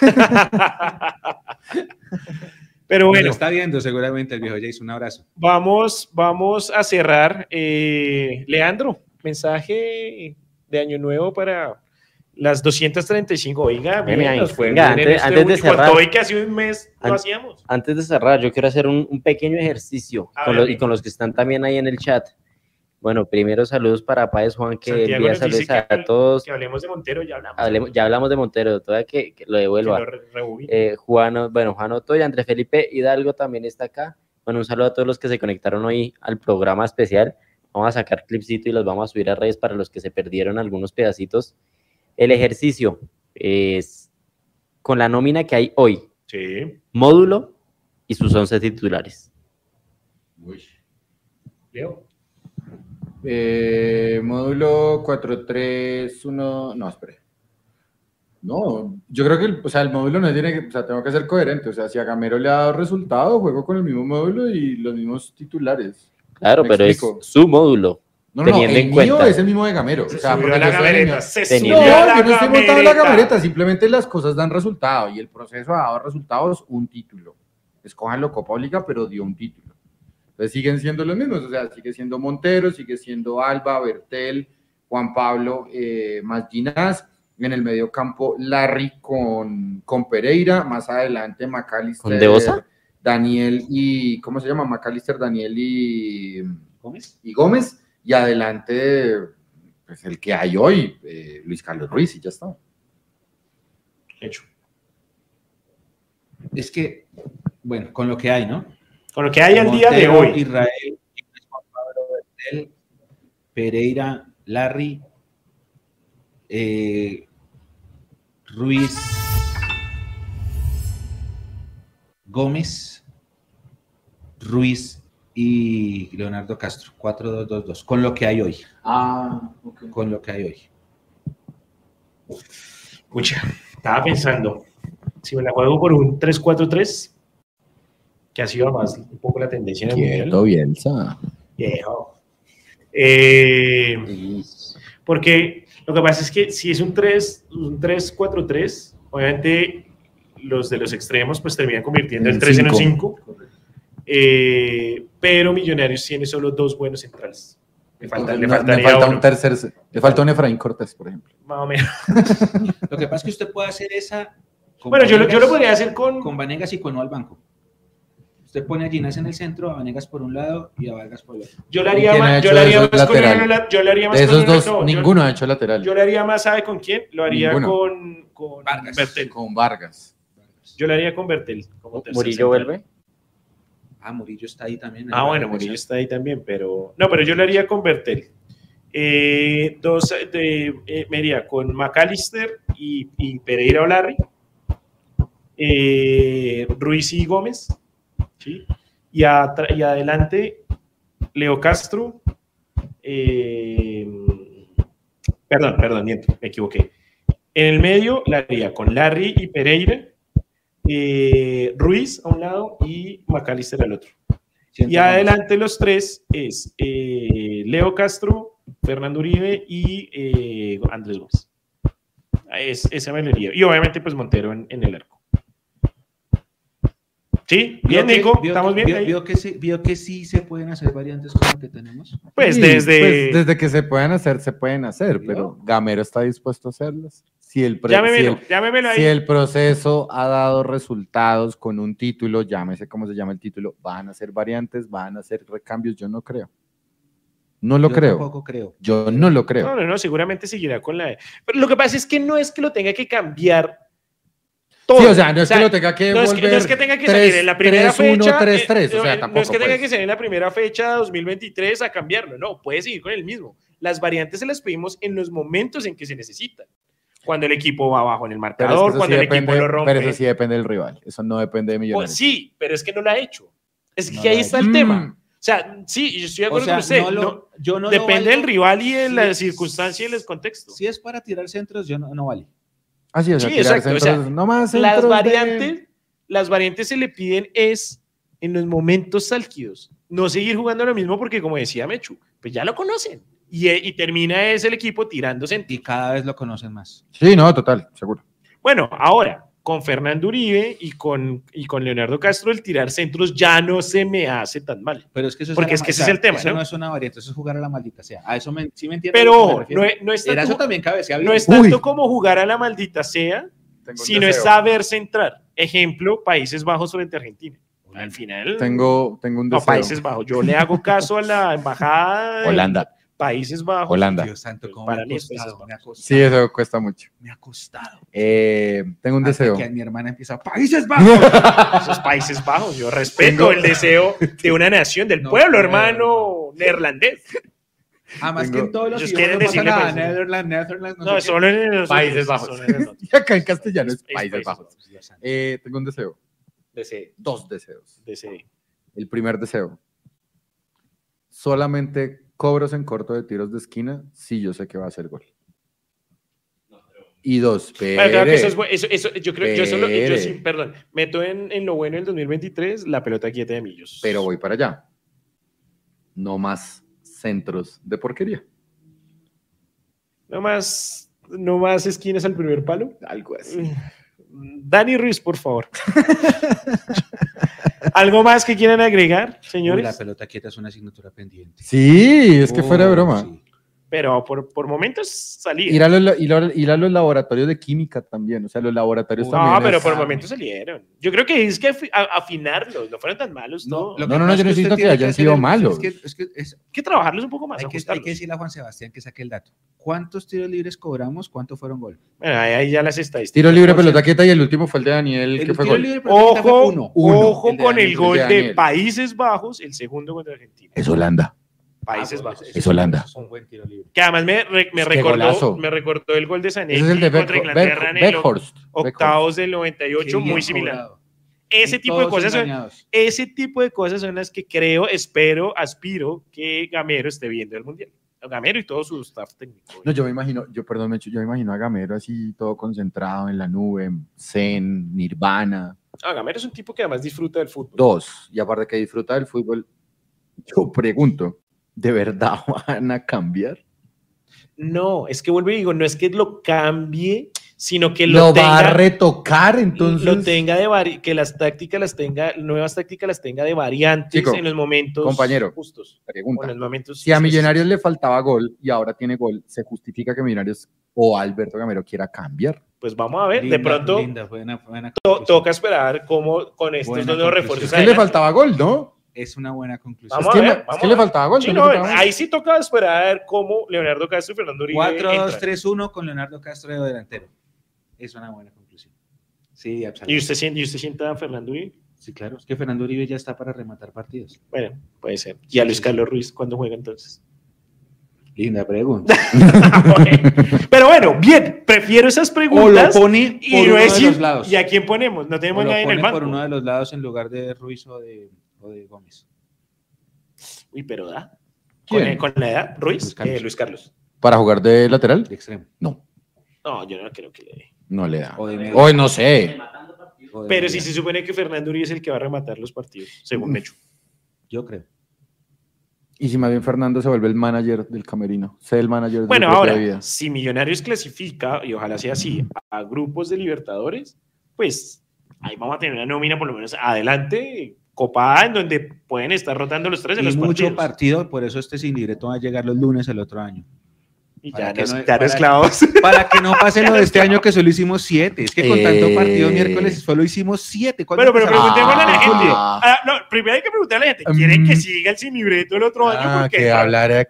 Pero Bueno, bueno, está viendo seguramente el viejo Jason. Un abrazo. vamos, vamos a cerrar. Eh, Leandro, mensaje de Año Nuevo para las 235. Oiga, bien, Venga, nos fue venga, bien en antes- este antes de cerrar. con todo y que hace un mes lo An- hacíamos. Antes de cerrar, yo quiero hacer un, un pequeño ejercicio A con los- y con los que están también ahí en el chat. Bueno, primero saludos para Páez Juan, que Santiago envía saludos a, que- todos. Que hablemos de Montero, ya hablamos. Hablemos- ya hablamos de Montero, todavía que, que lo Que devuelva. lo re- reubí. Eh, Juan, bueno, Juan Otoya, André Felipe Hidalgo también está acá. Bueno, un saludo a todos los que se conectaron hoy al programa especial. Vamos a sacar clipcito y los vamos a subir a redes para los que se perdieron algunos pedacitos. El ejercicio es con la nómina que hay hoy, Sí. módulo y sus 11 titulares. Leo. Eh, módulo 431. No, espere. No, yo creo que el, o sea, el módulo no tiene que, o sea, tengo que ser coherente. O sea, si a Gamero le ha dado resultado, juego con el mismo módulo y los mismos titulares. Claro, Me pero explico. es su módulo. No, no, Teniendo el en mío cuenta. es el mismo de Gamero. O Se sea, subió porque a la mío. Se subió No, la yo no estoy montado en la gamereta. gamereta, simplemente las cosas dan resultado y el proceso ha dado resultados, un título. Escójanlo Copa Obliga, pero dio un título. Entonces siguen siendo los mismos, o sea, sigue siendo Montero, sigue siendo Alba, Bertel, Juan Pablo, eh, más Ginás. En el medio campo, Larry con, con Pereira, más adelante Macalister. ¿Con De Osa? Daniel y, ¿cómo se llama? Macalister, Daniel y ¿Gómez? y Gómez, y adelante, pues el que hay hoy, eh, Luis Carlos Ruiz, y ya está. Hecho. Es que, bueno, con lo que hay, ¿no? Con lo que hay al día de hoy. Israel, Juan Pablo Bertel, Pereira, Larry, eh, Ruiz, Gómez, Ruiz y Leonardo Castro. 4-2-2-2. Con lo que hay hoy. Ah, ok. Con lo que hay hoy. Escucha, estaba pensando, si me la juego por un 3-4-3, que ha sido más un poco la tendencia en el mundial. Bielsa. Viejo. Eh, porque lo que pasa es que si es un 3, un 3-4-3, obviamente los de los extremos pues terminan convirtiendo el En 3 en un cinco. 5. Eh, pero Millonarios tiene solo dos buenos centrales. Le, falta, le No, faltaría falta uno, un tercer, le falta un Efraín Cortés, por ejemplo. más o menos. *laughs* Lo que pasa es que usted puede hacer esa. con Bueno, yo, lo- yo lo Vanegas- podría hacer con, Con Vanegas y con no al banco. Usted pone a Ginás en el centro, a Vanegas por un lado y a Vargas por el otro. Yo le ¿Y haría más, yo le haría más con uno, yo le haría más De con uno- dos, no, yo- ninguno ha hecho lateral. Yo le haría más, ¿sabe con quién? Lo haría Ninguno. con, con Vargas. Bertel. Con Vargas. Yo le haría con Bertel. como Murillo central. vuelve. Ah, Murillo está ahí también. Ah, bueno, Murillo está ahí también, pero. No, pero yo le haría con Bertel. Eh, dos de, eh, me iría con McAllister y, y Pereira o Larry. Eh, Ruiz y Gómez. ¿sí? Y, y adelante, Leo Castro. eh, perdón, perdón, miento, me equivoqué. En el medio la haría con Larry y Pereira. Eh, Ruiz a un lado y McAllister al otro. Y adelante los tres es eh, Leo Castro, Fernando Uribe y eh, Andrés Gómez. Es, esa me la haría. Y obviamente pues Montero en, en el arco. ¿Sí? Bien, Nico. ¿Estamos bien? Vio, ahí? vio que sí, vio que sí se pueden hacer variantes con lo que tenemos. Pues Sí, desde... pues, desde que se pueden hacer, se pueden hacer, ¿Vio? pero Gamero está dispuesto a hacerlas. Si el, pre- si llámemelo, el- llámemelo ahí. si el proceso ha dado resultados con un título, llámese cómo se llama el título, van a ser variantes, van a ser recambios, yo no creo. No lo Yo creo. Tampoco creo. Yo no lo creo. No, no, no, seguramente seguirá con la... Pero lo que pasa es que no es que lo tenga que cambiar todo. Sí, o sea, no es que lo tenga que no es que, no es que tenga que tres- salir en la primera 3-1, fecha. 3-3, eh, o sea, no, no es tampoco, que tenga pues. que salir en la primera fecha 2023 a cambiarlo. No, puede seguir con el mismo. Las variantes se las pedimos en los momentos en que se necesitan. Cuando el equipo va abajo en el Pero, es que marcador, cuando sí el equipo depende, lo rompe. pero eso sí depende del rival. Eso no depende de Pues Millonarios. sí, pero es que no lo ha hecho. Es que No ahí lo ha está el tema. Mm. O sea, sí, yo estoy de O acuerdo sea, con usted. no lo- no- yo no lo depende del rival y de Sí, la es- circunstancia y el contexto. Si es para tirar centros, yo no, no vale. Ah, sí, o sea, Sí, tirar exacto, o sea, centros, no más Las centros de- variantes, las variantes se le piden es en los momentos álgidos. No seguir jugando lo mismo porque, como decía Mechu, pues ya lo conocen. Y, y termina es el equipo tirándose en Y cada vez lo conocen más. Sí, no, total, seguro. Bueno, ahora, con Fernando Uribe y con, y con Leonardo Castro, el tirar centros ya no se me hace tan mal. Pero es que eso es, Porque es que ese es el tema, Eso ¿no? no es una variante, eso es jugar a la maldita sea. A eso me, sí me entiendes. Pero me no es, no es Era tanto, eso también cabecea no es Uy. tanto como jugar a la maldita sea, sino es saber centrar. Ejemplo, Países Bajos frente a Argentina. Al final, Tengo, tengo un no, deseo. Países Bajos. Yo le hago caso a la embajada de Holanda. Países Bajos. Holanda. Dios santo, cómo Para me ha costado, me ha costado. Sí, eso cuesta mucho. Me ha costado. Eh, tengo un deseo. que mi hermana empieza, Países Bajos. *laughs* Esos Países Bajos. Yo respeto Tengo- el deseo de una nación, del No pueblo, hermano neerlandés. Además que Tengo- en todos los Ellos quieren decirle nada. Países Bajos. Netherlands, Netherlands, no, No, sé qué. solo en los Países Bajos. *laughs* Y acá en castellano es, Es Países Bajos. Eh, tengo un deseo. DC, Dos deseos. DC. El primer deseo. Solamente cobros en corto de tiros de esquina si yo sé que va a ser gol. Y dos, Bueno, claro que eso es pero bu- eso- eso- yo creo, yo solo, yo sí, Espere. perdón, meto en, en lo bueno del 2023 la pelota quieta de Millos. pero voy para allá. No más centros de porquería. No más, no más esquinas al primer palo. Algo así. Dani Ruiz, por favor. *laughs* ¿Algo más que quieran agregar, Uy, la señores? pelota quieta es una asignatura pendiente. Sí, es que fuera de broma. sí. Pero por, por momentos salía. Ir a, los, ir a- ir a los laboratorios de química también. O sea, los laboratorios Uy, también. No, pero por momentos salieron. Yo creo que es que afinarlos, no fueron tan malos. No, No, que no, no, yo no necesito que tiene hayan sido el- malos. Es que, es que es- hay que trabajarlos un poco más. hay, que, que decirle a Juan Sebastián que saque el dato. ¿Cuántos tiros libres cobramos? ¿Cuántos fueron gol? Bueno, ahí, ahí ya las estadísticas. Tiro libre, pelota quieta y el último fue el de Daniel, que fue tiro gol. libre, fue Ojo, uno. Uno. ojo El con el gol el de. Países Bajos, el segundo contra Argentina. Es Holanda. Países Ah, Bajos. pues, Es Holanda. Es un buen tiro libre. Que además me, re- me recordó, golazo. me recordó el gol de Ese es el de contra Beck- Inglaterra en Beck- el octavos del 98, Qué bien muy similar. cobrado. Ese Y tipo de cosas son, ese tipo de cosas son las que creo, espero, aspiro que Gamero esté viendo el mundial. Gamero y todo su staff técnico. No, yo me imagino, yo perdón, yo me imagino a Gamero así todo concentrado en la nube, Zen, Nirvana. Ah, Gamero es un tipo que además disfruta del fútbol. Dos, y aparte que disfruta del fútbol, yo pregunto, ¿de verdad *laughs* van a cambiar? No, es que vuelvo y digo, no es que lo cambie, sino que Lo, lo, va a retocar, entonces. lo tenga de vari- que las tácticas las tenga, nuevas tácticas las tenga de variantes Chico, en los momentos compañero, justos. Pregunta. en los momentos Si a. Millonarios le faltaba gol y ahora tiene gol, ¿se justifica que Millonarios o Alberto Gamero quiera cambiar? Pues vamos a ver, de pronto linda, buena- buena to- toca esperar cómo con estos dos refuerzos. Es que le faltaba gol, ¿no? Es una buena conclusión. Vamos es que, a ver, me- es vamos que a le faltaba gol. Sí, no no, ahí sí toca esperar cómo Leonardo Castro y Fernando Uribe 4-2-3-1 con Leonardo Castro de delantero. Es una buena conclusión. Sí, ¿Y absolutamente. usted, siente- ¿Y usted sienta a Fernando Uribe? Sí, claro. Es que Fernando Uribe ya está para rematar partidos. Bueno, puede ser. ¿Y a Luis Carlos Ruiz cuándo juega entonces? *laughs* Linda pregunta. *laughs* Pero bueno, bien, prefiero esas O lo preguntas pone y por no uno de decir, los lados. ¿y a quién ponemos? No O tenemos lo nadie en el banco. por uno de los lados en lugar de Ruiz o de, o de Gómez. Uy, pero da. Con la edad, Ruiz, Luis Carlos. eh, Luis Carlos. ¿Para jugar de lateral? De extremo. No, No, yo no creo que le dé. No le da. Hoy no sé. Pero sí se supone que Fernando Uribe es el que va a rematar los partidos, según. Mecho. Yo creo. Y si más bien Fernando se vuelve el manager del camerino, sé el manager de Bueno, ahora, vida. si Millonarios clasifica, y ojalá sea así, a grupos de Libertadores, pues ahí vamos a tener una nómina por lo menos adelante, copada, en donde pueden estar rotando los tres en Y los mucho partidos. partido, por eso este sin libreto va a llegar los lunes el otro año. Y para ya que no- ya *laughs* para- que no pase lo de este *laughs* año que solo hicimos siete. Es que con tanto Eh. partido miércoles solo hicimos siete. ¿Cuándo Bueno, pero preguntémosle a la Ah. gente. Ah, no, primero hay que preguntarle a la gente, ¿quieren que Mm. siga el sin libreto el otro año? Ah, Porque que de- hablaré de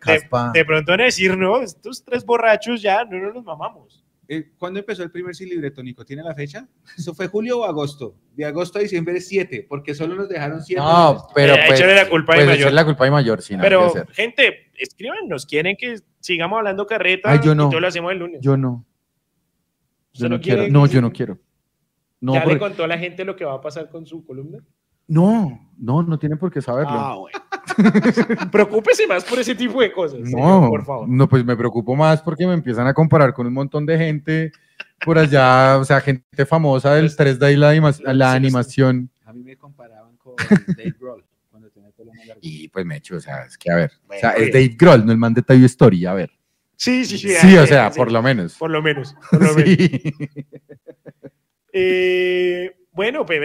de pronto van a decir, no, estos tres borrachos ya no nos los mamamos. Eh, ¿Cuándo empezó el primer sin libreto, Nico? ¿Tiene la fecha? ¿Eso fue julio o agosto? De agosto a diciembre es siete, porque solo nos dejaron siete. No, pero Eh, pues, la culpa a pues, Mayor. la culpa a Mayor, Pero, gente, escríbanos, ¿quieren que sigamos hablando carreta? Ay, yo no. Y todo lo hacemos el lunes. Yo no. ¿Usted Yo no quiero. No, yo no quiero. No, ¿Ya le porque- contó a la gente lo que va a pasar con su columna? No, no, no tiene por qué saberlo. Ah, bueno. *laughs* Preocúpese más por ese tipo de cosas, no, señor, por favor. no, pues me preocupo más porque me empiezan a comparar con un montón de gente por allá, o sea, gente famosa del 3D y la, anima- la animación. A mí me comparaban con Dave Grohl cuando tenía el pelo largo. *laughs* Y pues me echo, o sea, es que a ver, o Bueno, sea, es. Dave Grohl, no el man de Toy Story, a ver. Sí, sí, sí. Sí, o sea, sí, por lo menos. Por lo menos. Por lo *laughs* menos. Sí. Eh, bueno, pues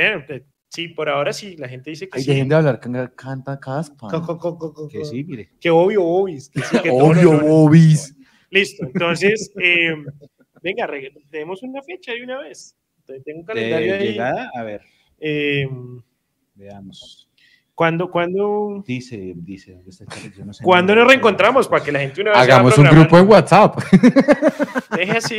sí, por ahora sí, la gente dice que Ay, sí. dejen de hablar, can- canta caspa. Co- co- co- co- co- Que sí, mire. Que obvio, obvio. que sí, que *laughs* Obvio, lo- bobis. Listo, entonces, eh, venga, tenemos una fecha de una vez. Entonces, Tengo un calendario De ahí. llegada, a ver, Eh, veamos. ¿Cuándo, cuándo, Dice, dice. Yo no sé ¿cuándo nos reencontramos? Para que la gente una vez Hagamos un grupo en WhatsApp. *laughs* Deje así.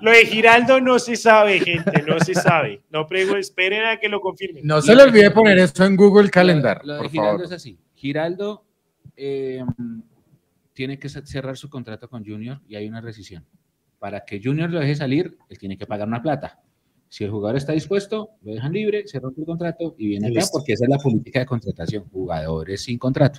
Lo de Giraldo no se sabe, gente, no se sabe. No prego, esperen a que lo confirmen. No se le olvide poner eso en Google Calendar, Lo de por Giraldo favor. es así. Giraldo eh, tiene que cerrar su contrato con Junior y hay una rescisión. Para que Junior lo deje salir, él tiene que pagar una plata. Si el jugador está dispuesto, lo dejan libre, se rompe el contrato y viene acá porque esa es la política de contratación. Jugadores sin contrato.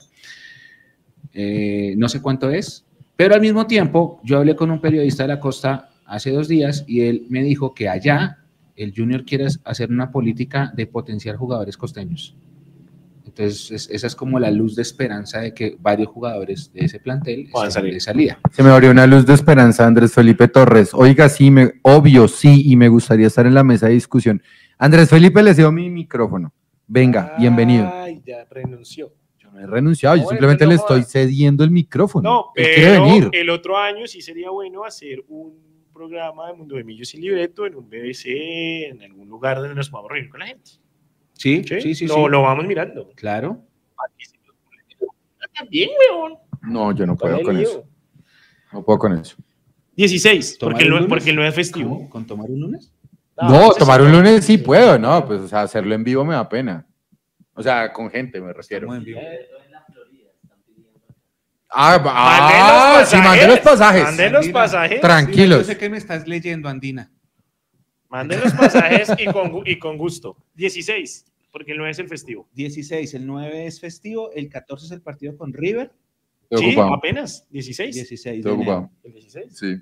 Eh, no sé cuánto es, pero al mismo tiempo yo hablé con un periodista de la costa hace dos días y él me dijo que allá el Junior quiere hacer una política de potenciar jugadores costeños. Entonces, es- esa es como la luz de esperanza de que varios jugadores de ese plantel Puedan estén salir. de salida. Se me abrió una luz de esperanza, Andrés Felipe Torres. Oiga, sí, me, obvio, sí, y me gustaría estar en la mesa de discusión. Andrés Felipe, le cedo mi micrófono. Venga, bienvenido. Ay, ya renunció. Yo no he renunciado, yo simplemente le estoy cediendo el micrófono. No, pero venir. el otro año sí sería bueno hacer un programa de Mundo de Millos y Libreto en un BBC, en algún lugar donde nos podamos reunir con la gente. Sí, Sí, sí, sí. lo, sí. lo vamos mirando. Claro. También, weón. No, yo no puedo ¿Cuál con eso. No puedo con eso. 16, ¿Tomar porque el, lunes? porque el no es festivo. ¿Cómo? ¿Con tomar un lunes? No, entonces tomar sí, un lunes sí puedo, no, pues o sea, hacerlo en vivo me da pena. O sea, con gente me refiero. En vivo. Ah, ah, los sí, manden los pasajes. Manden los pasajes. Tranquilos. Yo sé que me estás leyendo, Andina. Manden los pasajes y con, gu- y con gusto. 16, porque el no es el festivo. 16, el 9 es festivo, el 14 es el partido con River, Estoy Sí, ocupado. apenas. 16. 16 Estoy de ocupado. ¿El 16? Sí.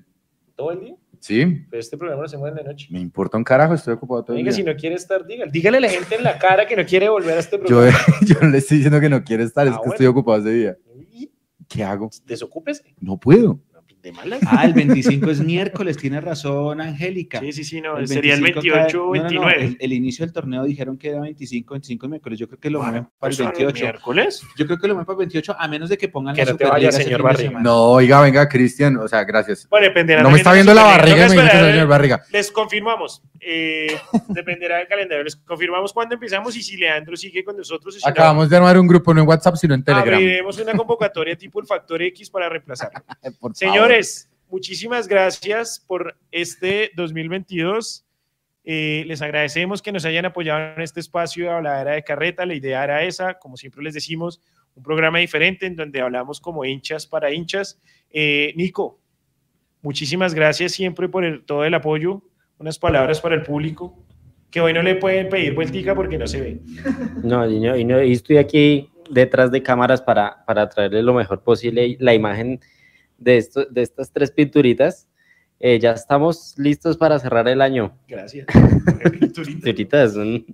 ¿Todo el día? Sí, Pero este programa lo hacemos en la noche. me importa un carajo, estoy ocupado todo el Venga, día. si no quiere estar, dígale. Dígale a la gente en la cara que no quiere volver a este Yo, programa. *laughs* yo no le estoy diciendo que no quiere estar, es Ah, que bueno. estoy ocupado ese día. Y ¿Qué hago? Desocúpese. No puedo. De malas. Ah, el 25 es miércoles, tiene razón, Angélica. Sí, sí, sí, no. El sería el 25 28 cae- o no, no, no, 29. el, el inicio del torneo dijeron que era 25, 25 miércoles. Yo creo que lo mueven para el Pues, 28. miércoles. Yo creo que lo mueven para el 28, a menos de que pongan Que la no te ese señor Barriga. No, oiga, venga, Cristian, o sea, gracias. Bueno, dependerá. No me está viendo la barriga, me dice señor Barriga. Les confirmamos. eh, dependerá del calendario. Les confirmamos cuándo empezamos y si Leandro sigue con nosotros. no, Acabamos de armar un grupo, no en WhatsApp, sino en Telegram. Abriremos una convocatoria tipo el Factor X para reemplazarlo. *laughs* Favor. Muchísimas gracias por este 2022. Eh, les agradecemos que nos hayan apoyado en este espacio de habladera de carreta. La idea era esa, como siempre les decimos, un programa diferente en donde hablamos como hinchas para hinchas. Eh, Nico, muchísimas gracias siempre por todo el apoyo. Unas palabras para el público. Que hoy no le pueden pedir vueltica porque no se ve. No, y, no- y no- estoy aquí detrás de cámaras para, para traerle lo mejor posible la imagen de, esto, de estas tres pinturitas. Eh, ya estamos listos para cerrar el año. Gracias. *laughs* Pinturitas, son-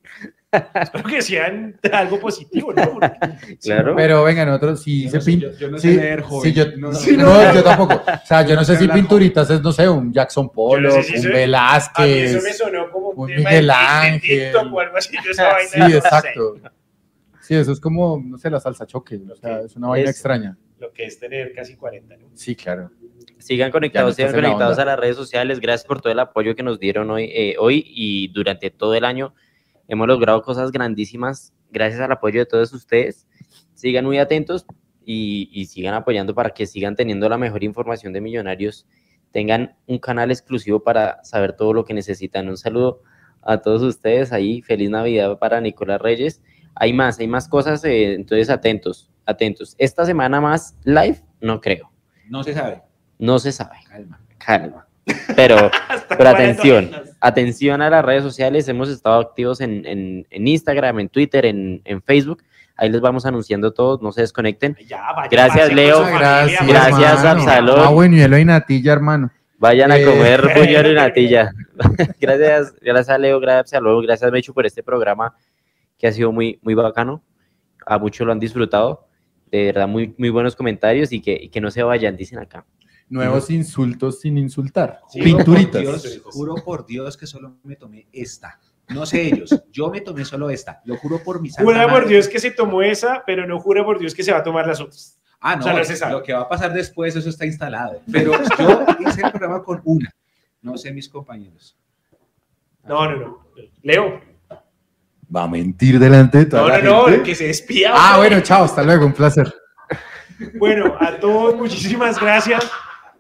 Espero que sean algo positivo, ¿no? Porque- *laughs* claro. Pero venga, nosotros sí Yo se no sé- yo- yo no sí, sé leer, joven. sí, yo, No, sí, no, no, no. yo tampoco. O sea, yo no sé si pinturitas es, no sé, un Jackson Polo, sé si un soy- A mí eso me Velázquez. sonó como un un tema Miguel de Ángel. TikTok o algo así. yo esa *laughs* vaina Sí, sé. exacto. Sí, eso es como, no sé, la salsa choque. O sea, es una vaina Es- extraña. Lo que es tener casi 40, ¿no? Sí, claro. Sigan conectados, sigan la conectados a las redes sociales. Gracias por todo el apoyo que nos dieron hoy, eh, hoy y durante todo el año. Hemos logrado cosas grandísimas gracias al apoyo de todos ustedes. Sigan muy atentos y, y sigan apoyando para que sigan teniendo la mejor información de Millonarios. Tengan un canal exclusivo para saber todo lo que necesitan. Un saludo a todos ustedes ahí. Feliz Navidad para Nicolás Reyes. Hay más, hay más cosas, eh, entonces atentos, atentos. Esta semana más live, no creo. No se sabe. No se sabe Calma. calma. Pero, *laughs* pero 40 atención, atención a las redes sociales. Hemos estado activos en, en- en Instagram, en Twitter, en, en Facebook. Ahí les vamos anunciando todo, no se desconecten. Ya, vaya, Gracias, Leo. Gracias. Gracias. Absalón. Ah, bueno, y el hoy natilla, hermano. Vayan a Eh, comer *laughs* buñuelo y natilla. *laughs* gracias, gracias a Leo, gracias a Leo, gracias Mechu por este programa que ha sido muy, muy bacano. A muchos lo han disfrutado. De verdad, muy, muy buenos comentarios y que, y que no se vayan, dicen acá. Nuevos insultos sin insultar. Sí, Pinturitas. Juro por Dios, juro por Dios que solo me tomé esta. No sé ellos, yo me tomé solo esta. Lo juro por mi santa Jura por. Dios que se tomó esa, pero no jura por Dios que se va a tomar las otras. Ah, no, O sea, no se sabe. lo que va a pasar después, eso está instalado. Pero yo hice el programa con una. No sé mis compañeros. No, no, no. Leo. Va a mentir delante de toda No, la no, no, gente? que se despida. Ah, hombre. bueno, chao, hasta luego, un placer. Bueno, a todos muchísimas gracias.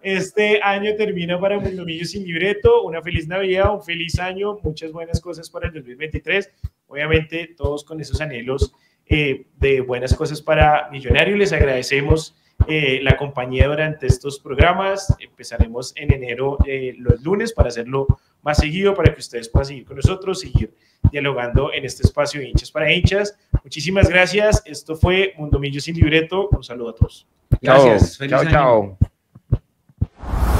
Este año termina para Mundomillo sin libreto. Una feliz Navidad, un feliz año, muchas buenas cosas para el 2023. Obviamente, todos con esos anhelos eh, de buenas cosas para Millonario. Les agradecemos eh, la compañía durante estos programas. Empezaremos en enero eh, los lunes para hacerlo más seguido para que ustedes puedan seguir con nosotros, seguir dialogando en este espacio de hinchas para hinchas. Muchísimas gracias. Esto fue Mundo Millo sin libreto. Un saludo a todos. Gracias. Chao, Feliz chao. Chao.